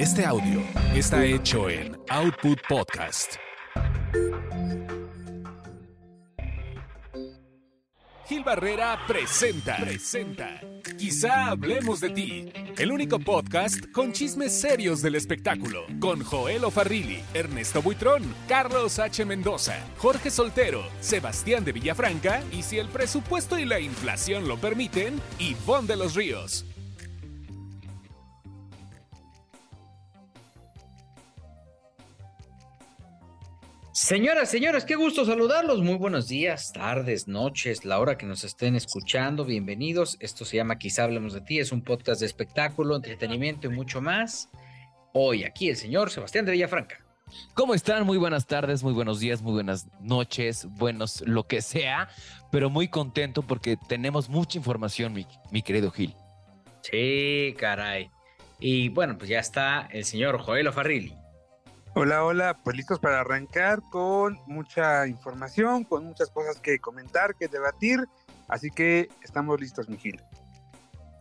Este audio está hecho en Output Podcast. Gil Barrera presenta, presenta. Quizá hablemos de ti. El único podcast con chismes serios del espectáculo. Con Joel Ofarrilli, Ernesto Buitrón, Carlos H. Mendoza, Jorge Soltero, Sebastián de Villafranca y si el presupuesto y la inflación lo permiten, Ivonne de los Ríos. Señoras, señores, qué gusto saludarlos. Muy buenos días, tardes, noches, la hora que nos estén escuchando. Bienvenidos. Esto se llama Quizá hablemos de ti. Es un podcast de espectáculo, entretenimiento y mucho más. Hoy aquí el señor Sebastián de Villafranca. ¿Cómo están? Muy buenas tardes, muy buenos días, muy buenas noches, buenos lo que sea, pero muy contento porque tenemos mucha información, mi, mi querido Gil. Sí, caray. Y bueno, pues ya está el señor Joel Ofarrilli. Hola, hola, pues listos para arrancar con mucha información, con muchas cosas que comentar, que debatir, así que estamos listos, Miguel.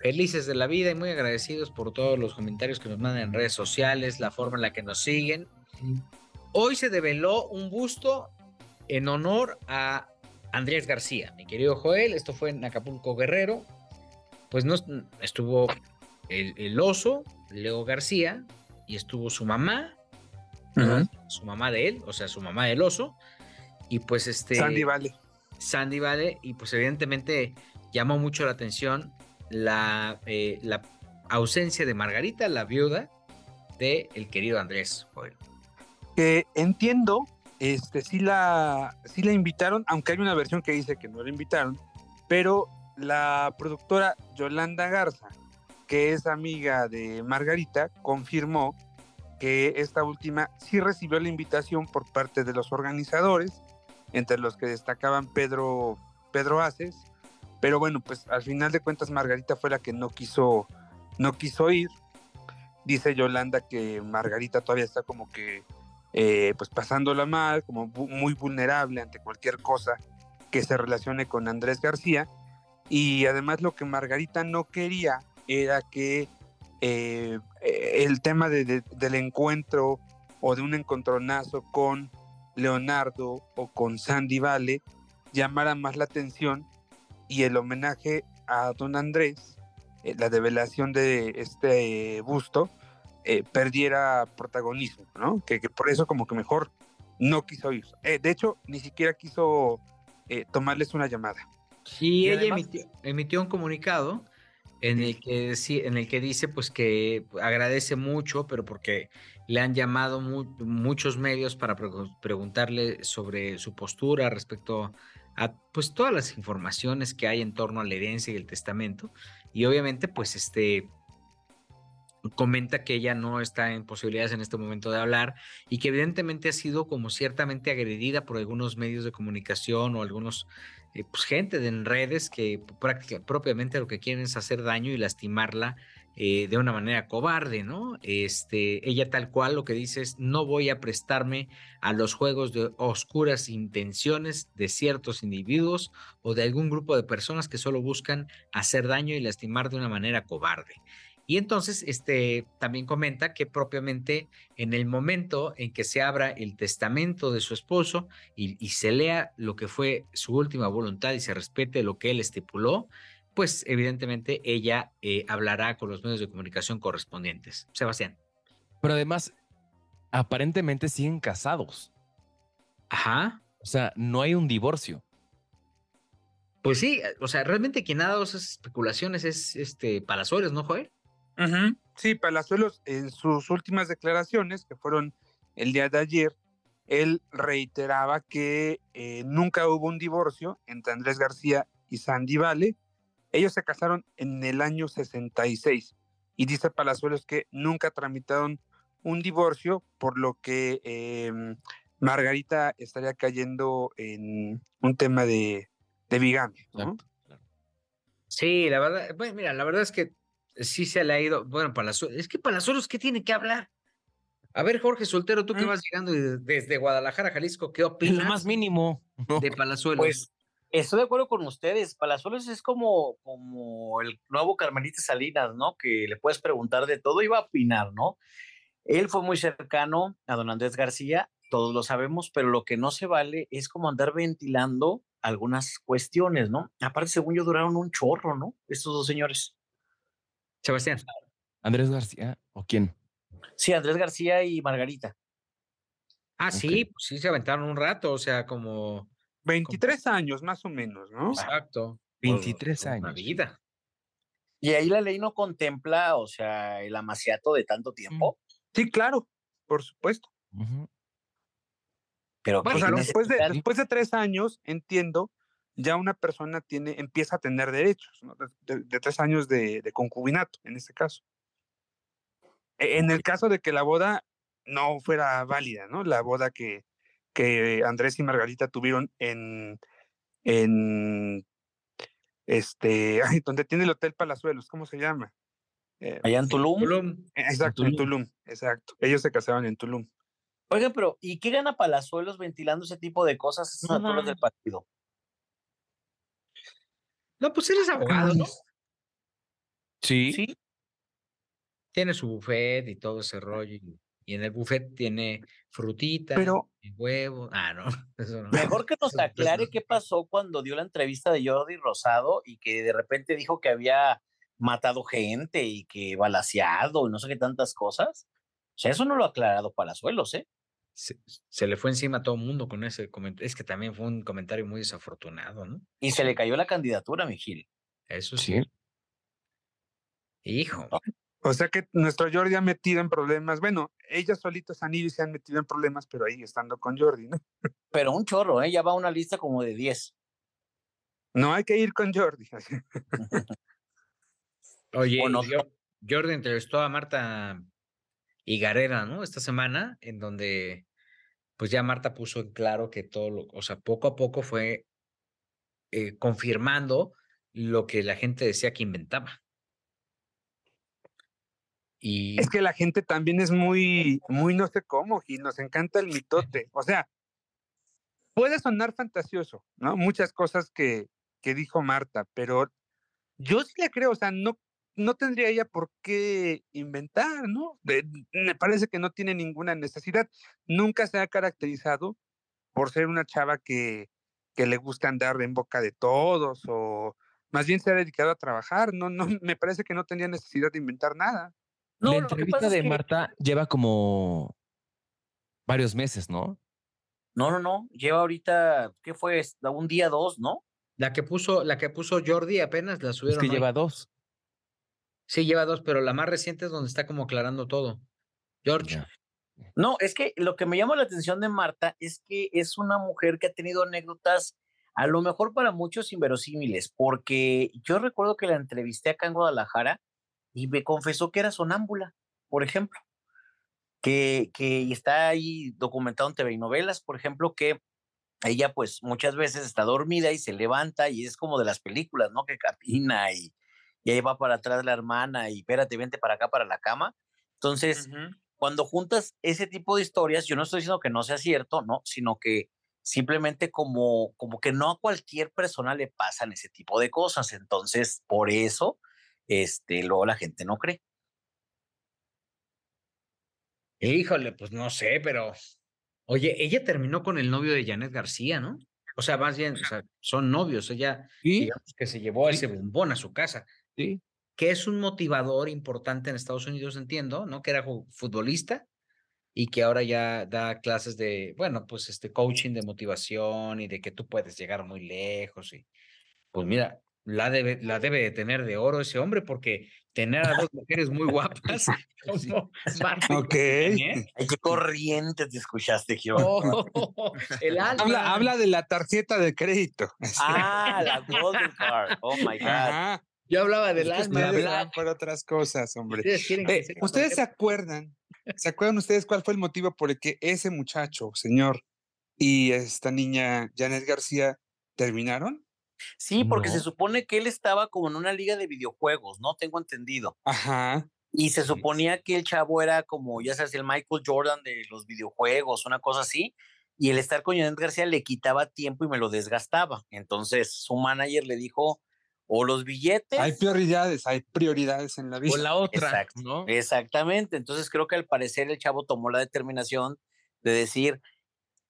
Felices de la vida y muy agradecidos por todos los comentarios que nos mandan en redes sociales, la forma en la que nos siguen. Hoy se develó un busto en honor a Andrés García, mi querido Joel, esto fue en Acapulco Guerrero, pues no estuvo el oso, Leo García, y estuvo su mamá, su mamá de él, o sea, su mamá del oso, y pues este... Sandy Vale. Sandy Vale, y pues evidentemente llamó mucho la atención la, eh, la ausencia de Margarita, la viuda de el querido Andrés. Que entiendo, este, sí la, sí la invitaron, aunque hay una versión que dice que no la invitaron, pero la productora Yolanda Garza, que es amiga de Margarita, confirmó que esta última sí recibió la invitación por parte de los organizadores, entre los que destacaban Pedro, Pedro Aces, pero bueno, pues al final de cuentas Margarita fue la que no quiso, no quiso ir. Dice Yolanda que Margarita todavía está como que eh, pues pasándola mal, como muy vulnerable ante cualquier cosa que se relacione con Andrés García. Y además lo que Margarita no quería era que eh, el tema de, del encuentro o de un encontronazo con Leonardo o con Sandy Vale llamara más la atención y el homenaje a don Andrés, eh, la develación de este busto, eh, perdiera protagonismo, ¿no? Que, que, por eso como que mejor no quiso ir. Eh, de hecho, ni siquiera quiso tomarles una llamada. Sí, y ella además, emitió, emitió un comunicado en el que en el que dice pues que agradece mucho, pero porque le han llamado mu muchos medios para pre preguntarle sobre su postura respecto a pues todas las informaciones que hay en torno a la herencia y el testamento. Y obviamente pues este comenta que ella no está en posibilidades en este momento de hablar y que evidentemente ha sido como ciertamente agredida por algunos medios de comunicación o algunos eh, pues gente de redes que prácticamente propiamente lo que quieren es hacer daño y lastimarla eh, de una manera cobarde, ¿no? Este, ella tal cual lo que dice es no voy a prestarme a los juegos de oscuras intenciones de ciertos individuos o de algún grupo de personas que solo buscan hacer daño y lastimar de una manera cobarde. Y entonces, este también comenta que propiamente en el momento en que se abra el testamento de su esposo y, y, se lea lo que fue su última voluntad y se respete lo que él estipuló, pues evidentemente ella eh, hablará con los medios de comunicación correspondientes. Sebastián. Pero además, aparentemente siguen casados. Ajá. O sea, no hay un divorcio. Pues sí, o sea, realmente quien ha dado esas especulaciones es este Palazuelos, ¿no, Joel? Uh -huh. Sí, Palazuelos en sus últimas declaraciones, que fueron el día de ayer, él reiteraba que eh, nunca hubo un divorcio entre Andrés García y Sandy Vale. Ellos se casaron en el año 66 y dice Palazuelos que nunca tramitaron un divorcio, por lo que eh, Margarita estaría cayendo en un tema de, de bigamia. ¿no? Sí, la verdad, bueno, mira, la verdad es que sí se le ha ido, bueno, Palazuelos, es que Palazuelos, ¿qué tiene que hablar? A ver, Jorge Soltero, tú que vas llegando desde Guadalajara, Jalisco, ¿qué opinas? Lo más mínimo. De Palazuelos. Pues estoy de acuerdo con ustedes. Palazuelos es como, como el nuevo Carmelita Salinas, ¿no? Que le puedes preguntar de todo y va a opinar, ¿no? Él fue muy cercano a don Andrés García, todos lo sabemos, pero lo que no se vale es como andar ventilando algunas cuestiones, ¿no? Aparte, según yo, duraron un chorro, ¿no? Estos dos señores. Sebastián. Andrés García, ¿o quién? Sí, Andrés García y Margarita. Ah, sí, pues sí se aventaron un rato, o sea, como 23 años más o menos, ¿no? exacto. 23 Una años. vida. Y ahí la ley no contempla, o sea, el amaciato de tanto tiempo, Sí, claro, por supuesto. Pero O ¿qué sea, después de, después de tres años, entiendo, ya una persona tiene, empieza a tener derechos, ¿no? de, de- de tres años de, de concubinato, en este caso. E- En el caso de que la boda no fuera válida, ¿no? La boda que, que Andrés y Margarita tuvieron en, en este, ay, donde tiene el Hotel Palazuelos, ¿cómo se llama? Eh, allá en Tulum. Tulum. exacto, en Tulum, exacto. Ellos se casaron en Tulum. Oigan, pero ¿y qué gana Palazuelos ventilando ese tipo de cosas a estas alturas del partido? No, pues él es abogado, ¿no? Sí. Sí, Tiene su buffet y todo ese rollo. Y, y en el buffet tiene frutita, Pero y huevo. Ah, no. Eso no. mejor que nos aclare qué pasó cuando dio la entrevista de Jordi Rosado y que de repente dijo que había matado gente y que balaseado y no sé qué tantas cosas. O sea, eso no lo ha aclarado Palazuelos, ¿eh? Se, se le fue encima a todo el mundo con ese comentario. Es que también fue un comentario muy desafortunado, ¿no? Y se le cayó la candidatura, mi Gil. Eso sí. Sí. Hijo. O sea que nuestro Jordi ha metido en problemas. Bueno, ellos solitos han ido y se han metido en problemas, pero ahí estando con Jordi, ¿no? Pero un chorro, ¿eh? Ya va una lista como de 10. No hay que ir con Jordi. Oye, O no- yo- Jordi entrevistó a Marta Higarera, ¿no? Esta semana, en donde pues ya Marta puso en claro que todo, lo, o sea, poco a poco fue eh, confirmando lo que la gente decía que inventaba. Y Es que la gente también es muy, muy no sé cómo, y nos encanta el mitote. O sea, puede sonar fantasioso, ¿no? Muchas cosas que, que dijo Marta, pero yo sí le creo, o sea, no, no tendría ella por qué inventar, ¿no? De- me parece que no tiene ninguna necesidad. Nunca se ha caracterizado por ser una chava que, que le gusta andar en boca de todos, o más bien se ha dedicado a trabajar, no, no, me parece que no tendría necesidad de inventar nada. No, la que entrevista es de que- Marta lleva como varios meses, ¿no? No, no, no. Lleva ahorita, ¿qué fue? Es- Un día, dos, ¿no? la que puso, la que puso Jordi apenas la Es subieron. que hoy. lleva dos. Sí, lleva dos, pero la más reciente es donde está como aclarando todo. George. No, es que lo que me llama la atención de Marta es que es una mujer que ha tenido anécdotas, a lo mejor para muchos inverosímiles, porque yo recuerdo que la entrevisté acá en Guadalajara y me confesó que era sonámbula, por ejemplo, que, que está ahí documentado en TV y novelas, por ejemplo, que ella pues muchas veces está dormida y se levanta y es como de las películas, ¿no? Que camina y, y ahí va para atrás la hermana y espérate, vente para acá, para la cama. Entonces, cuando juntas ese tipo de historias, yo no estoy diciendo que no sea cierto, no, sino que simplemente como, como que no a cualquier persona le pasan ese tipo de cosas. Entonces, por eso, este, luego la gente no cree. Híjole, pues no sé, pero. Oye, ella terminó con el novio de Janet García, ¿no? O sea, más bien, o sea, son novios. Ella, Sí, digamos que se llevó a ese bombón a su casa, sí. que es un motivador importante en Estados Unidos, entiendo, ¿no? Que era futbolista y que ahora ya da clases de, bueno, pues este coaching de motivación y de que tú puedes llegar muy lejos. Y pues mira, la debe, la debe de tener de oro ese hombre, porque tener a dos mujeres muy guapas como Ok. Ay, qué corriente te escuchaste, Gio. Oh, el alma. Habla, habla de la tarjeta de crédito. Ah, la Golden Card. Oh my God. Ajá. Yo hablaba Es del que alma. ustedes habla- van por otras cosas, hombre. Ustedes Eh, sepa ¿Ustedes por se acuerdan? ¿Se acuerdan ustedes cuál fue el motivo por el que ese muchacho, señor, y esta niña, Janet García, terminaron? Sí, porque se supone que él estaba como en una liga de videojuegos, ¿no? Tengo entendido. Ajá. Y se suponía que el chavo era como, ya sabes, el Michael Jordan de los videojuegos, una cosa así. Y el estar con Janet García le quitaba tiempo y me lo desgastaba. Entonces su manager le dijo, o los billetes. Hay prioridades, hay prioridades en la vida. O la otra, Exacto, ¿no? Exactamente. Entonces creo que al parecer el chavo tomó la determinación de decir,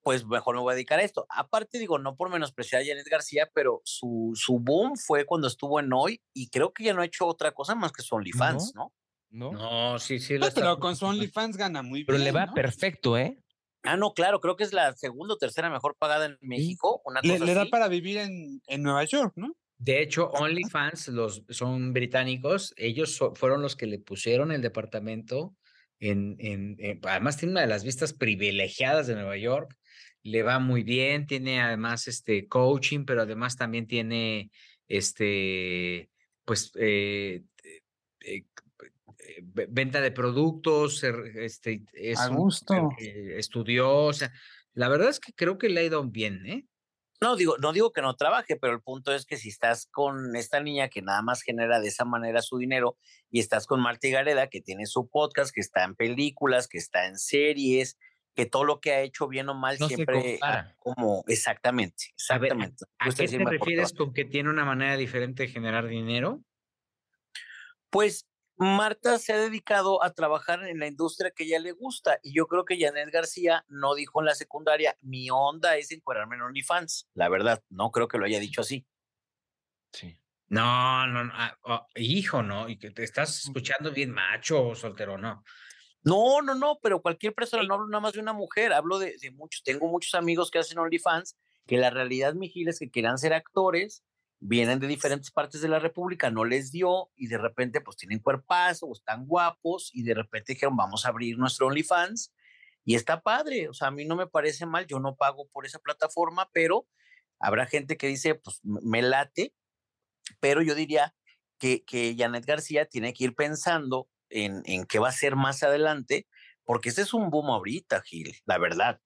pues mejor me voy a dedicar a esto. Aparte, digo, no por menospreciar a Janet García, pero su, su boom fue cuando estuvo en Hoy y creo que ya no ha hecho otra cosa más que su OnlyFans, ¿no? ¿No? No, sí, sí. No, está- pero con su OnlyFans gana muy Pero bien. le va ¿no? perfecto, ¿eh? Ah, no, claro, creo que es la segunda o tercera mejor pagada en México. Una Le, cosa le da así. para vivir en, en Nueva York, ¿no? De hecho, OnlyFans los, son británicos. Ellos so- fueron los que le pusieron el departamento. En, en, en- además, tiene una de las vistas privilegiadas de Nueva York. Le va muy bien. Tiene además este coaching, pero además también tiene este, pues, eh, eh, eh, eh, ve- venta de productos. Este, es A un- gusto. estudió. O sea, la verdad es que creo que le ha ido bien, ¿eh? No digo, no digo que no trabaje, pero el punto es que si estás con esta niña que nada más genera de esa manera su dinero y estás con Marta Gareda que tiene su podcast, que está en películas, que está en series, que todo lo que ha hecho bien o mal No siempre como exactamente, A ver, exactamente. ¿A qué te refieres con que tiene una manera diferente de generar dinero? Pues Marta se ha dedicado a trabajar en la industria que ella le gusta y yo creo que Janet García no dijo en la secundaria, mi onda es encuadrarme en OnlyFans, la verdad, no creo que lo haya dicho así. Sí. No, no, no, ah, oh, hijo, no, y que te estás escuchando bien macho, soltero, no. No, no, no, pero cualquier persona, no hablo nada más de una mujer, hablo de, de muchos, tengo muchos amigos que hacen OnlyFans, que la realidad, Mijil, es que quieran ser actores, vienen de diferentes partes de la República, no les dio, y de repente pues tienen cuerpazo, o están guapos, y de repente dijeron, vamos a abrir nuestro OnlyFans, y está padre, o sea, a mí no me parece mal, yo no pago por esa plataforma, pero habrá gente que dice, pues me late, pero yo diría que, que Janet García tiene que ir pensando en, en qué va a ser más adelante, porque este es un boom ahorita, Gil, la verdad.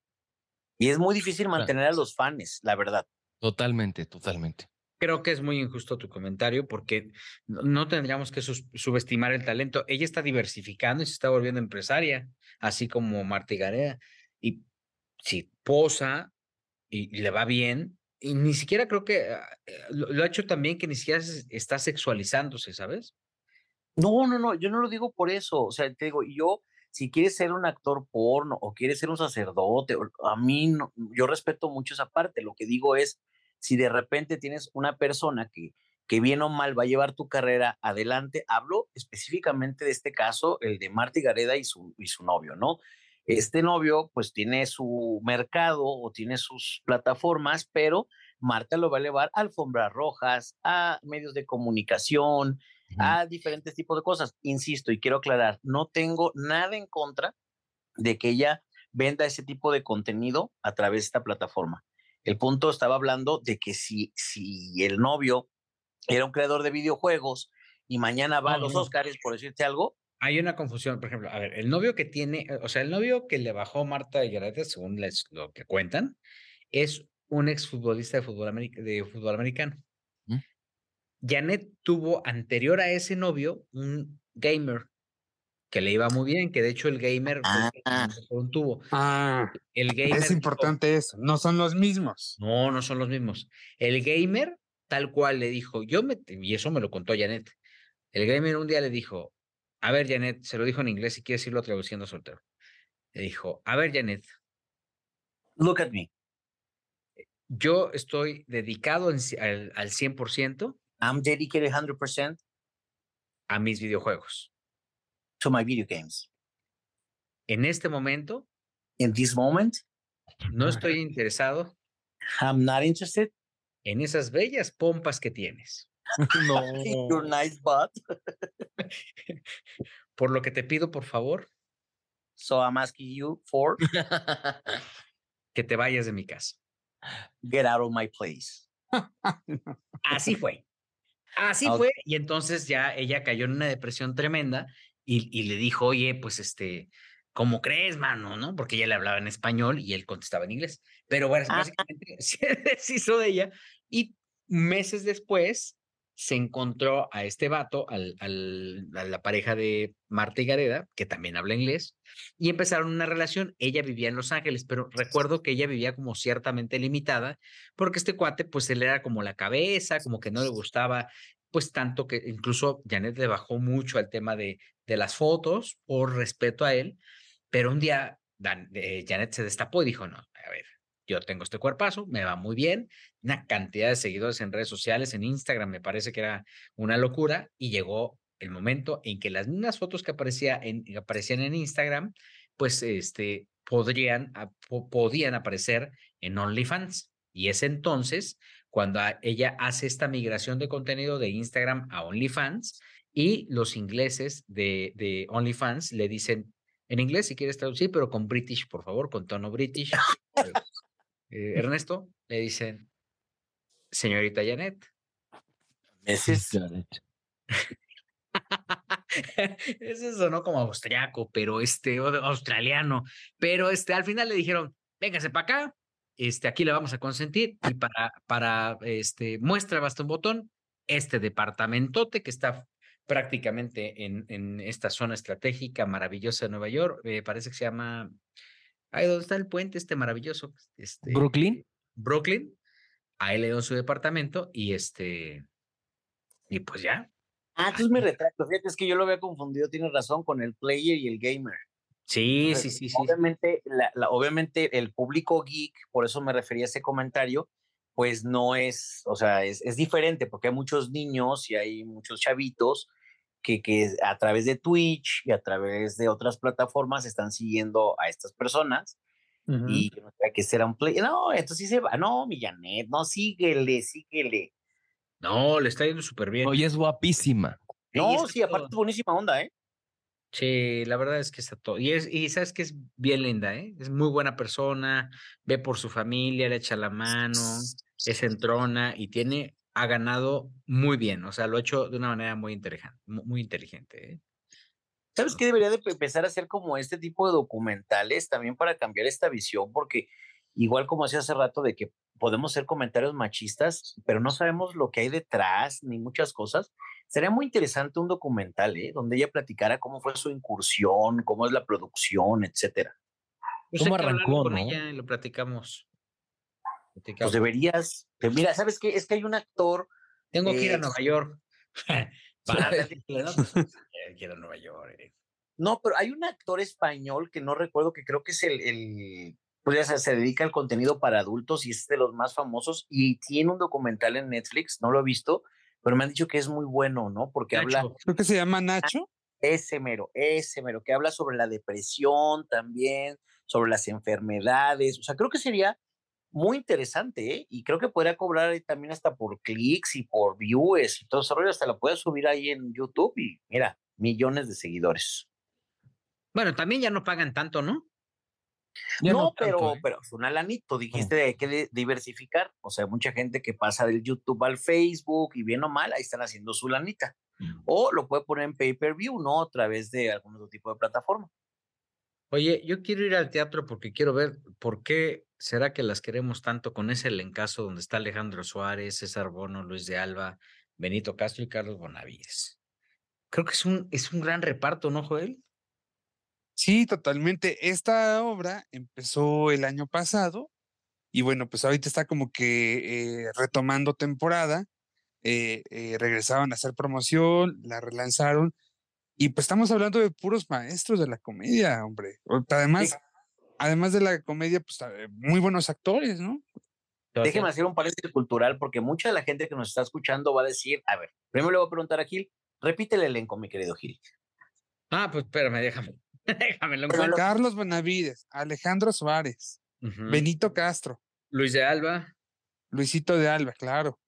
Y es muy difícil mantener a los fans, la verdad. Totalmente, totalmente. Creo que es muy injusto tu comentario porque no, tendríamos que subestimar el talento. Ella está diversificando y se está volviendo empresaria, así como Marta Garea. Y si posa y, le va bien, y ni siquiera creo que ah, eh, lo, ha hecho también que ni siquiera está sexualizándose, ¿sabes? No, no, no, yo no lo digo por eso. O sea, te digo, yo, si quieres ser un actor porno o quieres ser un sacerdote, a mí, no- yo respeto mucho esa parte. Lo que digo es, si de repente tienes una persona que, que bien o mal va a llevar tu carrera adelante, hablo específicamente de este caso, el de Marta Gareda y su, y su novio, ¿no? Este novio pues tiene su mercado o tiene sus plataformas, pero Marta lo va a elevar a alfombras rojas, a medios de comunicación, a diferentes tipos de cosas. Insisto y quiero aclarar, no tengo nada en contra de que ella venda ese tipo de contenido a través de esta plataforma. El punto estaba hablando de que si, si el novio era un creador de videojuegos y mañana va a los no. Oscars, por decirte algo, Hay una confusión, por ejemplo, a ver, el novio que tiene, o sea, el novio que le bajó Marta Gareda, según les- lo que cuentan, es un exfutbolista de fútbol, de fútbol americano. ¿Mm? Janet tuvo anterior a ese novio un gamer que le iba muy bien, que de hecho el gamer fue que Ah. mejor tuvo. Ah, El gamer es dijo, importante eso. No son los mismos. no, no son los mismos. El gamer, tal cual, le dijo, yo me, y eso me lo contó Janet. El gamer un día le dijo, a ver, Janet, se lo dijo en inglés y quiere decirlo traduciendo soltero. Le dijo, a ver, Janet, look at me, yo estoy dedicado en al, al 100% I'm dedicated 100% a mis videojuegos. To my video games. En este momento, In this moment, no estoy interesado I'm not interested en esas bellas pompas que tienes. in your nice butt, Por lo que te pido, por favor, so I'm asking you for que te vayas de mi casa. get out of my place. Así fue. Así Ah, ok. fue. Y entonces ya ella cayó en una depresión tremenda y, y le dijo, oye, pues este, ¿cómo crees, mano? ¿No? Porque ella le hablaba en español y él contestaba en inglés. Pero bueno, Ah. básicamente se deshizo de ella y meses después se encontró a este vato, al, al- a la pareja de Marta y Gareda, que también habla inglés, y empezaron una relación. Ella vivía en Los Ángeles, pero recuerdo que ella vivía como ciertamente limitada, porque este cuate, pues él era como la cabeza, como que no le gustaba pues tanto que incluso Janet le bajó mucho al tema de, de las fotos por respeto a él, pero un día eh, Janet se destapó y dijo, no, a ver, yo tengo este cuerpazo, me va muy bien, una cantidad de seguidores en redes sociales, en Instagram, me parece que era una locura, y llegó el momento en que las mismas fotos que aparecía aparecían en Instagram, pues este, podrían, podían aparecer en OnlyFans. Y es entonces cuando ella hace esta migración de contenido de Instagram a OnlyFans y los ingleses de, de OnlyFans le dicen, en inglés si quieres traducir, pero con British, por favor, con tono British. Eh, Ernesto, le dicen, señorita Janet. Mrs. Janet. Ese sonó como austriaco, pero este, australiano. Pero este, al final le dijeron, véngase para acá, este, aquí le vamos a consentir y para, para este, muestra basta un botón, este departamentote que está prácticamente en, en esta zona estratégica maravillosa de Nueva York, eh, parece que se llama, ahí donde está el puente este maravilloso. Este, Brooklyn. Brooklyn, ahí le dio su departamento y este, y pues ya. Ah, entonces me retracto, fíjate, es que yo lo había confundido, tienes razón, con el player y el gamer. Sí, sí, sí, sí. Obviamente, la, obviamente el público geek, por eso me refería a ese comentario, pues no es, o sea, es, es diferente porque hay muchos niños y hay muchos chavitos que, que, a través de Twitch y a través de otras plataformas están siguiendo a estas personas y no sé que será un play. No, esto sí se va. No, Millanet, no, síguele, síguele. No, le está yendo súper bien. Oye, es guapísima. No, sí, aparte es buenísima onda, ¿eh? Sí, la verdad es que está todo. Y, es, y sabes que es bien linda, ¿eh? Es muy buena persona, ve por su familia, le echa la mano, es entrona y tiene, ha ganado muy bien. O sea, lo ha hecho de una manera muy inteligente, muy inteligente. ¿eh? ¿Sabes qué debería de empezar a hacer como este tipo de documentales también para cambiar esta visión? Porque igual como decía hace rato de que podemos hacer comentarios machistas, pero no sabemos lo que hay detrás ni muchas cosas. Sería muy interesante un documental, ¿eh? Donde ella platicara cómo fue su incursión, cómo es la producción, etcétera. Pues ¿Cómo arrancó, con ella y lo platicamos. Pues deberías. Mira, ¿sabes qué? Es que hay un actor. Tengo que ir a Nueva York. Para quiero Nueva York. Eh. No, pero hay un actor español que no recuerdo, que creo que es el, el pues ya se, dedica al contenido para adultos y es de los más famosos y tiene un documental en Netflix, no lo he visto, pero me han dicho que es muy bueno, ¿no? Porque habla... Creo que se llama Nacho. Ese mero, ese mero, que habla sobre la depresión también, sobre las enfermedades, o sea, creo que sería muy interesante, ¿eh? Y creo que podría cobrar también hasta por clics y por views y todo eso, hasta lo puedes subir ahí en YouTube y mira, millones de seguidores. Bueno, también ya no pagan tanto, ¿no? No, pero, ¿eh? pero es una lanito, dijiste, hay que diversificar. O sea, mucha gente que pasa del YouTube al Facebook y bien o mal, ahí están haciendo su lanita. Mm. O lo puede poner en pay-per-view, ¿no? A través de algún otro tipo de plataforma. Oye, yo quiero ir al teatro porque quiero ver por qué será que las queremos tanto con ese elencazo donde está Alejandro Suárez, César Bono, Luis de Alba, Benito Castro y Carlos Bonavides. Creo que es un, es un gran reparto, ¿no, Joel? Sí, totalmente. Esta obra empezó el año pasado y bueno, pues ahorita está como que eh, retomando temporada. Eh, eh, regresaban a hacer promoción, la relanzaron y pues estamos hablando de puros maestros de la comedia, hombre. Además, además de la comedia, pues muy buenos actores, ¿no? Déjeme hacer un paréntesis cultural porque mucha de la gente que nos está escuchando va a decir, a ver, primero le voy a preguntar a Gil, repite el elenco, mi querido Gil. Ah, pues espérame, déjame. Déjamelo Carlos Benavides, Alejandro Suárez, Benito Castro, Luis de Alba. Luisito de Alba, claro.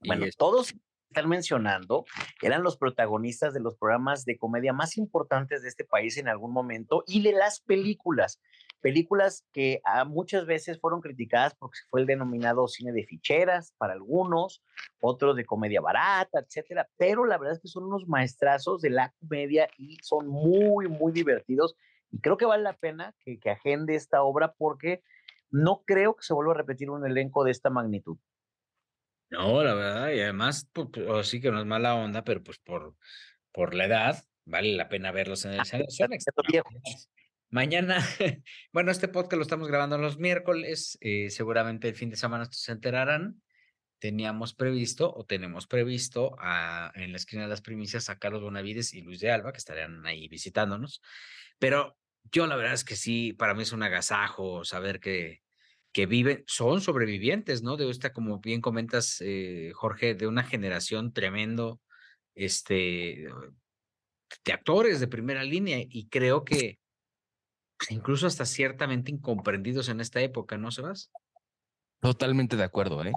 Bueno, todos están mencionando eran los protagonistas de los programas de comedia más importantes de este país en algún momento y de las películas películas que ah, muchas veces fueron criticadas porque fue el denominado cine de ficheras para algunos, otros de comedia barata, etcétera, pero la verdad es que son unos maestrazos de la comedia y son muy, muy divertidos y creo que vale la pena que, que agende esta obra porque no creo que se vuelva a repetir un elenco de esta magnitud. No, la verdad, y además, pues, pues sí que no es mala onda, pero pues por, por la edad, vale la pena verlos en el cine. Mañana, bueno, este podcast lo estamos grabando los miércoles, eh, seguramente el fin de semana se enterarán. teníamos previsto o tenemos previsto en la esquina de las primicias a Carlos Bonavides y Luis de Alba, que estarían ahí visitándonos. Pero yo la verdad es que sí, para mí es un agasajo saber que, que viven, son sobrevivientes, ¿no? De esta, como bien comentas, eh, Jorge, de una generación tremendo, este, de actores de primera línea y creo que incluso hasta ciertamente incomprendidos en esta época, ¿no, Sebas? Totalmente de acuerdo, ¿eh?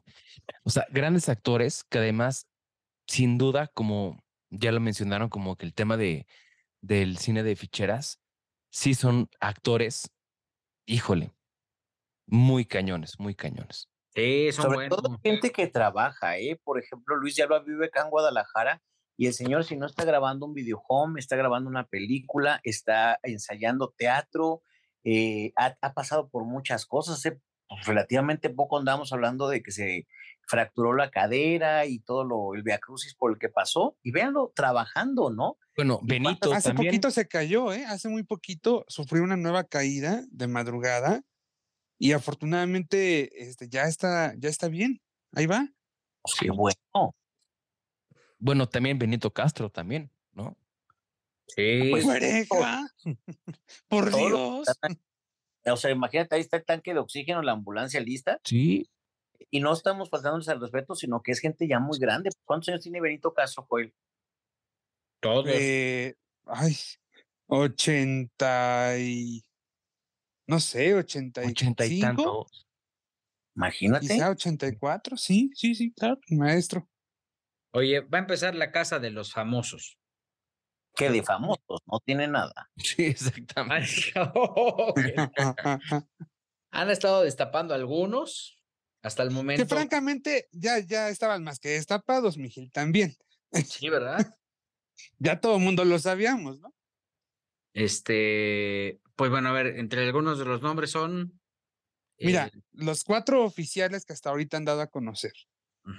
O sea, grandes actores que además, sin duda, como ya lo mencionaron, como que el tema de, del cine de ficheras, sí son actores, híjole, muy cañones, muy cañones. Sí, son Sobre todo gente que trabaja, ¿eh? Por ejemplo, Luis Alba vive acá en Guadalajara y el señor, si no está grabando un video home, está grabando una película, está ensayando teatro, eh, ha, pasado por muchas cosas. Hace relativamente poco andamos hablando de que se fracturó la cadera y todo lo, el viacrucis por el que pasó. Y véanlo trabajando, ¿no? Bueno, Benito Hace poquito se cayó, ¿eh? Hace muy poquito sufrió una nueva caída de madrugada y afortunadamente este, ya, está, ya está bien. Ahí va. Qué bueno. Bueno, también Benito Castro también, ¿no? Sí. Pues, Por Dios. O sea, imagínate, ahí está el tanque de oxígeno, la ambulancia lista. Sí. Y no estamos faltándoles al respeto, sino que es gente ya muy grande. ¿Cuántos años tiene Benito Castro, Joel? Todos. Eh, ay, ochenta y... No sé, ochenta y, ochenta y tantos. Imagínate. Quizá ochenta y cuatro, sí, sí, sí, claro, maestro. Oye, va a empezar la casa de los famosos. ¿Qué de famosos? No tiene nada. Sí, exactamente. Han estado destapando algunos hasta el momento. Que francamente ya, ya estaban más que destapados, Miguel, también. Sí, ¿verdad? ya todo el mundo lo sabíamos, ¿no? Este, pues bueno, a ver, entre algunos de los nombres son. Mira, eh, los cuatro oficiales que hasta ahorita han dado a conocer.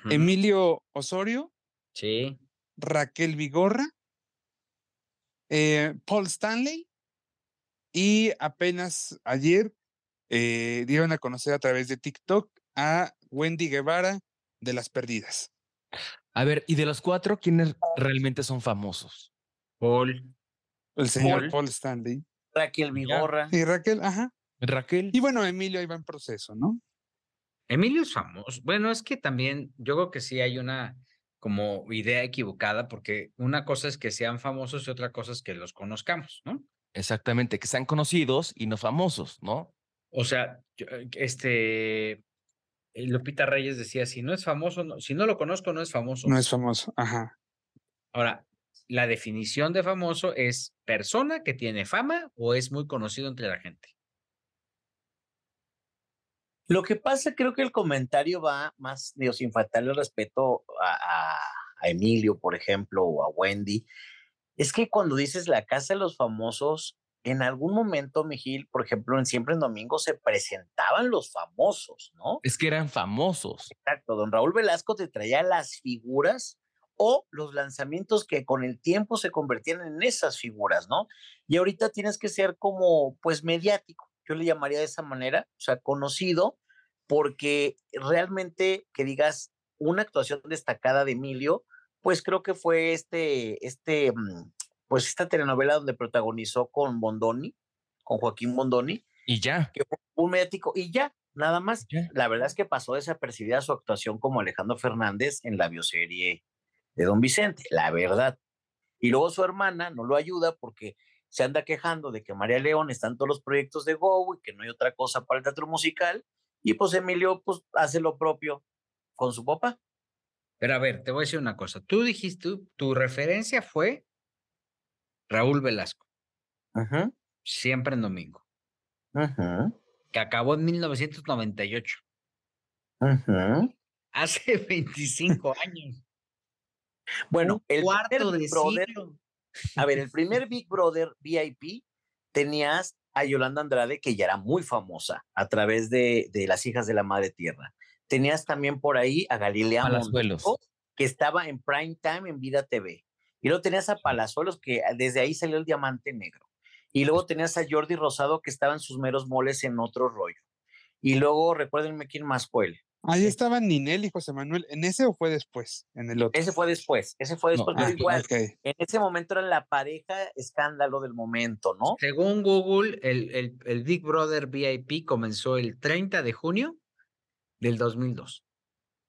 Emilio Osorio, Sí. Raquel Vigorra, eh, Paul Stanley y apenas ayer eh, dieron a conocer a través de TikTok a Wendy Guevara de Las Perdidas. A ver, y de los cuatro, ¿quiénes realmente son famosos? Paul. El señor Paul, Stanley. Raquel Vigorra. Y Raquel, ajá. Raquel. Y bueno, Emilio iba en proceso, ¿no? Emilio es famoso. Bueno, es que también yo creo que sí hay una como idea equivocada, porque una cosa es que sean famosos y otra cosa es que los conozcamos, ¿no? Exactamente, que sean conocidos y no famosos, ¿no? O sea, eh, este, eh, Lupita Reyes decía, si no es famoso, si no lo conozco, no es famoso. No es famoso, ajá. Ahora, la definición de famoso es persona que tiene fama o es muy conocido entre la gente. Lo que pasa, creo que el comentario va más, digo, sin faltarle respeto a, Emilio, por ejemplo, o a Wendy, es que cuando dices la casa de los famosos, en algún momento, Mijil, por ejemplo, en Siempre en Domingo se presentaban los famosos, ¿no? Es que eran famosos. Exacto, don Raúl Velasco te traía las figuras o los lanzamientos que con el tiempo se convertían en esas figuras, ¿no? Y ahorita tienes que ser como, pues, mediático yo le llamaría de esa manera, o sea, conocido, porque realmente que digas una actuación destacada de Emilio, pues creo que fue este, este, mm, pues esta telenovela donde protagonizó con Bondoni, con Joaquín Bondoni. Y ya. Que fue un mediático, y ya, nada más. La verdad es que pasó desapercibida su actuación como Alejandro Fernández en la bioserie de Don Vicente, la verdad. Y luego su hermana no lo ayuda porque se anda quejando de que María León está en todos los proyectos de Go y que no hay otra cosa para el teatro musical. Y pues Emilio pues hace lo propio con su papá. Pero a ver, te voy a decir una cosa. Tú dijiste, tu referencia fue Raúl Velasco. Siempre en domingo. Que acabó en 1998. Hace 25 años. Bueno, el cuarto de siglo. A ver, el primer Big Brother VIP tenías a Yolanda Andrade, que ya era muy famosa a través de, Las Hijas de la Madre Tierra. Tenías también por ahí a Galilea Montijo, que estaba en prime time en Vida TV. Y luego tenías a Palazuelos, que desde ahí salió el diamante negro. Y luego tenías a Jordi Rosado, que estaba en sus meros moles en otro rollo. Y luego, recuérdenme quién más fue él. Ahí estaban Ninel y José Manuel. ¿En ese o fue después? En el otro. Ese fue después, ese fue después, pero Ah, igual, en ese momento era la pareja escándalo del momento, ¿no? Según Google, el, el, el Big Brother VIP comenzó el 30 de junio del 2002.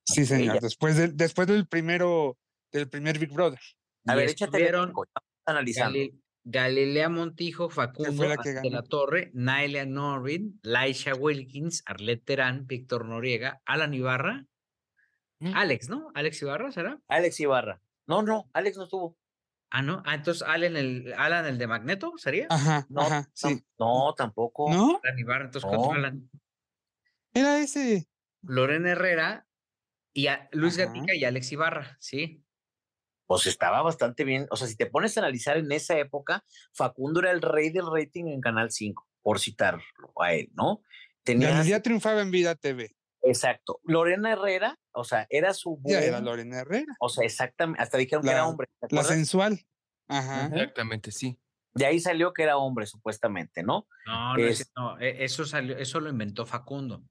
Sí, señor. Después del, después del primero, del primer Big Brother. A Y ver, échate analizando. Galilea Montijo, Facundo de la Torre, Naila Norvin, Laisha Wilkins, Arlette Terán, Víctor Noriega, Alan Ibarra, Mm. Alex, ¿no? Alex Ibarra, ¿será? Alex Ibarra. No, no, Alex no estuvo. Ah, no. Ah, entonces Alan el, Alan el de Magneto, ¿sería? Ajá, No, ajá, no, sí. No, tampoco. ¿No? Alan Ibarra, entonces No. Alan. Era ese. Lorena Herrera y a Luis Ajá. Gatica y Alex Ibarra, sí. Pues estaba bastante bien. O sea, si te pones a analizar en esa época, Facundo era el rey del rating en Canal 5, por citarlo a él, ¿no? Tenía. Galilea triunfaba en Vida TV. Exacto. Lorena Herrera, o sea, era su. Ya era Lorena Herrera. O sea, exactamente. Hasta dijeron que era hombre. ¿te La sensual. Ajá. Exactamente, sí. De ahí salió que era hombre, supuestamente, ¿no? No, no, Es- no, e- eso salió, eso lo inventó Facundo.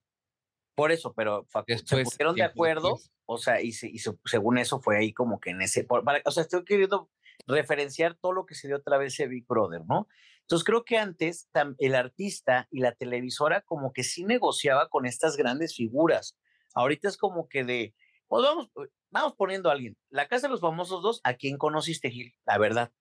Por eso, pero se pusieron de acuerdo, después. o sea, y, se- y se- según eso fue ahí como que en ese, por- para- o sea, estoy queriendo referenciar todo lo que se dio otra vez ese Big Brother, ¿no? Entonces creo que antes tam- el artista y la televisora como que sí negociaba con estas grandes figuras. Ahorita es como que de, pues vamos, eh, vamos poniendo a alguien. La Casa de los Famosos dos, ¿a quién conociste, Gil? La verdad.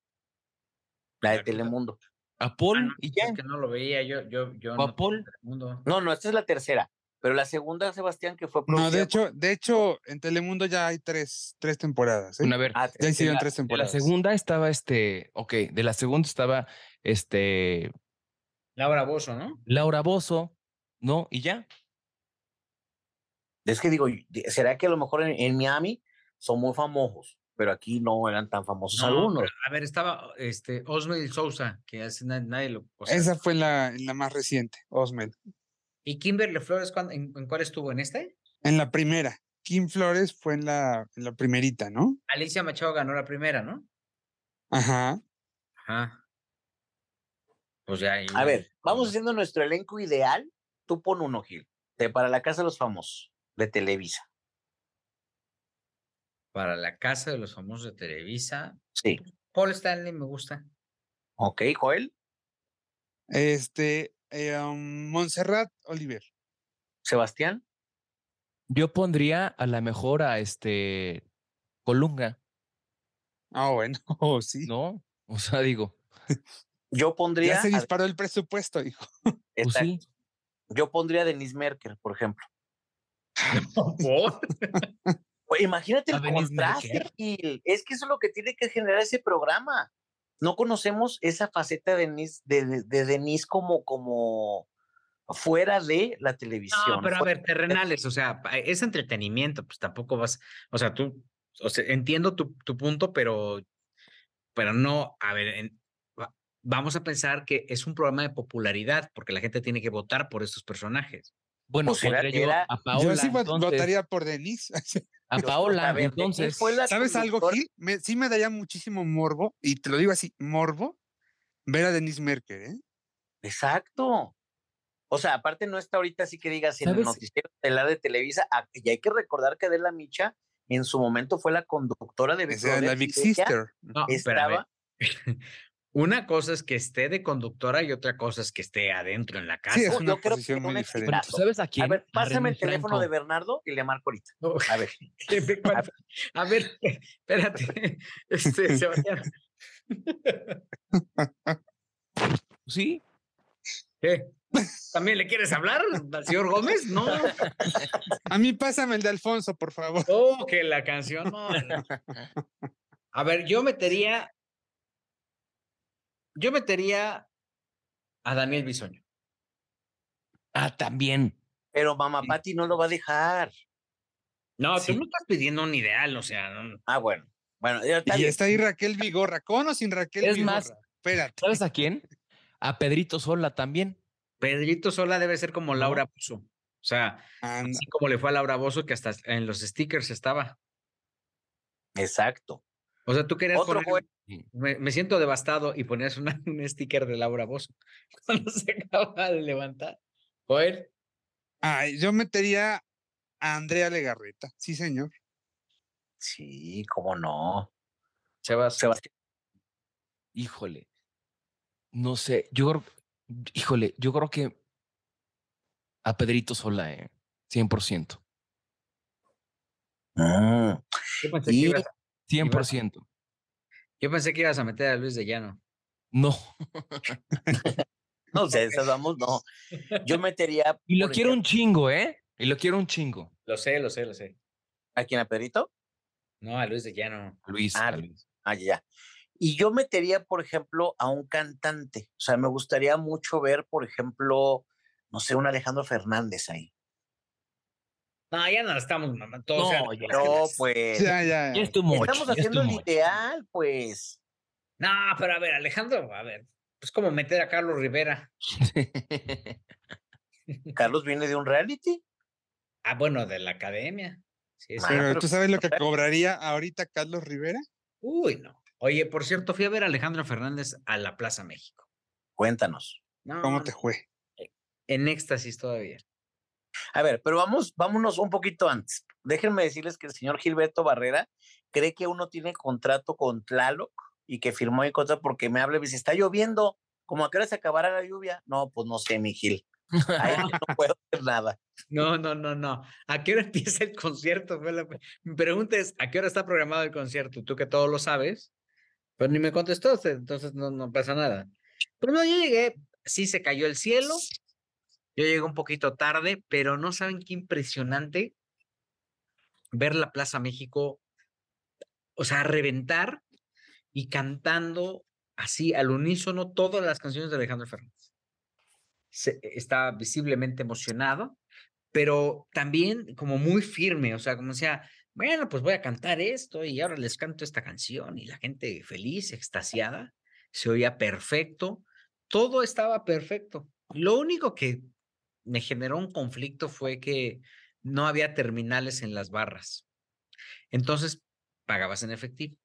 La de. Telemundo. A Ah, Paul no, y es ya. que no lo veía yo, yo, yo. ¿O no a Paul? tengo Telemundo. No, no, esta es la tercera. Pero la segunda, Sebastián, que fue No, de producida hecho, de hecho, en Telemundo ya hay tres, tres temporadas. ¿eh? Una ver. Ah, Ya hicieron la- tres De la temporadas. segunda estaba este, ok, de la segunda estaba este Laura Bozo, ¿no? Laura Bozo, ¿no? Y ya. Es que digo, ¿será que a lo mejor en, en Miami son muy famosos, pero aquí no eran tan famosos No, algunos? pero, a ver, estaba este Osmel Sousa, que hace na- nadie lo. o sea, Esa fue la, la más reciente, Osmel. ¿Y Kimberly Flores cuándo- en, en cuál estuvo? ¿En este? En la primera. Kim Flores fue en la, en la primerita, ¿no? Alicia Machado ganó la primera, ¿no? Ajá. Ajá. Pues ya. ahí- A ver, vamos haciendo nuestro elenco ideal. Tú pon uno, Gil, de para la Casa de los Famosos, de Televisa. Para la casa de los famosos de Televisa. Sí. Paul Stanley me gusta. Ok, Joel, Este, eh, um, Montserrat Oliver. Sebastián, Yo pondría a la mejor a este Colunga, Ah, bueno, oh, sí. ¿no? O sea, digo, yo pondría. Ya se a- disparó el presupuesto, dijo. pues exacto, sí. Yo pondría a Denise Merker, por ejemplo. ¿Por? Pues, imagínate ¿A el contraste. Es que eso es lo que tiene que generar ese programa. No conocemos esa faceta de Denise, de, de- de Denise como, como fuera de la televisión. No, pero a ver, terrenales, o sea, es entretenimiento, pues tampoco vas, o sea, tú, o sea, entiendo tu, tu punto, pero, pero no, a ver, en- vamos a pensar que es un programa de popularidad, porque la gente tiene que votar por estos personajes. Bueno, Pues era- yo era- a Paola. Yo sí entonces, votaría por Denise. a Paola, entonces. fue la ¿Sabes algo, Gil? Me- sí me daría muchísimo morbo, y te lo digo así, morbo, ver a Denise Merker, ¿eh? Exacto. O sea, aparte no está ahorita así que digas en el noticiero estelar de Televisa, ah, y hay que recordar que Adela Micha en su momento fue la conductora de Big la Big Sister. No, estaba, una cosa es que esté de conductora y otra cosa es que esté adentro en la casa. Sí, es Yo una creo que muy diferente. Bueno, ¿sabes a quién? a ver, A pásame el teléfono de. Bernardo y le marco ahorita. No, A ver, a ver, espérate, este, Sebastián, Sí, ¿qué? ¿También le quieres hablar al señor Gómez? No. A mí pásame el de Alfonso, por favor. Oh, que la canción. no, no. A ver, yo metería. Yo metería a Daniel Bisoño. ah, también. pero mamá Sí. Patti no lo va a dejar. No, Sí. tú no estás pidiendo un ideal, o sea, no, Ah, bueno. Bueno, ya está Y está ahí Raquel Vigorra. ¿Con o sin Raquel Es Vigorra? más, Espérate. ¿Sabes a quién? A Pedrito Sola también. Pedrito Sola debe ser como. Laura Bozo. O sea, Anda. así como le fue a Laura Bozo, que hasta en los stickers estaba. Exacto. O sea, tú querías Otro poner. Me, me siento devastado y ponías una- un sticker de Laura Bozo cuando se acaba de levantar. Joel, Ay, yo metería a Andrea Legarreta. Sí, señor. Sí, cómo no. Sebas. Sebastián. Híjole. No sé, yo creo, híjole, yo creo que a Pedrito Sola, eh, 100%. Mm, Yo pensé, que Y- ibas, 100%. Yo pensé que ibas a meter a Luis de Llano. No. No sé, esas vamos, no. Yo metería. Y lo quiero un chingo, ¿eh? Y lo quiero un chingo. Lo sé, lo sé, lo sé. ¿A quién, a Pedrito? No, a Luis de Llano. Luis. Ah, a Luis. Ah, ya, ya. Y yo metería, por ejemplo, a un cantante. O sea, me gustaría mucho ver, por ejemplo, no sé, un Alejandro Fernández ahí. No, ya no la estamos mamando. todos No. No, pues. Ya, ya. Ya es much, Estamos haciendo el much. ideal, pues. No, pero a ver, Alejandro, a ver, es como meter a Carlos Rivera. Carlos viene de un reality. Ah, bueno, de la academia. Sí, sí. Ah, Pero ¿tú sabes lo que cobraría ahorita Carlos Rivera? Uy, no. Oye, por cierto, fui a ver a Alejandro Fernández a la Plaza México. Cuéntanos. No, ¿Cómo te fue? en éxtasis todavía. A ver, pero vamos, vámonos un poquito antes. Déjenme decirles que el señor Gilberto Barrera cree que uno tiene contrato con Tlaloc y que firmó el contrato porque me habla y me dice, está lloviendo, ¿cómo a qué hora se acabará la lluvia? No, pues no sé, mi Gil. Ahí no puedo hacer nada. No, no, no, no. ¿A qué hora empieza el concierto? Mi pregunta es, ¿a qué hora está programado el concierto? Tú que todo lo sabes, pero ni me contestaste, entonces no, no pasa nada. Pero no, yo llegué, sí se cayó el cielo, yo llegué un poquito tarde, pero no saben qué impresionante ver la Plaza México, o sea, reventar y cantando así al unísono todas las canciones de Alejandro Fernández. Se, estaba visiblemente emocionado, pero también como muy firme, o sea, como decía, bueno, pues voy a cantar esto y ahora les canto esta canción y la gente feliz, extasiada, se oía perfecto, todo estaba perfecto. Lo único que me generó un conflicto fue que no había terminales en las barras. Entonces, pagabas en efectivo,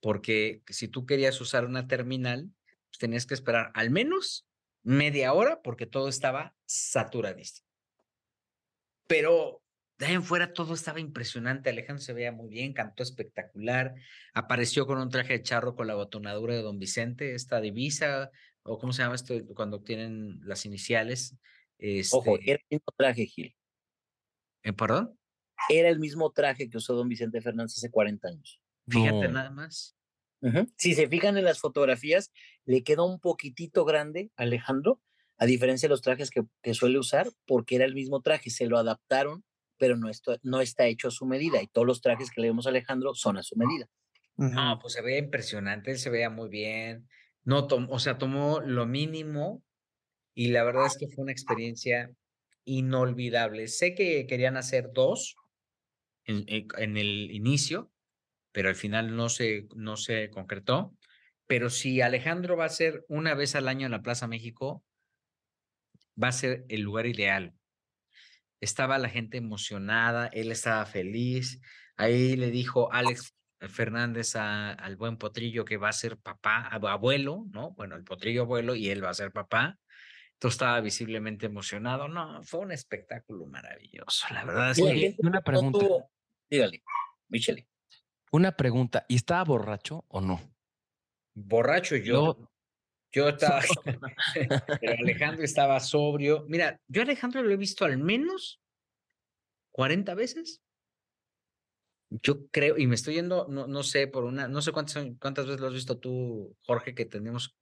porque si tú querías usar una terminal, pues tenías que esperar al menos media hora porque todo estaba saturadísimo. Pero de ahí en fuera todo estaba impresionante. Alejandro se veía muy bien, cantó espectacular. Apareció con un traje de charro con la botonadura de Don Vicente, esta divisa, o cómo se llama esto cuando tienen las iniciales. Ojo, Este, era el mismo traje, Gil. ¿eh, ¿Perdón? Era el mismo traje que usó don Vicente Fernández hace 40 años. Fíjate No. nada más. Si se fijan en las fotografías, le quedó un poquitito grande a Alejandro, a diferencia de los trajes que, que suele usar, porque era el mismo traje, se lo adaptaron, pero no, esto, no está hecho a su medida, y todos los trajes que le vemos a Alejandro son a su medida. No, pues se veía impresionante, él se veía muy bien. No tomó, o sea, tomó lo mínimo y la verdad es que fue una experiencia inolvidable. Sé que querían hacer dos en, en- el inicio, pero al final no se, no se concretó. Pero si Alejandro va a ser una vez al año en la Plaza México, va a ser el lugar ideal. Estaba la gente emocionada, él estaba feliz. Ahí le dijo Alex Fernández a- al buen Potrillo que va a ser papá, ab- abuelo, ¿no? Bueno, el Potrillo abuelo y él va a ser papá. Entonces estaba visiblemente emocionado. No, fue un espectáculo maravilloso. La verdad es que una pregunta. Dígale, Michele. Una pregunta. ¿Y estaba borracho o no? borracho yo. Yo estaba, pero Alejandro estaba sobrio. Mira, yo a Alejandro lo he visto al menos 40 veces. Yo creo, y me estoy yendo, no, no sé, por una, no sé cuántas, cuántas veces lo has visto tú, Jorge, que tenemos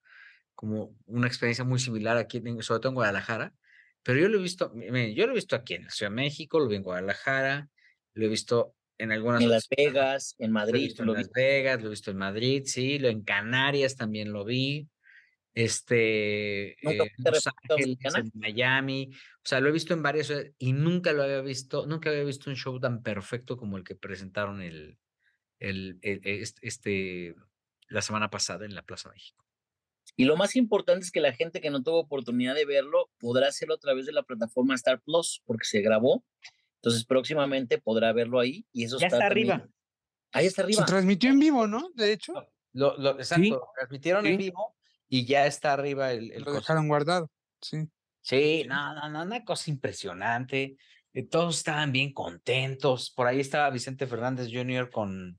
como una experiencia muy similar aquí, sobre todo en Guadalajara, pero yo lo he visto, yo lo he visto aquí en la Ciudad de México, lo vi en Guadalajara, lo he visto en algunas En Las. Vegas, en Lo he Madrid, visto en Las. Vegas, lo he visto en Madrid, sí, lo en Canarias también lo vi. Este, ¿Nunca eh, Los Ángeles, en Miami, o sea, lo he visto en varias ciudades y nunca lo había visto, nunca había visto un show tan perfecto como el que presentaron el, el, el- este, este- la semana pasada en la Plaza México. Y lo más importante es que la gente que no tuvo oportunidad de verlo podrá hacerlo a través de la plataforma Star Plus, porque se grabó. Entonces, próximamente podrá verlo ahí. Y eso Ya está también- arriba. Ahí está Se arriba. transmitió en vivo, ¿no? De hecho, Lo, lo- exacto, lo transmitieron en vivo y ya está arriba el, el lo dejaron guardado. Sí. Sí, no, no, no, una cosa impresionante. eh, todos estaban bien contentos. Por ahí estaba Vicente Fernández Jr. con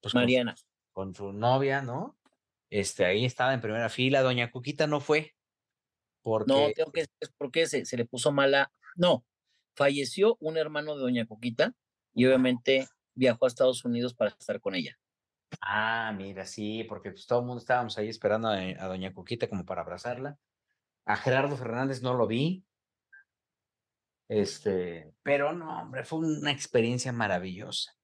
pues, Mariana. Con, su novia, ¿no? Este, ahí estaba en primera fila. Doña Cuquita no fue. Porque... No, tengo que es porque se, se le puso mala. No, falleció un hermano de Doña Cuquita y obviamente viajó a Estados Unidos para estar con ella. Ah, mira, sí, porque pues todo el mundo estábamos ahí esperando a, a, Doña Cuquita como para abrazarla. A Gerardo Fernández no lo vi. Este, pero no, hombre, fue una experiencia maravillosa.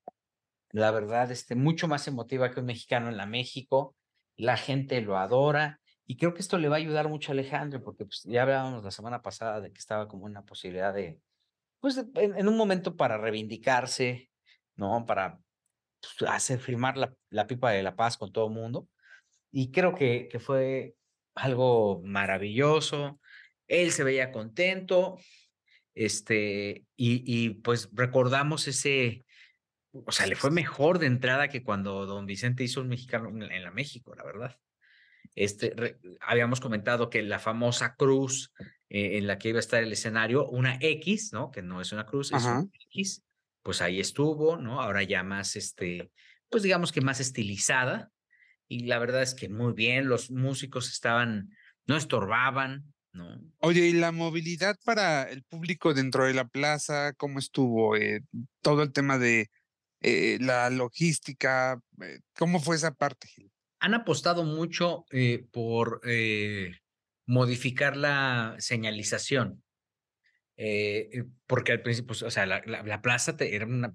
La verdad, este, mucho más emotiva que un mexicano en la México. La gente lo adora. Y creo que esto le va a ayudar mucho a Alejandro, porque pues, ya hablábamos la semana pasada de que estaba como una posibilidad de, pues en, un momento para reivindicarse, ¿no? Para pues, hacer firmar la, la, pipa de la paz con todo el mundo. Y creo que, que fue algo maravilloso. Él se veía contento, este, y, y pues recordamos ese, o sea, le fue mejor de entrada que cuando don Vicente hizo un mexicano en la México, la verdad. Este, habíamos comentado que la famosa cruz eh, en la que iba a estar el escenario, una X, ¿no? Que no es una cruz, es una X, pues ahí estuvo, ¿no? Ahora ya más, este, pues digamos que más estilizada. Y la verdad es que muy bien, los músicos estaban, no estorbaban, ¿no? Oye, ¿y la movilidad para el público dentro de la plaza, cómo estuvo? Eh, todo el tema de eh, la logística, eh, ¿cómo fue esa parte, Gil? Han apostado mucho por modificar la señalización, porque al principio, pues, o sea, la, la, plaza era, una,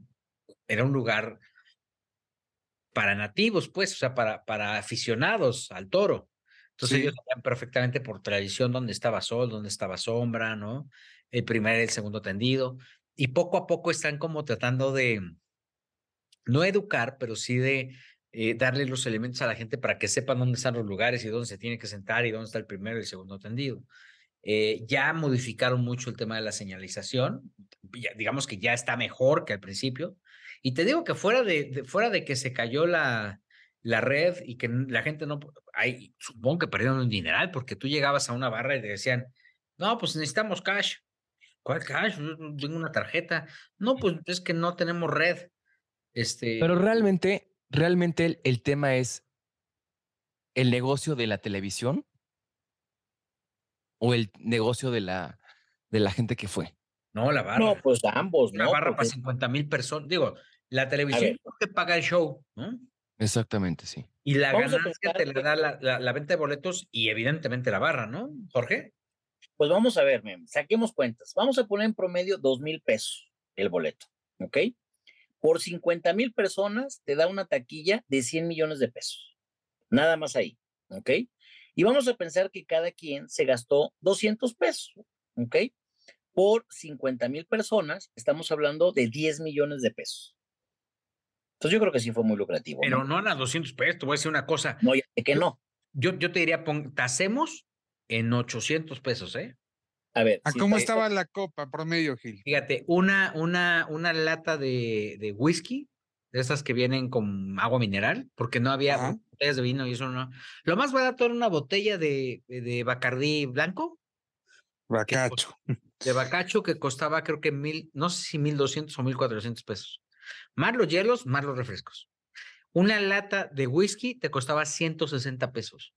era un lugar para nativos, pues, o sea, para, para aficionados al toro. Entonces ellos sabían perfectamente por tradición dónde estaba sol, dónde estaba sombra, ¿no? El primer y el segundo tendido. Y poco a poco están como tratando de, no educar, pero sí de eh, darle los elementos a la gente para que sepan dónde están los lugares y dónde se tiene que sentar y dónde está el primero y el segundo tendido. Eh, ya modificaron mucho el tema de la señalización, digamos que ya está mejor que al principio. Y te digo que fuera de fuera de que se cayó la, la red y que la gente no, hay, supongo que perdieron un dineral porque tú llegabas a una barra y te decían, no, pues necesitamos cash. ¿Cuál cash? tengo una tarjeta. No, pues es que no tenemos red. Este... Pero realmente, realmente el, el tema es el negocio de la televisión o el negocio de la, de la gente que fue. No, la barra. No, pues ambos, ¿no? La barra para 50 mil personas. Digo, la televisión que paga el show, ¿no? Exactamente, sí. Y la ganancia te la da la, la, venta de boletos y evidentemente la barra, ¿no, Jorge? Pues vamos a ver, saquemos cuentas. Vamos a poner en promedio dos mil pesos el boleto, ¿ok? Por 50 mil personas te da una taquilla de 100 millones de pesos. Nada más ahí, ¿ok? Y vamos a pensar que cada quien se gastó 200 pesos, ¿ok? Por 50 mil personas estamos hablando de 10 millones de pesos. Entonces yo creo que sí fue muy lucrativo. Pero no, a 200 pesos, te voy a decir una cosa. No, ya que no. Yo, yo te diría, tasemos en 800 pesos, ¿eh? A ver. ¿A cómo estaba la copa promedio, Gil? Fíjate, una, una, una lata de, de whisky, de esas que vienen con agua mineral, porque no había botellas de vino y eso no. Lo más barato era una botella de, de Bacardí blanco. Bacacho. de bacacho que costaba creo que mil, no sé si mil doscientos o mil cuatrocientos pesos. Más los hielos, más los refrescos. Una lata de whisky te costaba 160 pesos.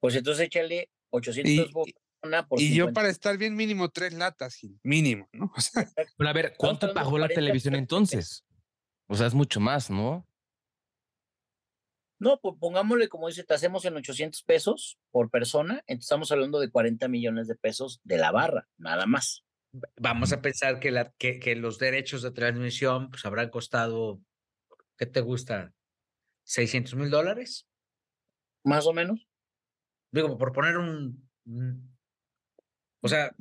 Pues entonces échale 800 pesos una por Y yo para estar bien mínimo tres latas, mínimo, ¿no? Pero a ver, ¿cuánto pagó la televisión entonces? O sea, es mucho más, ¿no? No, pues pongámosle, como dice, te hacemos en 800 pesos por persona, entonces estamos hablando de 40 millones de pesos de la barra, nada más. Vamos a pensar que, la, que, que los derechos de transmisión pues habrán costado, ¿qué te gusta? ¿600 mil dólares? Más o menos. Digo, por poner un... o sea,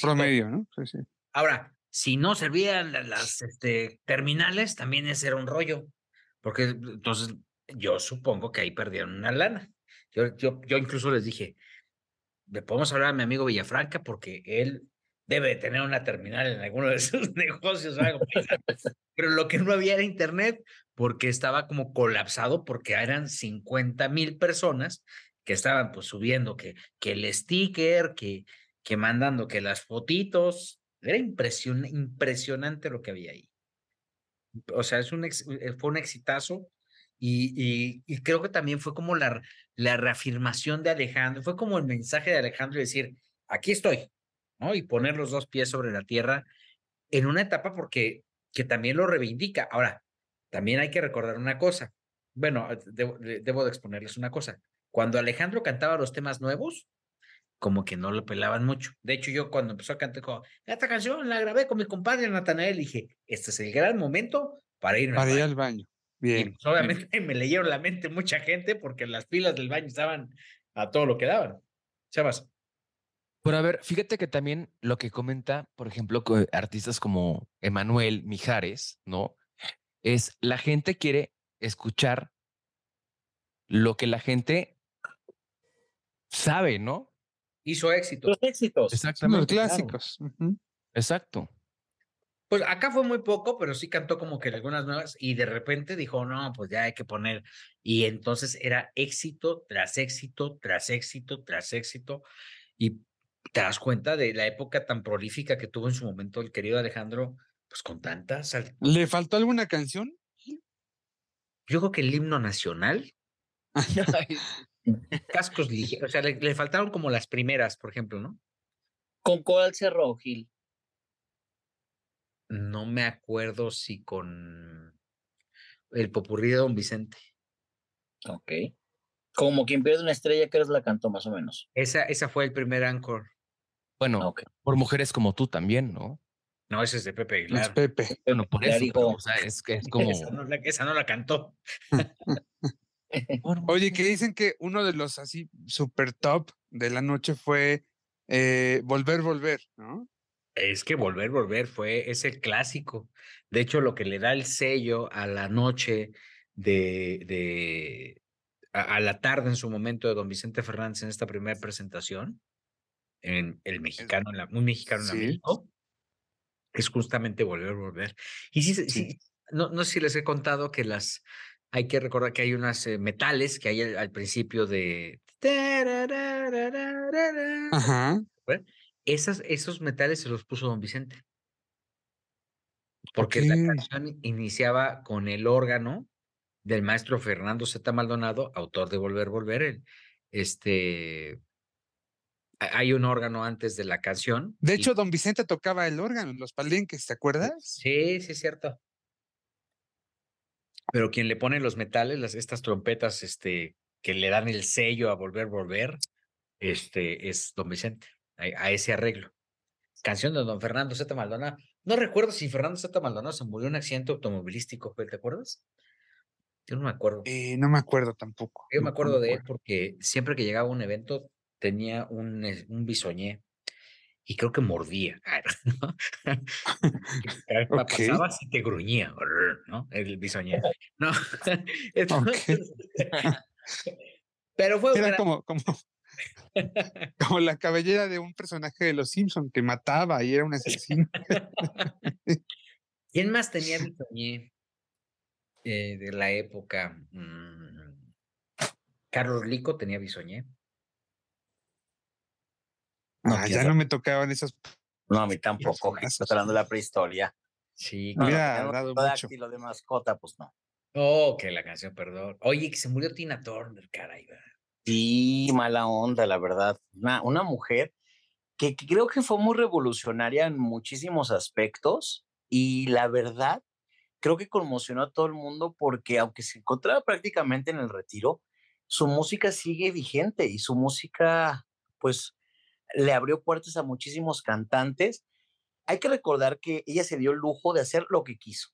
promedio, ¿no? Sí, sí. Ahora, si no servían las este, terminales, también ese era un rollo. Porque entonces yo supongo que ahí perdieron una lana. Yo, yo, yo incluso les dije, le podemos hablar a mi amigo Villafranca porque él debe tener una terminal en alguno de sus negocios o algo. Pero lo que no había era internet porque estaba como colapsado porque eran 50 mil personas que estaban pues subiendo que, que el sticker, que, que mandando que las fotitos Era impresionante lo que había ahí. O sea, es un eh, fue un exitazo y, y, creo que también fue como la, la reafirmación de Alejandro, fue como el mensaje de Alejandro decir, aquí estoy, ¿no? Y poner los dos pies sobre la tierra en una etapa porque que también lo reivindica. Ahora, también hay que recordar una cosa. Bueno, debo, debo de exponerles una cosa. Cuando Alejandro cantaba los temas nuevos, como que no lo pelaban mucho. De hecho, yo cuando empezó a cantar, esta canción la grabé con mi compadre Natanael, y dije, este es el gran momento para ir, para ir al baño. Bien. Pues, obviamente me leyeron la mente mucha gente porque las pilas del baño estaban a todo lo que daban. Chavas. Pero a ver, fíjate que también lo que comenta, por ejemplo, artistas como Emanuel Mijares, ¿no? Es la gente quiere escuchar lo que la gente sabe, ¿no? Hizo éxito. Los éxitos. Exactamente. Los clásicos. Exacto. Pues acá fue muy poco, pero sí cantó como que algunas nuevas y de repente dijo, no, pues ya hay que poner. Y entonces era éxito tras éxito, tras éxito, tras éxito. Y te das cuenta de la época tan prolífica que tuvo en su momento el querido Alejandro, pues con tantas. ¿Le faltó alguna canción? Yo creo que el himno nacional. Cascos ligeros, o sea, le, faltaron como las primeras, por ejemplo, ¿no? ¿Con cuál cerró, Gil? No me acuerdo si con el popurrí de Don Vicente. Ok. Como quien pierde una estrella, que eres la cantó más o menos. Esa, esa fue el primer anchor. Bueno, por mujeres como tú también, ¿no? No, ese es de Pepe Es Pepe. Bueno, por eso, o sea, es, es como... Esa no, la, esa no la cantó. Oye, que dicen que uno de los así super top de la noche fue eh, Volver, Volver, ¿no? Es que Volver, Volver fue ese clásico. De hecho, lo que le da el sello a la noche de, de a, la tarde en su momento de don Vicente Fernández en esta primera presentación, en el mexicano, en la, un mexicano en México, es justamente Volver, Volver. Y sí, sí. no, no sé si les he contado que las hay que recordar que hay unas eh, metales que hay al, principio de... Ajá. Esas, esos metales se los puso don Vicente. Porque la canción iniciaba con el órgano del maestro Fernando Z. Maldonado, autor de Volver, Volver. este, hay un órgano antes de la canción. De hecho, don Vicente tocaba el órgano en los palenques, ¿te acuerdas? Sí, sí, es cierto pero quien le pone los metales, las, estas trompetas, este, que le dan el sello a volver, volver, este, es Don Vicente, a, ese arreglo. Canción de Don Fernando Z. Maldonado. No recuerdo si Fernando Z. Maldonado se murió en un accidente automovilístico, ¿te acuerdas? Yo no me acuerdo. Eh, no me acuerdo tampoco. Yo me acuerdo de él porque siempre que llegaba a un evento tenía un, un bisoñé y creo que mordía. Pasaba y te gruñía, ¿no? El bisoñé. No. Pero fue. Era como, como, como la cabellera de un personaje de Los Simpson que mataba y era un asesino. ¿Quién más tenía bisoñé eh, de la época? Mm, Carlos Lico tenía bisoñé. No, ah, ya no me tocaban esos. No, a mí tampoco. Estoy hablando de la prehistoria. Sí, no, Mira, no, dado mucho. de mascota, pues no. Oh, que la canción, perdón. Oye, que se murió Tina Turner, caray. Sí, mala onda, la verdad. Una, una mujer que, que, creo que fue muy revolucionaria en muchísimos aspectos y la verdad, creo que conmocionó a todo el mundo porque aunque se encontraba prácticamente en el retiro, su música sigue vigente y su música, pues, le abrió puertas a muchísimos cantantes. Hay que recordar que ella se dio el lujo de hacer lo que quiso.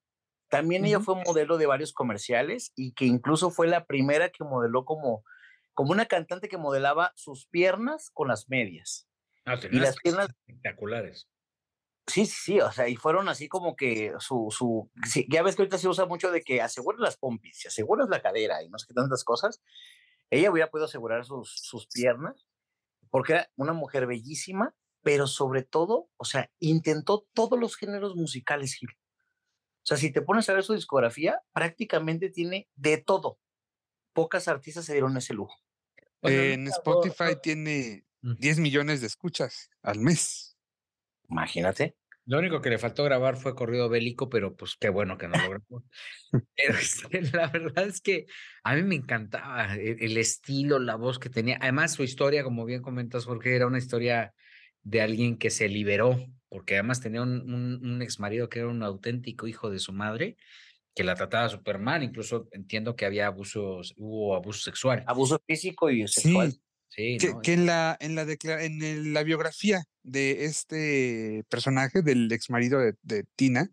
También ella fue modelo de varios comerciales y que incluso fue la primera que modeló como, como una cantante que modelaba sus piernas con las medias. Ah, y las piernas espectaculares. Sí, sí, sí, o sea, y fueron así como que su, su, ya ves que ahorita se usa mucho de que aseguras las pompis, se aseguras la cadera y no sé qué tantas cosas. Ella hubiera podido asegurar sus, sus piernas porque era una mujer bellísima, pero sobre todo, o sea, intentó todos los géneros musicales, Gil. O sea, si te pones a ver su discografía, prácticamente tiene de todo. Pocas artistas se dieron ese lujo. en Spotify tiene 10 millones de escuchas al mes. Imagínate. Lo único que le faltó grabar fue corrido bélico, pero pues qué bueno que no lo grabó. pero este, la verdad es que a mí me encantaba el, el, estilo, la voz que tenía. Además, su historia, como bien comentas, Jorge, era una historia de alguien que se liberó, porque además tenía un, un, un ex marido que era un auténtico hijo de su madre, que la trataba súper mal. Incluso entiendo que había abusos, hubo abuso sexual. Abuso físico y sexual. Sí. Sí, que, ¿no? que, en la en la en el, la biografía de este personaje del ex marido de, de Tina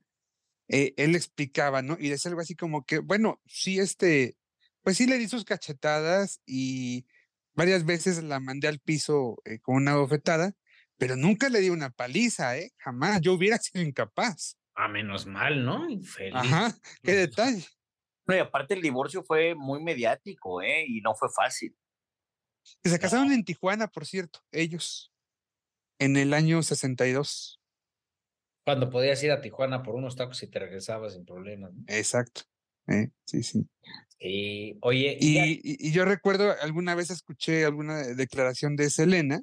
eh, él explicaba no y decía algo así como que bueno sí este pues sí le di sus cachetadas y varias veces la mandé al piso eh, con una bofetada pero nunca le di una paliza eh jamás yo hubiera sido incapaz a ah, menos mal no Infeliz. ajá qué detalle. No, y aparte el divorcio fue muy mediático eh y no fue fácil que se casaron en Tijuana, por cierto, ellos, en el año 62. Cuando podías ir a Tijuana por unos tacos y te regresabas sin problemas. ¿no? Exacto. Eh, sí, sí. Y, oye. Y, y, y, yo recuerdo, alguna vez escuché alguna declaración de Selena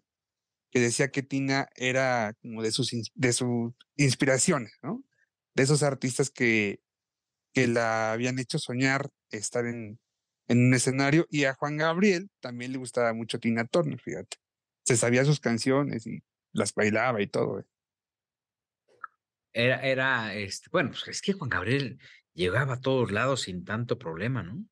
que decía que Tina era como de sus, de sus inspiraciones, ¿no? De esos artistas que, que la habían hecho soñar estar en, en un escenario y a Juan Gabriel también le gustaba mucho Tina Turner, fíjate. Se sabía sus canciones y las bailaba y todo. Era, era, este, bueno, pues es que Juan Gabriel llegaba a todos lados sin tanto problema, ¿no?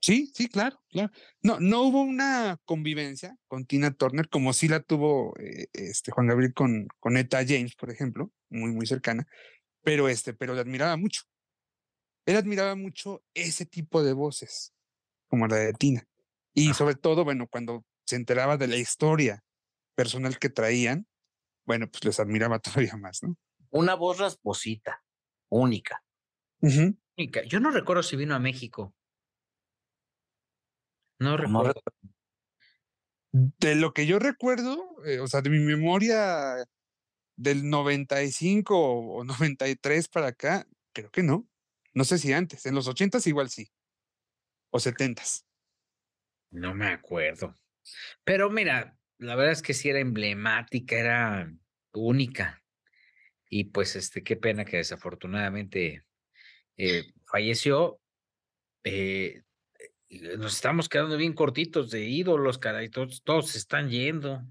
Sí, sí, claro, claro. No, no hubo una convivencia con Tina Turner como sí la tuvo eh, este Juan Gabriel con, con Eta James, por ejemplo, muy, muy cercana, pero este, pero le admiraba mucho él admiraba mucho ese tipo de voces, como la de Tina. Y sobre todo, bueno, cuando se enteraba de la historia personal que traían, bueno, pues les admiraba todavía más, ¿no? Una voz rasposita, única. Uh -huh. Única. Yo no recuerdo si vino a México. No recuerdo. De lo que yo recuerdo, eh, o sea, de mi memoria del 95 o 93 para acá, creo que no. No sé si antes, en los ochentas igual sí. O setentas. No me acuerdo. Pero mira, la verdad es que sí era emblemática, era única. Y pues, este, qué pena que desafortunadamente eh, falleció. Eh, nos estamos quedando bien cortitos de ídolos, caray. Todos, todos se están yendo.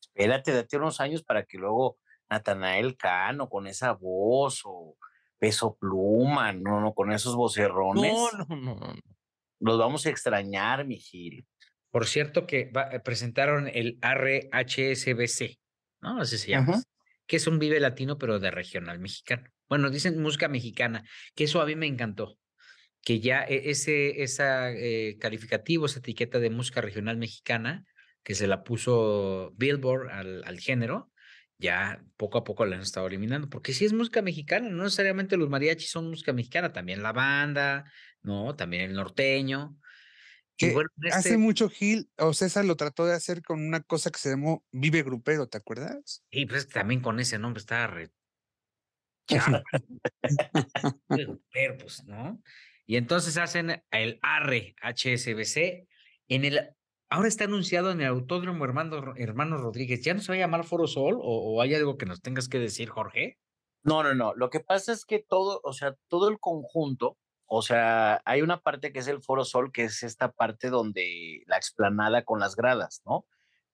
Espérate, date unos años para que luego Natanael Cano con esa voz o peso pluma, no, no, con esos vocerrones. No, no, no, no. Los vamos a extrañar, mi Gil. Por cierto que va, presentaron el RHSBC, ¿no? Así se llama. Uh -huh. Que es un vive latino, pero de regional mexicano. Bueno, dicen música mexicana, que eso a mí me encantó. Que ya ese esa, eh, calificativo, esa etiqueta de música regional mexicana, que se la puso Billboard al, al género, ya poco a poco la han estado eliminando, porque si es música mexicana, no necesariamente los mariachis son música mexicana, también la banda, ¿no? También el norteño. Que bueno, este... Hace mucho Gil, o César lo trató de hacer con una cosa que se llamó Vive Grupero, ¿te acuerdas? Y pues también con ese nombre estaba re... Grupero, pues, ¿no? Y entonces hacen el ARRE HSBC en el Ahora está anunciado en el Autódromo Hermano, Hermano Rodríguez. ¿Ya no se va a llamar Foro Sol o, o, hay algo que nos tengas que decir, Jorge? No, no, no. Lo que pasa es que todo, o sea, todo el conjunto, o sea, hay una parte que es el Foro Sol, que es esta parte donde la explanada con las gradas, ¿no?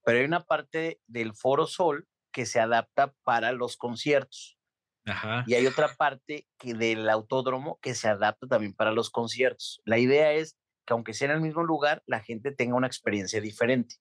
Pero hay una parte del Foro Sol que se adapta para los conciertos. Ajá. Y hay otra parte que del autódromo que se adapta también para los conciertos. La idea es que aunque sea en el mismo lugar, la gente tenga una experiencia diferente.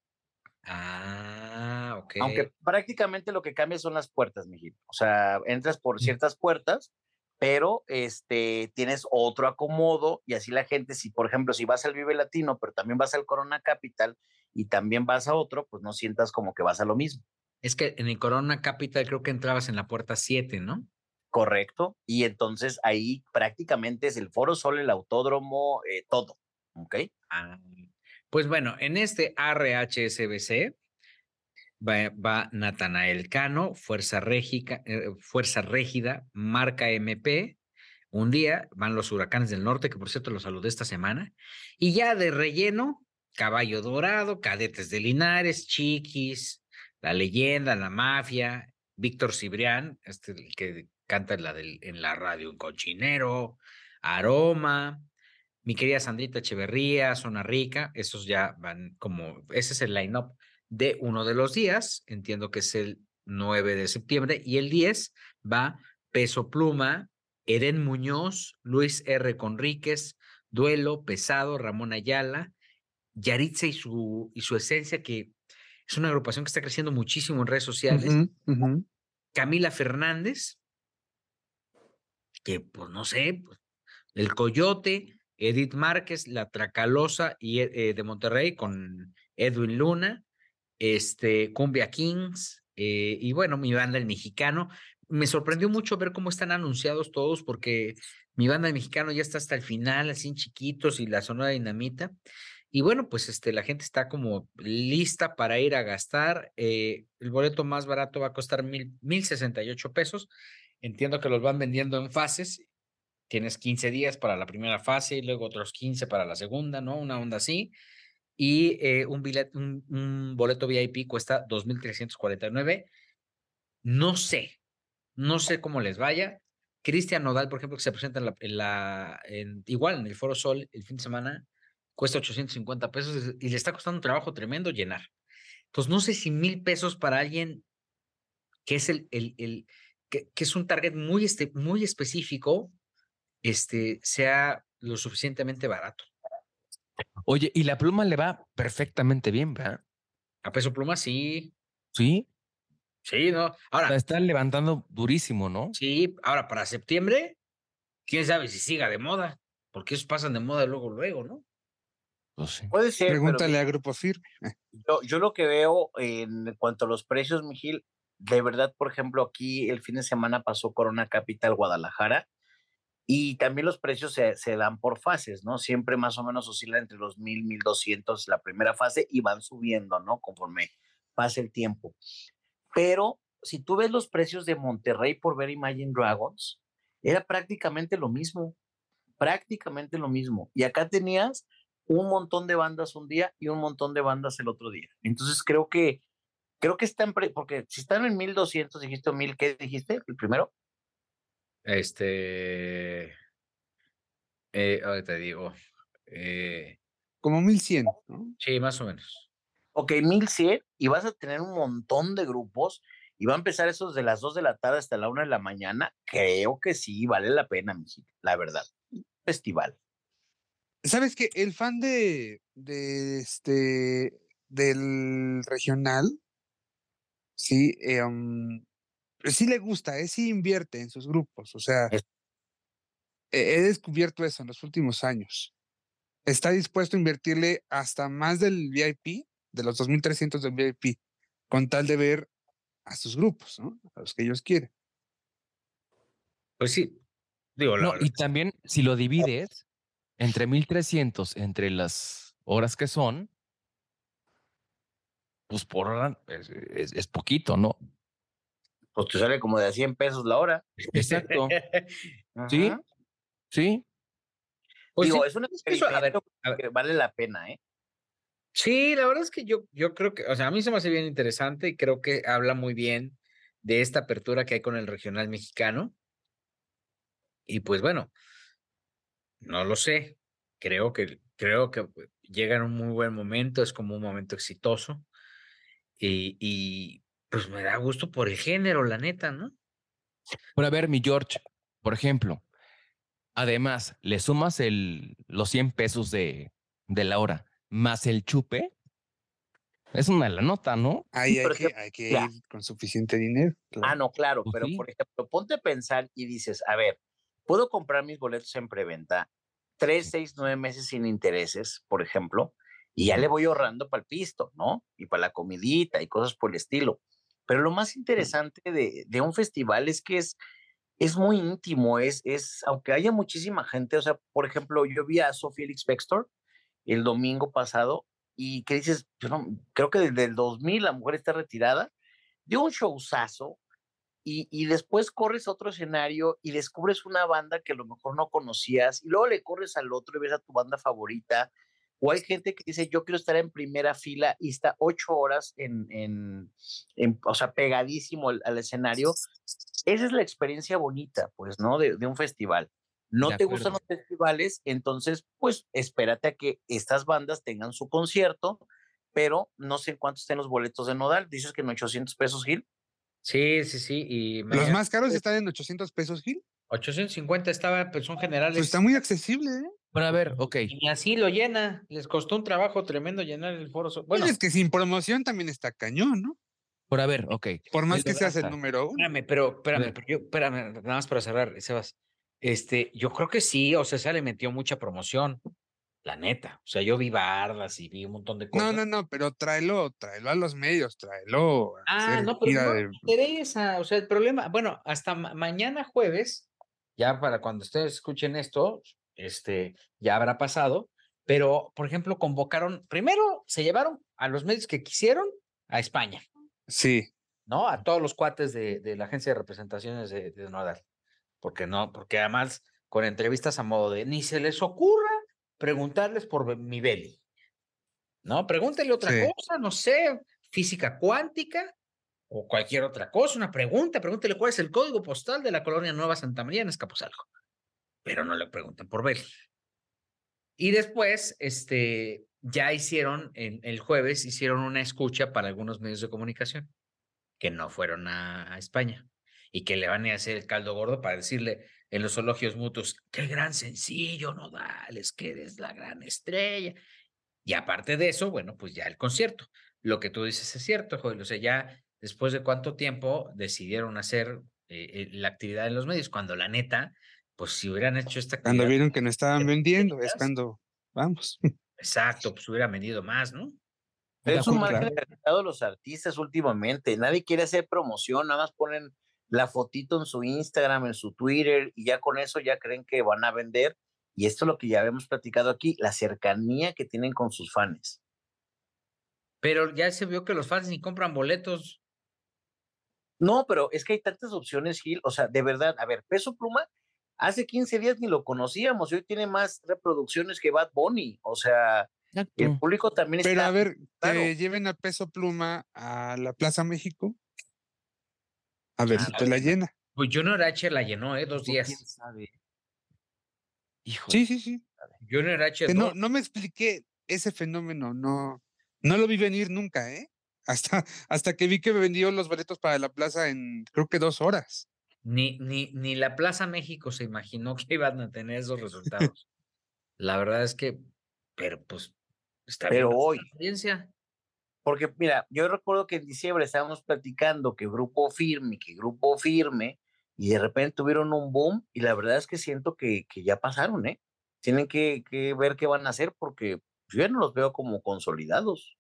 Ah, ok. Aunque prácticamente lo que cambia son las puertas, mijito. O sea, entras por ciertas puertas, pero este, tienes otro acomodo y así la gente, si por ejemplo, si vas al Vive Latino, pero también vas al Corona Capital y también vas a otro, pues no sientas como que vas a lo mismo. Es que en el Corona Capital creo que entrabas en la puerta 7, ¿no? Correcto. Y entonces ahí prácticamente es el Foro Sol, el autódromo, eh, todo. ¿Ok? Ah, pues bueno, en este RHSBC va, va Natanael Cano, Fuerza, Régica, eh, Fuerza Régida, Marca MP. Un día van los huracanes del norte, que por cierto los saludé esta semana. Y ya de relleno, Caballo Dorado, Cadetes de Linares, Chiquis, La Leyenda, La Mafia, Víctor Cibrián, este que canta en la, en la radio, un cochinero, Aroma, mi querida Sandrita Echeverría, Zona Rica, esos ya van como, ese es el line-up de uno de los días, entiendo que es el 9 de septiembre, y el 10 va Peso Pluma, Eden Muñoz, Luis R. Conríquez, Duelo, Pesado, Ramón Ayala, Yaritza y su, y su esencia, que es una agrupación que está creciendo muchísimo en redes sociales. Camila Fernández, que pues no sé, pues, el Coyote, Edith Márquez, La Tracalosa y, eh, de Monterrey con Edwin Luna, este, Cumbia Kings, eh, y bueno, mi banda El Mexicano. Me sorprendió mucho ver cómo están anunciados todos, porque mi banda El Mexicano ya está hasta el final, así chiquitos, y la Sonora Dinamita. Y bueno, pues este, la gente está como lista para ir a gastar. Eh, el boleto más barato va a costar mil, mil sesenta y ocho pesos. Entiendo que los van vendiendo en fases. Tienes 15 días para la primera fase y luego otros 15 para la segunda, ¿no? Una onda así. Y eh, un, un, un, boleto VIP cuesta 2.349. No sé, no sé cómo les vaya. Cristian Nodal, por ejemplo, que se presenta en la, en la en, igual en el Foro Sol el fin de semana, cuesta 850 pesos y le está costando un trabajo tremendo llenar. Entonces, no sé si mil pesos para alguien que es el, el, el que, que, es un target muy, este, muy específico, este, sea lo suficientemente barato. Oye, y la pluma le va perfectamente bien, ¿verdad? A peso pluma, sí. Sí. Sí, ¿no? Ahora. La están levantando durísimo, ¿no? Sí, ahora para septiembre, quién sabe si siga de moda, porque esos pasan de moda luego, luego, ¿no? Pues sí. Puede ser. Pregúntale pero, a Grupo Firme. Yo, yo lo que veo en cuanto a los precios, Mijil, de verdad, por ejemplo, aquí el fin de semana pasó Corona Capital Guadalajara y también los precios se, se, dan por fases, ¿no? Siempre más o menos oscilan entre los 1000, 1200 la primera fase y van subiendo, ¿no? Conforme pasa el tiempo. Pero si tú ves los precios de Monterrey por ver Imagine Dragons, era prácticamente lo mismo, prácticamente lo mismo. Y acá tenías un montón de bandas un día y un montón de bandas el otro día. Entonces creo que creo que están porque si están en 1200 dijiste 1000 ¿qué dijiste? El primero? Este eh, ahorita digo eh, como 1100, ¿no? Sí, más o menos. Ok, 1100 y vas a tener un montón de grupos y va a empezar esos de las 2 de la tarde hasta la 1 de la mañana. Creo que sí, vale la pena, mi la verdad. Festival. ¿Sabes que El fan de, de este del regional, sí, eh, um, sí le gusta, eh, sí invierte en sus grupos. O sea, es... he descubierto eso en los últimos años. Está dispuesto a invertirle hasta más del VIP, de los 2.300 del VIP, con tal de ver a sus grupos, ¿no? A los que ellos quieren. Pues sí. Digo, no, y también si lo divides, entre 1300, entre las horas que son, pues por hora es, es, es, poquito, ¿no? Pues te sale como de a 100 pesos la hora. Exacto. sí, sí. Pues Digo, sí, es un experimento a ver, a ver. que vale la pena, ¿eh? Sí, la verdad es que yo, yo creo que, o sea, a mí se me hace bien interesante y creo que habla muy bien de esta apertura que hay con el regional mexicano. Y pues bueno, no lo sé. Creo que, creo que llega en un muy buen momento, es como un momento exitoso. Y, y pues me da gusto por el género, la neta, ¿no? Pero a ver, mi George, por ejemplo, además, le sumas el, los 100 pesos de, de la hora más el chupe, es una la nota, ¿no? Ahí hay, que, hay que ir con suficiente dinero. Claro. Ah, no, claro, pues pero sí. por ejemplo, ponte a pensar y dices, a ver, puedo comprar mis boletos en preventa tres, seis, nueve meses sin intereses, por ejemplo, y ya le voy ahorrando para el pisto, ¿no? Y para la comidita y cosas por el estilo. Pero lo más interesante de, de un festival es que es, es muy íntimo, es, es, aunque haya muchísima gente, o sea, por ejemplo, yo vi a Sofía Felix Bextor el domingo pasado y que dices, yo no, creo que desde el 2000 la mujer está retirada, dio un showzazo, y, y, después corres a otro escenario y descubres una banda que a lo mejor no conocías y luego le corres al otro y ves a tu banda favorita. O hay gente que dice, yo quiero estar en primera fila y está ocho horas en, en, o sea, pegadísimo al, escenario. Esa es la experiencia bonita, pues, ¿no? De, de un festival. No te gustan los festivales, entonces, pues, espérate a que estas bandas tengan su concierto, pero no sé en cuánto estén los boletos de Nodal. Dices que en 800 pesos, Gil. Sí, sí, sí. Y los más caros están en 800 pesos, Gil. 850 estaba, pues son generales. Pues está muy accesible, ¿eh? Pero a ver, ok. Y así lo llena. Les costó un trabajo tremendo llenar el foro. Bueno, es que sin promoción también está cañón, ¿no? Por a ver, ok. Por más que seas el número uno. Espérame, pero espérame, pero yo, espérame, nada más para cerrar, Sebas. Este, yo creo que sí, o sea, se le metió mucha promoción. La neta. O sea, yo vi bardas y vi un montón de cosas. No, no, no, pero tráelo, tráelo a los medios, tráelo. ah, no, pero no de... interesa. O sea, el problema, bueno, hasta mañana jueves, ya para cuando ustedes escuchen esto, este, ya habrá pasado, pero, por ejemplo, convocaron, primero se llevaron a los medios que quisieron a España. Sí. ¿No? A todos los cuates de, la agencia de representaciones de, de Nodal. Porque no, porque además con entrevistas a modo de ni se les ocurra preguntarles por mi belly. ¿No? Pregúntele otra cosa, no sé, física cuántica o cualquier otra cosa, una pregunta, pregúntele cuál es el código postal de la colonia Nueva Santa María en Escaposalco pero no le preguntan por ver. Y después, este, ya hicieron, en, el jueves, hicieron una escucha para algunos medios de comunicación que no fueron a, España y que le van a hacer el caldo gordo para decirle en los elogios mutuos, qué gran sencillo, Nodales, que eres la gran estrella. Y aparte de eso, bueno, pues ya el concierto. Lo que tú dices es cierto, Joel. O sea, ya después de cuánto tiempo decidieron hacer eh, eh, la actividad en los medios, cuando la neta, pues si hubieran hecho esta Cuando vieron que no estaban vendiendo, es cuando vamos. Exacto, pues hubiera vendido más, ¿no? Pero es un mal que los artistas últimamente. Nadie quiere hacer promoción, nada más ponen la fotito en su Instagram, en su Twitter, y ya con eso ya creen que van a vender. Y esto es lo que ya habíamos platicado aquí, la cercanía que tienen con sus fans. Pero ya se vio que los fans ni compran boletos. No, pero es que hay tantas opciones, Gil. O sea, de verdad, a ver, Peso Pluma hace 15 días ni lo conocíamos y hoy tiene más reproducciones que Bad Bunny. O sea, el público también está. Pero a ver, que lleven a peso pluma a la Plaza México. A ver si te la llena. Pues Junior H la llenó, ¿eh? Dos días. ¿Quién sabe? Sí, sí, sí. Junior H. No, no me expliqué ese fenómeno, no, no lo vi venir nunca, ¿eh? Hasta, hasta que vi que me vendió los boletos para la plaza en creo que dos horas. Ni, ni, ni la Plaza México se imaginó que iban a tener esos resultados. la verdad es que, pero pues, está pero hoy. Porque mira, yo recuerdo que en diciembre estábamos platicando que grupo firme, que grupo firme, y de repente tuvieron un boom, y la verdad es que siento que, que ya pasaron, ¿eh? Tienen que, que, ver qué van a hacer porque yo ya no los veo como consolidados.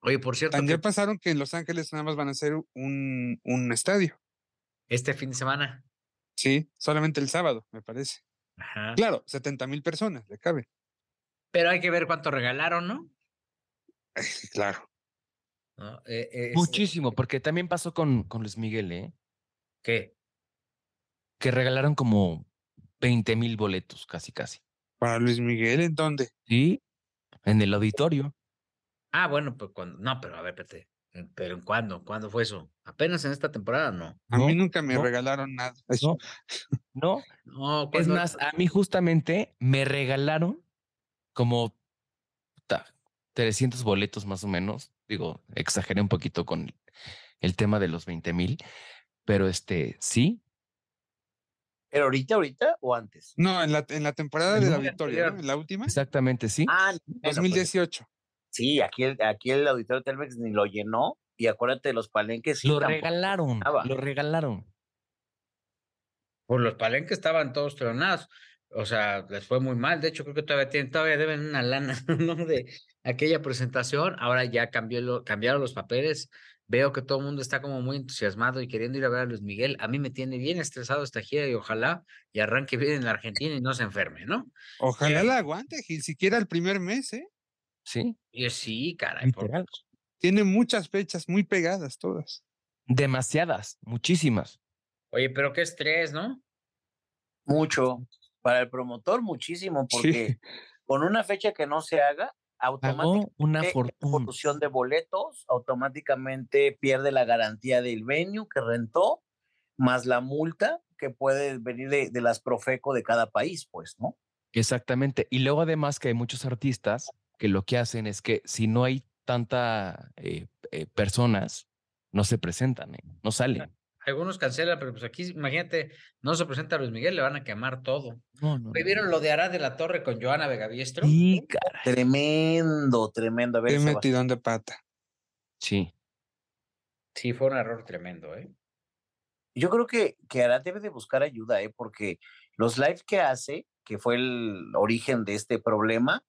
Oye, por cierto. También pasaron que en Los Ángeles nada más van a ser un, un estadio este fin de semana. Sí, solamente el sábado, me parece. Claro, 70 mil personas, le cabe. Pero hay que ver cuánto regalaron, ¿no? claro. Eh, este Muchísimo, porque también pasó con, con Luis Miguel, ¿eh? ¿Qué? Que regalaron como 20 mil boletos, casi, casi. ¿Para Luis Miguel en dónde? Sí, en el auditorio. Ah, bueno, pues cuando. No, pero a ver, espérate. ¿Pero en cuándo? ¿Cuándo fue eso? ¿Apenas en esta temporada? No. A mí nunca me regalaron nada. No. No. es más, a mí justamente me regalaron como 300 boletos más o menos. Digo, exageré un poquito con el tema de los 20 mil, pero este, sí. ¿Pero ahorita, ahorita o antes? No, en la, en la temporada de la victoria, ¿no? En la última. Exactamente, sí. Ah, 2018. Sí, aquí el, aquí el auditorio Telmex ni lo llenó. Y acuérdate de los palenques. lo regalaron. Lo regalaron. Pues los palenques estaban todos tronados. O sea, les fue muy mal. De hecho, creo que todavía tienen, todavía deben una lana, ¿no? De aquella presentación. Ahora ya cambió lo, cambiaron los papeles. Veo que todo el mundo está como muy entusiasmado y queriendo ir a ver a Luis Miguel. A mí me tiene bien estresado esta gira y ojalá y arranque bien en la Argentina y no se enferme, ¿no? Ojalá la aguante, Gil, siquiera el primer mes, ¿eh? Sí. sí, caray. Tiene muchas fechas muy pegadas todas. Demasiadas, muchísimas. Oye, pero qué estrés, ¿no? Mucho. Para el promotor, muchísimo, porque con una fecha que no se haga, automáticamente una fortuna. de boletos, automáticamente pierde la garantía del venue que rentó, más la multa que puede venir de, de las Profeco de cada país, pues, ¿no? Exactamente. Y luego además que hay muchos artistas que lo que hacen es que si no hay tanta eh, eh, personas, no se presentan, ¿eh? no salen. Algunos cancelan, pero pues aquí, imagínate, no se presenta Luis Miguel, le van a quemar todo. No, no, ¿Vieron lo de Arad de la Torre con Joana Vegaviestro? Sí. Tremendo, tremendo. A ver, metidón de pata. Sí. Sí, fue un error tremendo, ¿eh? Yo creo que, que Arad debe de buscar ayuda, ¿eh? Porque los lives que hace, que fue el origen de este problema,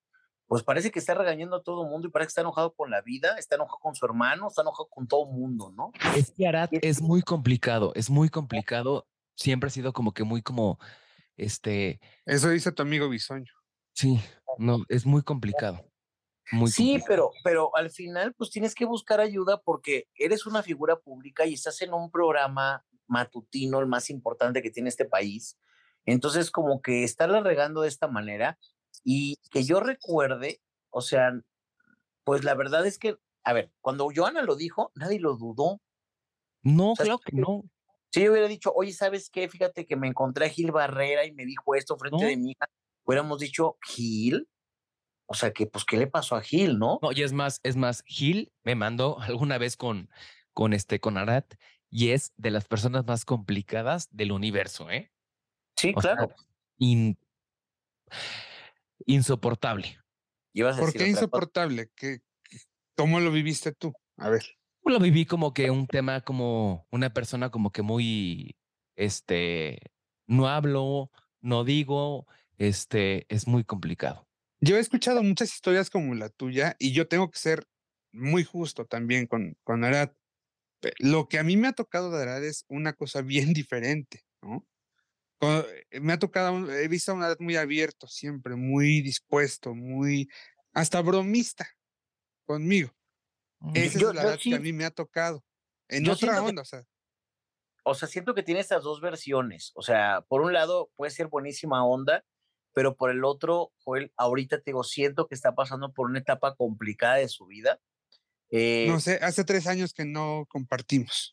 pues parece que está regañando a todo el mundo y parece que está enojado con la vida, está enojado con su hermano, está enojado con todo el mundo, ¿no? Es que Arad es muy complicado, es muy complicado. Siempre ha sido como que muy como, este... Eso dice tu amigo Bisoño. Sí, no, es muy complicado. Muy sí, pero, pero al final pues tienes que buscar ayuda porque eres una figura pública y estás en un programa matutino, el más importante que tiene este país. Entonces, como que estarla regando de esta manera, y que yo recuerde, o sea, pues la verdad es que, a ver, cuando Joana lo dijo, nadie lo dudó. No, creo que no. Si yo hubiera dicho, oye, ¿sabes qué? Fíjate que me encontré a Gil Barrera y me dijo esto frente de mi hija, hubiéramos dicho, ¿Gil? O sea, que, pues, ¿qué le pasó a Gil, no? No, y es más, es más, Gil me mandó alguna vez con, con este, con Arat, y es de las personas más complicadas del universo, ¿eh? Sí, claro insoportable. ¿Por qué insoportable? ¿Qué, ¿Cómo lo viviste tú? A ver. Lo viví como que un tema como una persona como que muy, este, no hablo, no digo, este, es muy complicado. Yo he escuchado muchas historias como la tuya y yo tengo que ser muy justo también con, con Arad. Lo que a mí me ha tocado de Arad es una cosa bien diferente, ¿no? Eh, me ha tocado, he visto a una edad muy abierto siempre, muy dispuesto, muy, hasta bromista conmigo. Mm, Esa es la edad que a mí me ha tocado. En otra onda, o sea. O sea, siento que tiene estas dos versiones. O sea, por un lado puede ser buenísima onda, pero por el otro, Joel, ahorita te digo, siento que está pasando por una etapa complicada de su vida. Eh, no sé, hace tres años que no compartimos.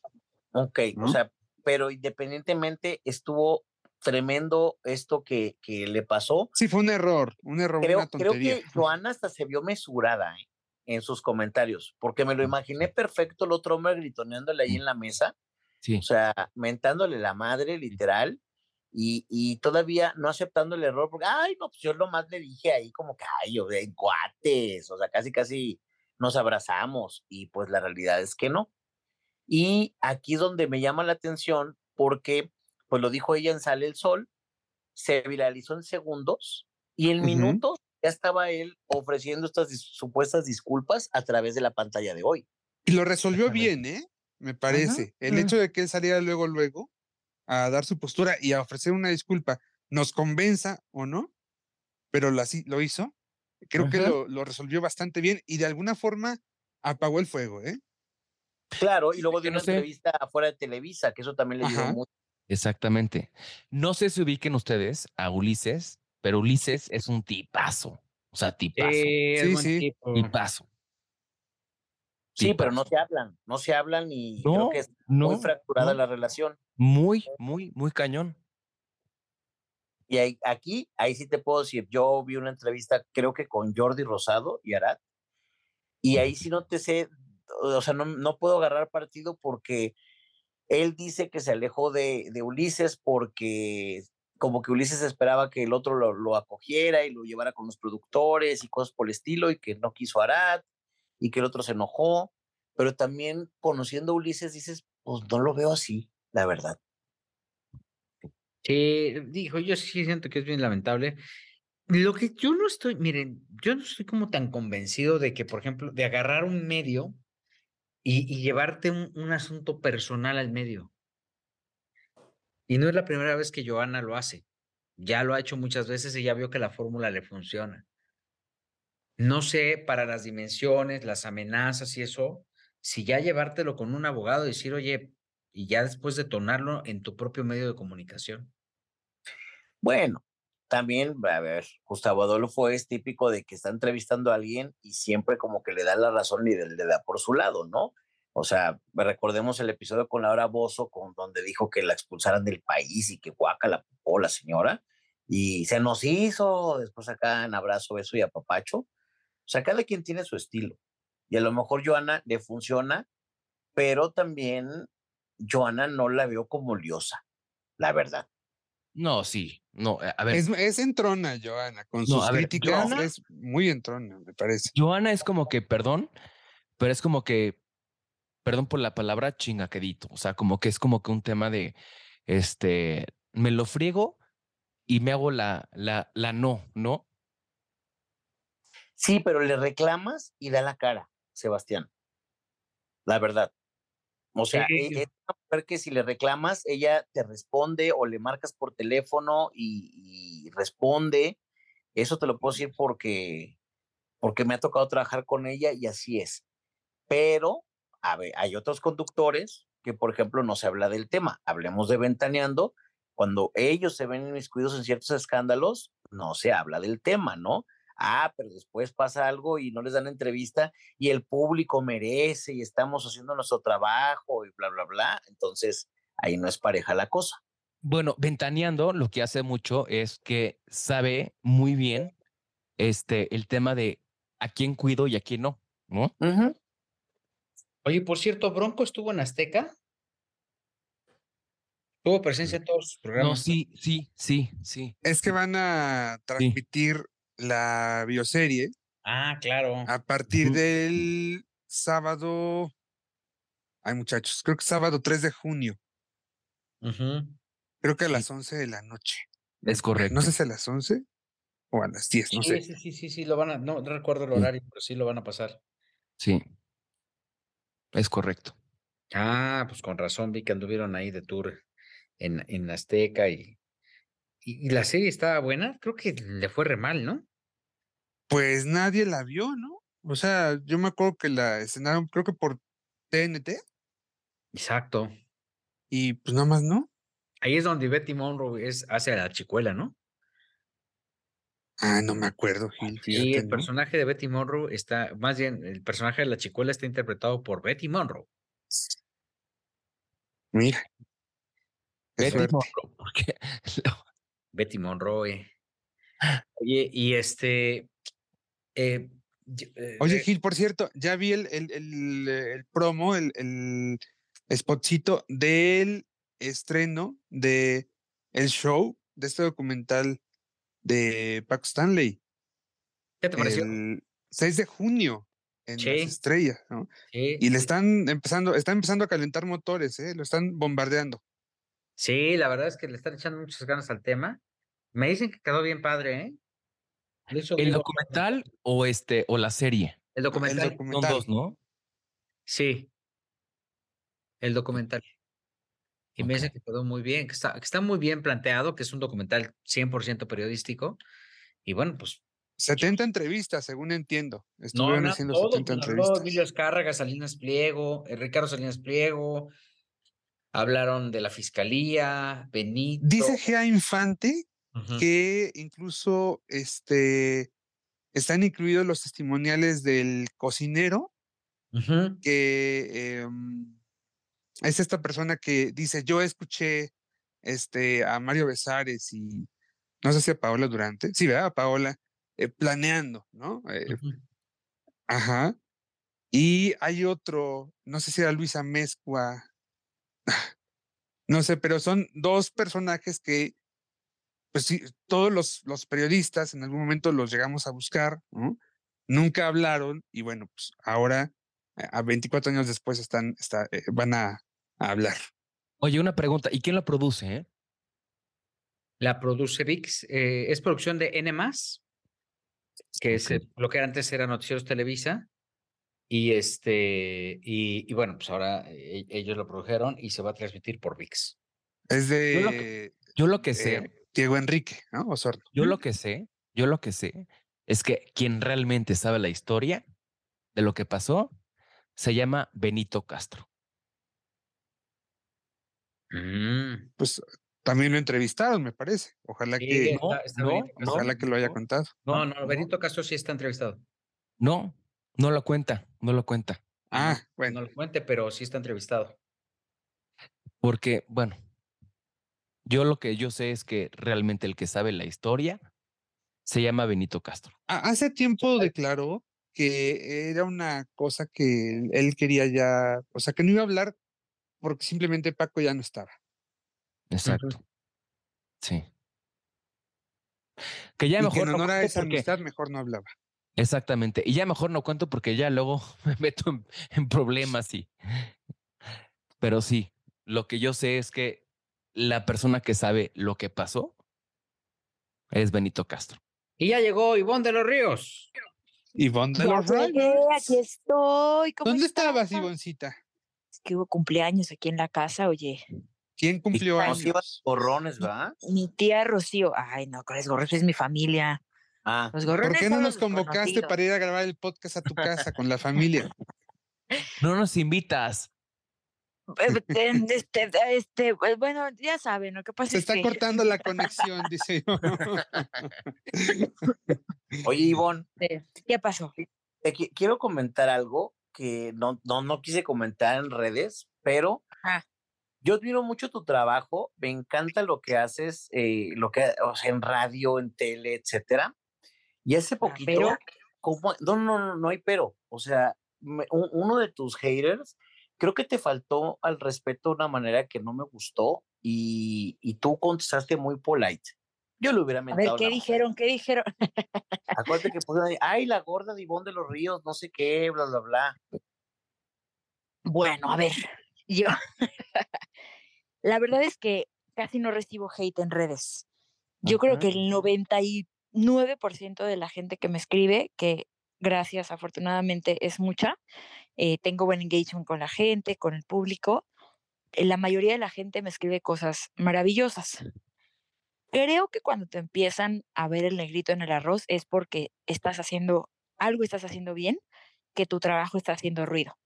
Ok, o sea, pero independientemente estuvo tremendo esto que, que le pasó. Sí, fue un error, un error. Creo, una creo que Joana hasta se vio mesurada ¿eh? en sus comentarios, porque me lo imaginé perfecto el otro hombre gritoneándole ahí en la mesa. Sí. O sea, mentándole la madre, literal, y, y todavía no aceptando el error, porque, ay, no, pues yo lo más le dije ahí como que, ay, yo, en cuates, o sea, casi, casi nos abrazamos, y pues la realidad es que no. Y aquí es donde me llama la atención, porque pues lo dijo ella en Sale el Sol, se viralizó en segundos y en minutos ya estaba él ofreciendo estas supuestas disculpas a través de la pantalla de hoy. Y lo resolvió bien, ¿eh? Me parece. El hecho de que él saliera luego, luego a dar su postura y a ofrecer una disculpa, nos convenza o no, pero lo, así, lo hizo. Creo que lo, lo, resolvió bastante bien y de alguna forma apagó el fuego, ¿eh? Claro, y luego dio una entrevista afuera de Televisa, que eso también le dio mucho Exactamente. No sé si ubiquen ustedes a Ulises, pero Ulises es un tipazo. O sea, tipazo. sí, sí. Tipazo. Sí, pero no se hablan, no se hablan y creo que es muy fracturada la relación. Muy, muy, muy cañón. Y ahí, aquí, ahí sí te puedo decir, yo vi una entrevista, creo que con Jordi Rosado y Arad, y ahí sí no te sé, o sea, no, no puedo agarrar partido porque él dice que se alejó de, Ulises porque como que Ulises esperaba que el otro lo, acogiera y lo llevara con los productores y cosas por el estilo y que no quiso Arad y que el otro se enojó. Pero también conociendo Ulises dices, pues no lo veo así, la verdad. Sí, dijo, yo sí siento que es bien lamentable. Lo que yo no estoy, miren, yo no estoy como tan convencido de que, por ejemplo, de agarrar un medio y, llevarte un, asunto personal al medio. Y no es la primera vez que Joana lo hace. Ya lo ha hecho muchas veces y ya vio que la fórmula le funciona. No sé para las dimensiones, las amenazas y eso, si ya llevártelo con un abogado y decir, oye, y ya después detonarlo en tu propio medio de comunicación. Bueno, también, a ver, Gustavo Adolfo es típico de que está entrevistando a alguien y siempre como que le da la razón y le, da por su lado, ¿no? O sea, recordemos el episodio con Laura Bozo, con donde dijo que la expulsaran del país y que guaca la popó la señora, y se nos hizo, después acá en abrazo, beso y apapacho. O sea, cada quien tiene su estilo. Y a lo mejor Joana le funciona, pero también Joana no la veo como liosa, la verdad. No, sí, no, a ver. Es, es entrona, Joana, con sus críticas es muy entrona, me parece. Joana es como que, perdón, pero es como que, perdón por la palabra, chingaquedito. O sea, como que es como que un tema de, este, me lo friego y me hago la, la, la no, ¿no? Sí, pero le reclamas y da la cara, Sebastián. La verdad. O sea, e, es una mujer que si le reclamas, ella te responde o le marcas por teléfono y, responde. Eso te lo puedo decir porque, porque me ha tocado trabajar con ella y así es. Pero, a ver, hay otros conductores que, por ejemplo, no se habla del tema. Hablemos de ventaneando. Cuando ellos se ven inmiscuidos en ciertos escándalos, no se habla del tema, ¿no? Ah, pero después pasa algo y no les dan entrevista y el público merece y estamos haciendo nuestro trabajo y bla, bla, bla. Entonces, ahí no es pareja la cosa. Bueno, Ventaneando lo que hace mucho es que sabe muy bien este, el tema de a quién cuido y a quién no, ¿no? Oye, por cierto, Bronco estuvo en Azteca. Tuvo presencia en todos los programas. No, sí, sí, sí, sí. Es que van a transmitir la bioserie. Ah, claro. A partir del sábado. Ay, muchachos, creo que sábado 3 de junio. Creo que a las 11 de la noche. Es correcto. No sé si a las 11 o a las 10, no sé. Sí, sí, sí, sí, lo van a, no, recuerdo el horario, pero sí lo van a pasar. Sí. Es correcto. Ah, pues con razón vi que anduvieron ahí de tour en, en Azteca y, y, la serie estaba buena. Creo que le fue re mal, ¿no? pues nadie la vio, ¿no? O sea, yo me acuerdo que la escenaron, creo que por TNT. Exacto. Y pues nada más, ¿no? Ahí es donde Betty Monroe es, hace a la chicuela, ¿no? Ah, no me acuerdo, Gil. Sí, el personaje de Betty Monroe está, más bien, el personaje de la chicuela está interpretado por Betty Monroe. Mira. Betty Monroe, porque Betty Monroe. Oye, y este, eh, Oye, eh Gil, por cierto, ya vi el, el, el, promo, el, el spotcito del estreno de el show de este documental de Paco Stanley. ¿Qué te pareció? El 6 de junio en las estrellas, ¿no? y le están empezando, están empezando a calentar motores, ¿eh? Lo están bombardeando. Sí, la verdad es que le están echando muchas ganas al tema. Me dicen que quedó bien padre, ¿eh? ¿El documental o este o la serie? El documental. Son dos, ¿no? Sí. El documental. Y me dice que quedó muy bien, que está, que está muy bien planteado, que es un documental 100% periodístico. Y bueno, pues 70 entrevistas, según entiendo. Estuvieron haciendo 70 entrevistas. Emilio Escárraga, Salinas Pliego, eh, Ricardo Salinas Pliego. Hablaron de la fiscalía, Benito. Dice Gea Infante que incluso este, están incluidos los testimoniales del cocinero, que em, es esta persona que dice, yo escuché este, a Mario Besares y no sé si a Paola Durante, sí, ¿verdad? A Paola, eh, planeando, ¿no? Eh, ajá. Y hay otro, no sé si era Luisa Mezcua, no sé, pero son dos personajes que pues sí, todos los, los periodistas en algún momento los llegamos a buscar, ¿no? Nunca hablaron y bueno, pues ahora, a 24 años después, están, está, eh, van a, hablar. Oye, una pregunta, ¿y quién lo produce? Eh? La produce VIX, eh, es producción de N+, que es lo que antes era Noticieros Televisa, y este, y, bueno, pues ahora ellos lo produjeron y se va a transmitir por VIX. Es de... Yo lo que, sé... Diego Enrique, ¿no? Osorno. Yo lo que sé, yo lo que sé es que quien realmente sabe la historia de lo que pasó se llama Benito Castro. Mm. Pues También lo entrevistaron, me parece. Ojalá que, está- está no, ojalá que lo haya contado. No, no, Benito Castro sí está entrevistado. No, no lo cuenta, no lo cuenta. Ah, No bueno. lo cuente, pero sí está entrevistado. Porque, bueno, yo lo que yo sé es que realmente el que sabe la historia se llama Benito Castro. Ah, Hace tiempo declaró que era una cosa que él quería ya, o sea, que no iba a hablar porque simplemente Paco ya no estaba. Exacto. Sí. Que ya y que mejor en no honor a cuento esa porque- amistad mejor no hablaba. Exactamente. Y ya mejor no cuento porque ya luego me meto en, en problemas y. Pero sí, lo que yo sé es que la persona que sabe lo que pasó es Benito Castro. Y ya llegó Ivonne de los Ríos. Ivonne de Ya los llegué, Rayos. aquí estoy. ¿cómo ¿Dónde estás? estabas, Ivoncita? Es que hubo cumpleaños aquí en la casa, oye. ¿Quién cumplió Nos iba años? gorrones, ¿verdad? Mi tía Rocío. Ay, no, con los gorros es mi familia. Ah, Los ¿Por gorrones qué no nos convocaste para ir a grabar el podcast a tu casa con la familia? No nos invitas. Eh, Este, este, eh, bueno, ya saben, lo que pasa Se es está que cortando la conexión, dice yo. oye, Ivonne, ¿Qué pasó? te qui- quiero comentar algo que no, no, no quise comentar en redes, pero Ah. yo admiro mucho tu trabajo, me encanta lo que haces, eh, lo que, o sea, en radio, en tele, etcétera. Y hace poquito, pero? ¿cómo? No, no, no, no hay pero. O sea, me- un- uno de tus haters, creo que te faltó al respeto de una manera que no me gustó y, y tú contestaste muy polite. Yo le hubiera A ver, mentado ¿qué dijeron? ¿Qué dijeron? Acuérdate que pusieron ay, la gorda de Ivonne de los Ríos, no sé qué, bla, bla, bla. Bueno, a ver, yo. La verdad es que casi no recibo hate en redes. Yo creo que el 99% de la gente que me escribe, que gracias, afortunadamente es mucha, eh, tengo buen engagement con la gente, con el público. eh, La mayoría de la gente me escribe cosas maravillosas. Creo que cuando te empiezan a ver el negrito en el arroz es porque estás haciendo algo, estás haciendo bien, que tu trabajo está haciendo ruido.